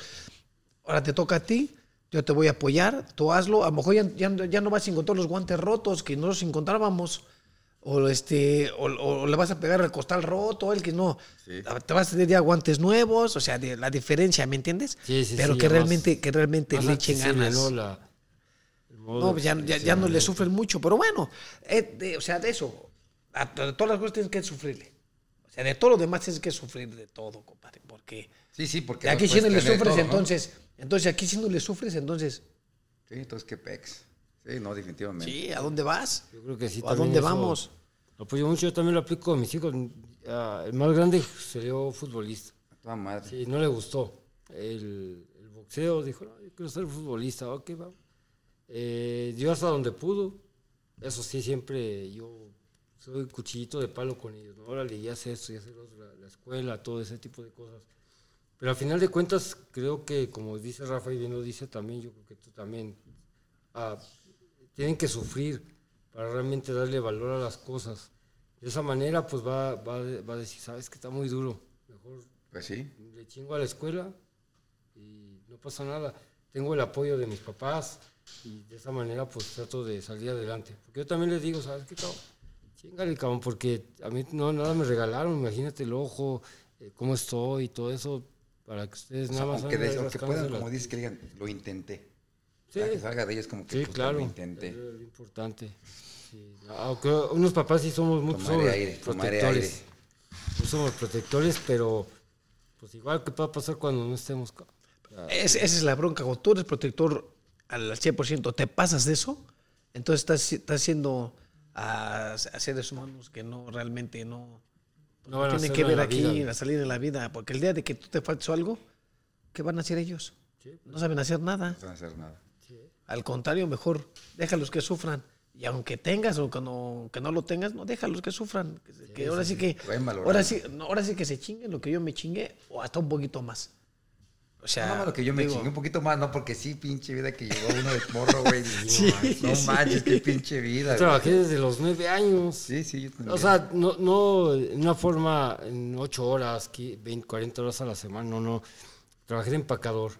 ahora te toca a ti, yo te voy a apoyar, tú hazlo. A lo mejor ya, ya- ya no vas a encontrar los guantes rotos que no los encontrábamos. O, este, o, o le vas a pegar el costal roto, el que no. Sí. Te vas a tener ya guantes nuevos, o sea, de, la diferencia, ¿me entiendes? Sí, sí, Pero sí, que ya más- realmente, que realmente le echen ganas. ¿no? La- No, pues ya, ya, ya no le sufren mucho, pero bueno, eh, de- o sea, de eso, a, de todas las cosas tienes que sufrirle. O sea, de todo lo demás tienes que sufrir de todo, compadre, porque Sí, sí, porque. aquí no si no le sufres, todo, ¿no? entonces, entonces aquí si no le sufres, entonces, Sí, entonces qué pex. Sí, no, definitivamente. sí, ¿a dónde vas? Yo creo que sí. ¿O ¿A dónde eso vamos? Lo apoyo mucho, yo también lo aplico a mis hijos. Ah, el más grande salió futbolista. A toda madre. Sí, no le gustó. El, el boxeo dijo, no, yo quiero ser futbolista, ok, va. Eh, dio hasta donde pudo. Eso sí, siempre yo soy cuchillito de palo con ellos. ¿no? Órale, ya sé esto, ya sé la escuela, todo ese tipo de cosas. Pero al final de cuentas, creo que, como dice Rafa y bien lo dice también, yo creo que tú también, ah, tienen que sufrir para realmente darle valor a las cosas. De esa manera, pues va, va, va a decir, sabes que está muy duro, mejor Pues sí. le chingo a la escuela y no pasa nada. Tengo el apoyo de mis papás y de esa manera pues trato de salir adelante. Porque yo también les digo, ¿sabes qué, cabrón? Chingale, cabrón, porque a mí no, nada me regalaron, imagínate el ojo, eh, cómo estoy y todo eso, para que ustedes O sea, nada más aunque, de- aunque puedan, como dices, que digan, lo intenté. Sí. Para que salga de ellos como que Sí, puta, claro. lo intenté. Es lo importante. Sí. Aunque unos papás sí somos muy aire, tomar protectores. No somos protectores, pero pues igual que pueda pasar cuando no estemos. Es- esa es la bronca. Cuando tú eres protector al 100%, te pasas de eso, entonces estás, estás haciendo a, a seres humanos que no realmente no, No van a tienen que ver la aquí, vida. a salir en la vida. Porque el día de que tú te faltes algo, ¿qué van a hacer ellos? Sí, No saben hacer nada. No a hacer nada. Al contrario, mejor déjalos que sufran. Y aunque tengas o que no, que no lo tengas, no déjalos que sufran. Que, se- que ahora sí, que ahora sí, no, ahora sí que se chinguen lo que yo me chingué o hasta un poquito más. O sea, No, no, lo que yo me digo, chingué un poquito más, no, porque sí, pinche vida que llevó uno de morro, güey. no manches, qué pinche vida. Yo trabajé desde los nueve años. Sí, sí, yo también. O sea, no, no en una forma, en ocho horas, qui- 20, 40 horas a la semana, no, no. Trabajé de empacador.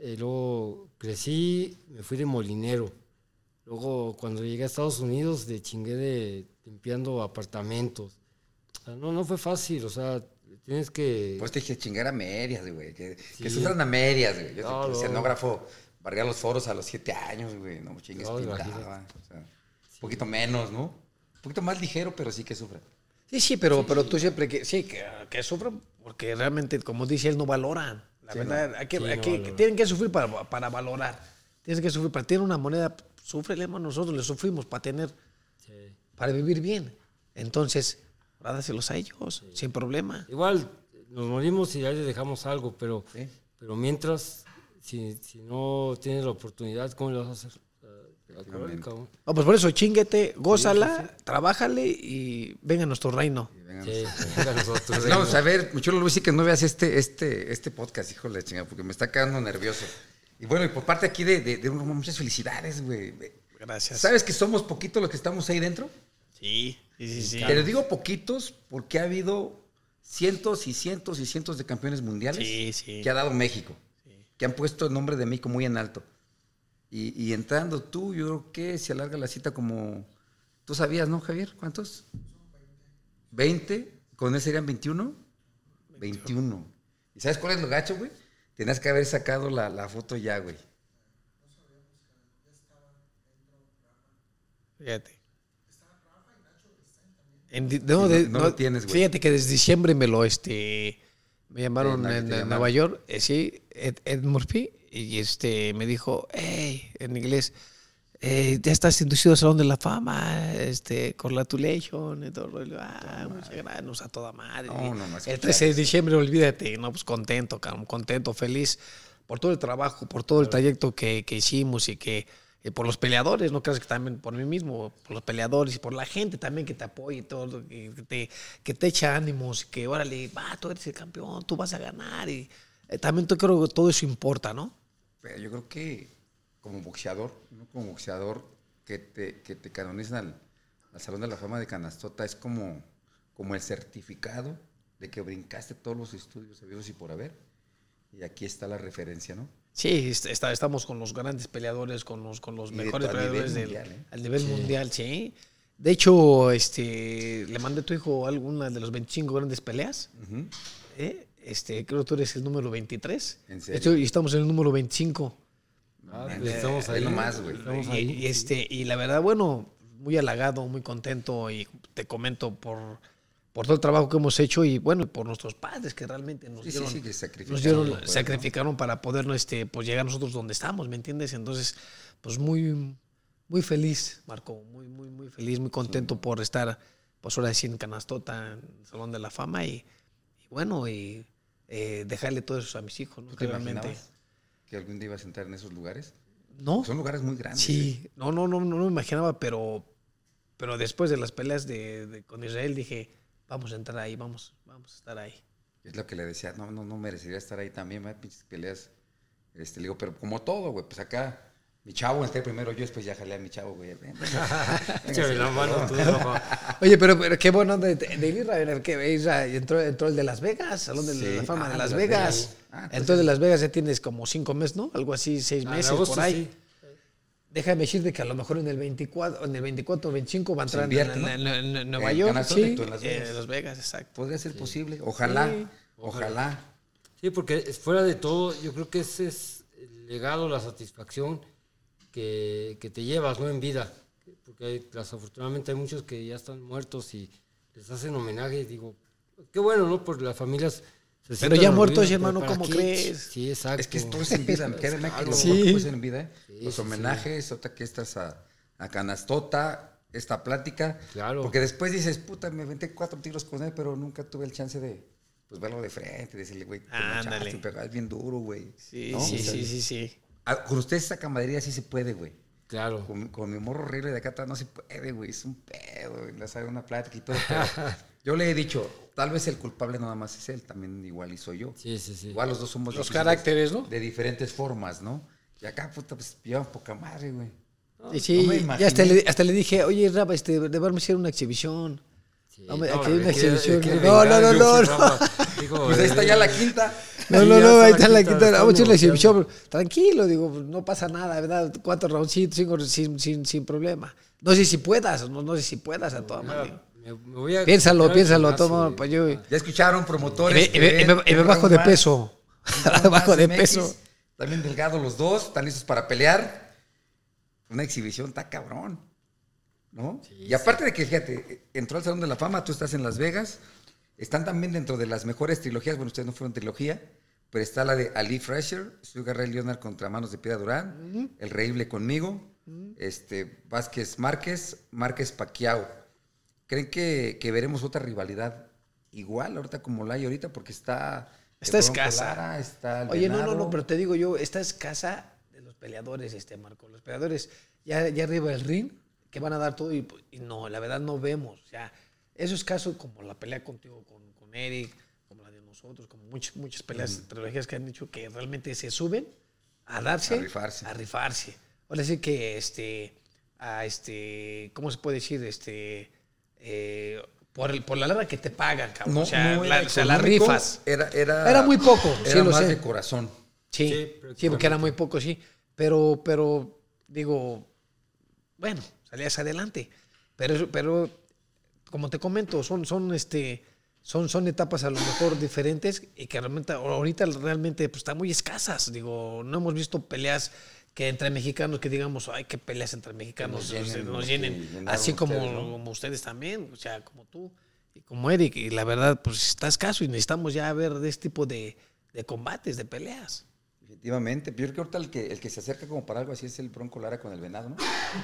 Eh, luego crecí, me fui de molinero. Luego, cuando llegué a Estados Unidos, de chingué de limpiando apartamentos. O sea, no, no fue fácil, o sea, tienes que... Pues te dije chingar a medias, güey. Que, que Sí. sufran a medias, güey. Yo No, soy no. escenógrafo, barría los foros a los siete años, güey. No chingues, No, pintaba. imagínate. O sea, un poquito menos, ¿no? Un poquito más ligero, pero sí que sufra. Sí, sí, pero, pero tú siempre que, sí, que, que sufran, porque realmente, como dice él, no valoran. La Sí, verdad, hay que, Sí, hay no que- valoran. tienen que sufrir para, para valorar. Tienes que sufrir para tener una moneda, sufre, hermano, nosotros le sufrimos para tener, Sí. para vivir bien. Entonces, dáselos a ellos, sin problema. Igual, nos morimos y ya les dejamos algo, pero, pero mientras, si, si no tienes la oportunidad, ¿cómo le vas a hacer? No, pues por eso, chinguete, gózala, trabájale y venga a nuestro reino. Sí, venga nosotros. Vamos a ver, Muchulo Luis, sí que no veas este, este, este podcast, híjole, chinga, porque me está quedando nervioso. Y bueno, y por parte aquí de, de, de uno, muchas felicidades, güey. Gracias. ¿Sabes que somos poquitos los que estamos ahí dentro? Sí, sí, sí. sí. Pero digo poquitos porque ha habido cientos y cientos y cientos de campeones mundiales Sí, sí. que ha dado México, que han puesto el nombre de México muy en alto. Y, y entrando tú, yo creo que se alarga la cita como... ¿Tú sabías, no, Javier? ¿Cuántos? 20. ¿Con él serían 21? 21. ¿Y sabes cuál es lo gacho, güey? Tenías que haber sacado la, la foto ya, güey. Fíjate. En no, de- no- no lo tienes, güey. Fíjate que desde diciembre me lo este me llamaron en, en. Nueva York, eh, sí, Ed, Ed Murphy, y este me dijo, hey, en inglés, eh, ya estás inducido al Salón de la Fama, este, congratulations, y todo el rollo. Ah, muchas gracias, a toda madre. No, no, el 13 de diciembre, olvídate, no, pues contento, contento, feliz por todo el trabajo, por todo el trayecto que, que hicimos y que y por los peleadores, no creas que también por mí mismo, por los peleadores y por la gente también que te apoya y todo, que te, que te echa ánimos, que órale, va, tú eres el campeón, tú vas a ganar. Y eh, también creo que todo eso importa, ¿no? Pero yo creo que como boxeador, no como boxeador, que te, que te canonicen al, al Salón de la Fama de Canastota es como, como el certificado de que brincaste todos los estudios habidos y por haber. Y aquí está la referencia, ¿no? Sí, est- está- estamos con los grandes peleadores, con los, con los Y mejores nivel peleadores del, ¿eh? al nivel mundial, sí. De hecho, este, le mandé a tu hijo alguna de las 25 grandes peleas. ¿eh? Este, creo que tú eres el número 23. ¿En serio? Estoy- y estamos en el número 25. Ah, pues estamos ahí. nomás, güey. Estamos Y, ahí. y este, y la verdad, bueno, muy halagado, muy contento y te comento por, por todo el trabajo que hemos hecho y bueno, por nuestros padres que realmente nos Sí, sí, dieron, sí, que sacrificaron nos dieron- poder, ¿no? sacrificaron para poder este, pues, llegar nosotros donde estamos, ¿me entiendes? Entonces, pues muy, muy feliz, Marco, muy, muy, muy feliz, muy contento por estar, pues ahora sí en Canastota, en el Salón de la Fama y, y bueno, y eh, dejarle todo eso a mis hijos, ¿no? ¿Tú Que te imaginabas que algún día ibas a entrar en esos lugares? No, Son lugares muy grandes. ¿eh? Sí, no, no, no, no me imaginaba, pero, pero después de las peleas de, de- con Israel dije, vamos a entrar ahí, vamos, vamos a estar ahí. Es lo que le decía, no, no, no merecería estar ahí también, ¿verdad? pinches peleas. Este, le digo, pero como todo, güey, pues acá, mi chavo entré primero yo, después ya jalé a mi chavo, güey. ven, ven. Échame la mano tú, Rafa. Oye, pero, pero qué bueno de, de Israel, que Israel entró, entró el de Las Vegas, Salón de Sí. la Fama Ah, de Las Las Vegas. Vegas. Ah, entonces- entonces de Las Vegas ya tienes como cinco meses, ¿no? Algo así, seis Ah, meses agosto, por ahí. sí. Déjame decirte que a lo mejor en el 24, en el 24 o 25 va a entrar en- invierte, en, ¿no? en- en- en Nueva York. Sí, en Las Vegas. en Las Vegas, exacto. Podría ser posible, ojalá, Sí. ojalá. Sí, porque es- fuera de todo, yo creo que ese es el legado, la satisfacción que, que te llevas ¿no? en vida. Porque hay- desafortunadamente hay muchos que ya están muertos y les hacen homenaje. y Digo, qué bueno, ¿no? Porque las familias. se Pero ya muertos, hermano, pero ¿para ¿cómo qué? crees? Sí, exacto. Es que esto es en vida, que lo Sí. en vida. ¿eh? Sí, Los sí, homenajes, otra que estás a, a Canastota, esta plática. Claro. Porque después dices, puta, me aventé cuatro tiros con él, pero nunca tuve el chance de pues, verlo de frente, decirle, güey, te Ándale. manchaste, pegabas bien duro, güey. Sí, ¿No? sí, O sea, sí, sí, sí. Ah, Con ustedes esa camaradería sí se puede, güey. Claro. Con, con mi morro horrible de acá atrás no se puede, güey. Es un pedo, güey. Le sale una plática y todo. Yo le he dicho, tal vez el culpable nada más es él, también igual y soy yo. Sí, sí, sí. Igual los dos somos Los caracteres, ¿no? De diferentes formas, ¿no? Y acá, puta, pues llevan poca madre, güey. Y sí, no me y hasta le, hasta le dije, oye, Rafa, este, debemos hacer una exhibición. No, me- no, aquí hay una exhibición. No, no, no, no, no. Digo, Pues ahí está ya la quinta. No, no, no, ahí la está la quinta, Vamos a hacer una negociando. exhibición. Tranquilo, digo, pues, no pasa nada, ¿verdad? Cuatro roundcitos, cinco, sin, sin, sin problema. No sé si puedas, no, no sé si puedas a toda voy a Piénsalo, piénsalo, toma, pues yo. Ya escucharon Y promotores. me, y me- y me- y me bajo de peso. bajo de peso. También delgado los dos, están listos para pelear. Una exhibición está cabrón. ¿No? y aparte de que, fíjate, entró al Salón de la Fama, tú estás en Las Vegas. Están también dentro de las mejores trilogías. Bueno, ustedes no fueron trilogía, pero está la de Ali Fresher, Sugar Ray Leonard contra Manos de Piedra Durán, El Reíble conmigo, este, Vázquez Márquez, Márquez Paquiao. ¿Creen que, que veremos otra rivalidad igual ahorita como la hay ahorita? Porque está. Está escasa. Lara, está Oye, no, no, no, pero te digo yo, esta es casa de los peleadores, este Marco. Los peleadores ya, ya arriba del ring, que van a dar todo y, y no, la verdad no vemos. O sea, eso es caso como la pelea contigo, con, con Eric, como la de nosotros, como muchas, muchas peleas, trilogías que han dicho que realmente se suben a darse. A rifarse. A rifarse. Ahora sí que, este, a este, ¿cómo se puede decir? Este, eh, por, el, por la lana que te pagan, cabrón. o sea, no la, era o sea, las rifas. Era, era, Era muy poco, sí lo más sé. de corazón. Sí, Sí, porque era muy poco, sí. Pero, pero, digo, bueno, salías adelante. Pero, pero como te comento, son, son, este, son, son etapas a lo mejor diferentes y que realmente ahorita realmente pues, están muy escasas. Digo, no hemos visto peleas que entre mexicanos que digamos, ay, qué peleas entre mexicanos Que nos llenen, nos Así como ustedes, ¿no? como ustedes también, o sea, como tú y como Eric. Y la verdad, pues está escaso y necesitamos ya ver de este tipo de, de combates, de peleas. Efectivamente. Yo creo que ahorita el que, el que se acerca como para algo así es el Bronco Lara con el Venado, ¿no?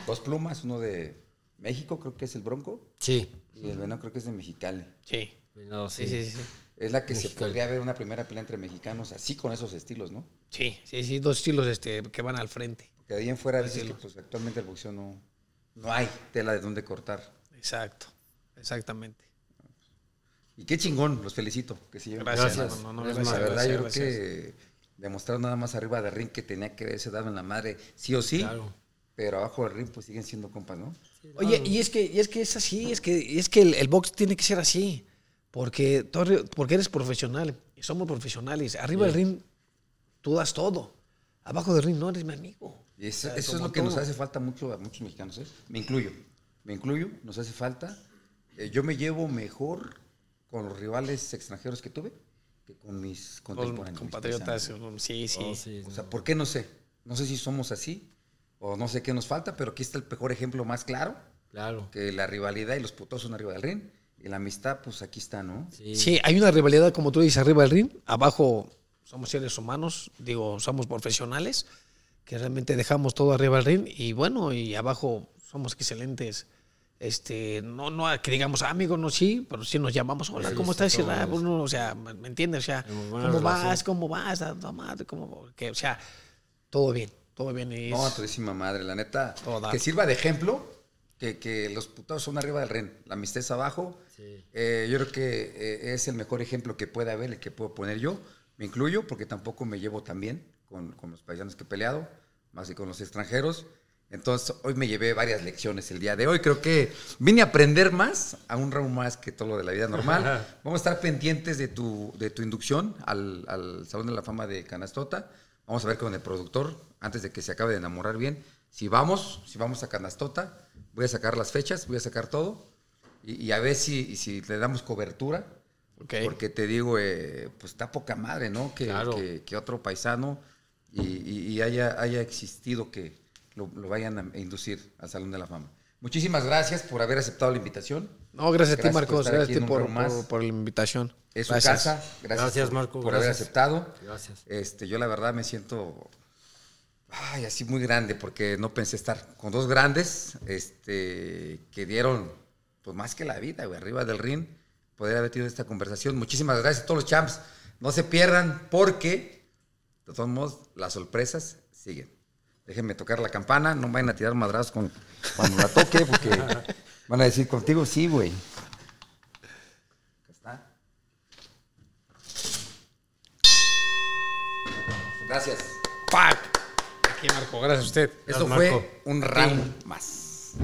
Dos plumas, uno de México, creo que es el Bronco, Sí. y el Venado creo que es de Mexicali. Sí. Venado, Sí, sí, sí. Es la que se podría ver una primera pelea entre mexicanos, así con esos estilos, ¿no? Sí, sí, sí, dos estilos este, que van al frente. Que de ahí en fuera dices que pues, actualmente el boxeo no, no hay tela de dónde cortar. Exacto, exactamente. Y qué chingón, los felicito. Que se Gracias. Gracias. no, no, no, gracias, la verdad, gracias, yo creo gracias. que demostraron nada más arriba del ring que tenía que haberse dado en la madre, sí o sí. Claro. Pero abajo del ring, pues siguen siendo compas, ¿no? Oye, y es que, y es que es así, es que, es que el, el box tiene que ser así. Porque, porque eres profesional y somos profesionales. Arriba del ring, tú das todo. Abajo del ring no eres mi amigo. Y eso, O sea, eso es lo que nos hace falta mucho a muchos mexicanos, ¿eh? Me incluyo. Me incluyo, nos hace falta. Eh, yo me llevo mejor con los rivales extranjeros que tuve que con mis contemporáneos. mis compatriotas, sí, sí. Oh, sí, O sea, ¿por qué no sé? No sé si somos así o no sé qué nos falta, pero aquí está el mejor ejemplo más claro, Claro. que la rivalidad y los putos son arriba del ring y la amistad, pues aquí está, ¿no? Sí. Sí, hay una rivalidad, como tú dices, arriba del ring. Abajo somos seres humanos, digo, somos profesionales, que realmente dejamos todo arriba del ring. Y bueno, y abajo somos excelentes. Este, no, no que digamos, ah, amigo, no, sí, pero sí nos llamamos, hola, Sí, ¿cómo sí, estás? Ah, bueno, o sea, ¿me entiendes? O sea, ¿cómo vas? ¿Cómo vas? Tu madre, ¿cómo? Que, o sea, todo bien, todo bien. Y No, es- todísima madre, la neta. Todo dar. Que sirva de ejemplo que, que los putados son arriba del ring, la amistad es abajo. Sí. Eh, yo creo que eh, es el mejor ejemplo que puede haber, el que puedo poner yo. Me incluyo porque tampoco me llevo tan bien con, con los paisanos que he peleado, más que con los extranjeros. Entonces, hoy me llevé varias lecciones el día de hoy. Creo que vine a aprender más, a un round más que todo lo de la vida normal. Vamos a estar pendientes de tu, de tu inducción al, al Salón de la Fama de Canastota. Vamos a ver con el productor, antes de que se acabe de enamorar bien, si vamos, si vamos a Canastota. Voy a sacar las fechas, voy a sacar todo. Y, y a ver si, y si le damos cobertura. Porque te digo, eh, pues está poca madre, ¿no? Que, Claro. que, que otro paisano y, y- y haya, haya existido que lo, lo vayan a inducir al Salón de la Fama. Muchísimas gracias por haber aceptado la invitación. No, gracias, a ti, Marcos. Gracias a ti por, por- por la invitación. Es su Gracias. casa. Gracias, Gracias, por, Marco, por haber aceptado. Gracias. Este, yo la verdad me siento ay, así muy grande porque no pensé estar con dos grandes este, que dieron pues más que la vida, güey, arriba del ring. Poder haber tenido esta conversación. Muchísimas gracias a todos los champs. No se pierdan porque, de todos modos, las sorpresas siguen. Déjenme tocar la campana, no vayan a tirar madrazos con, cuando la toque porque van a decir contigo, sí, güey. Acá está. Gracias. ¡Pac! Aquí, Marco. Gracias a usted. Esto fue un round más.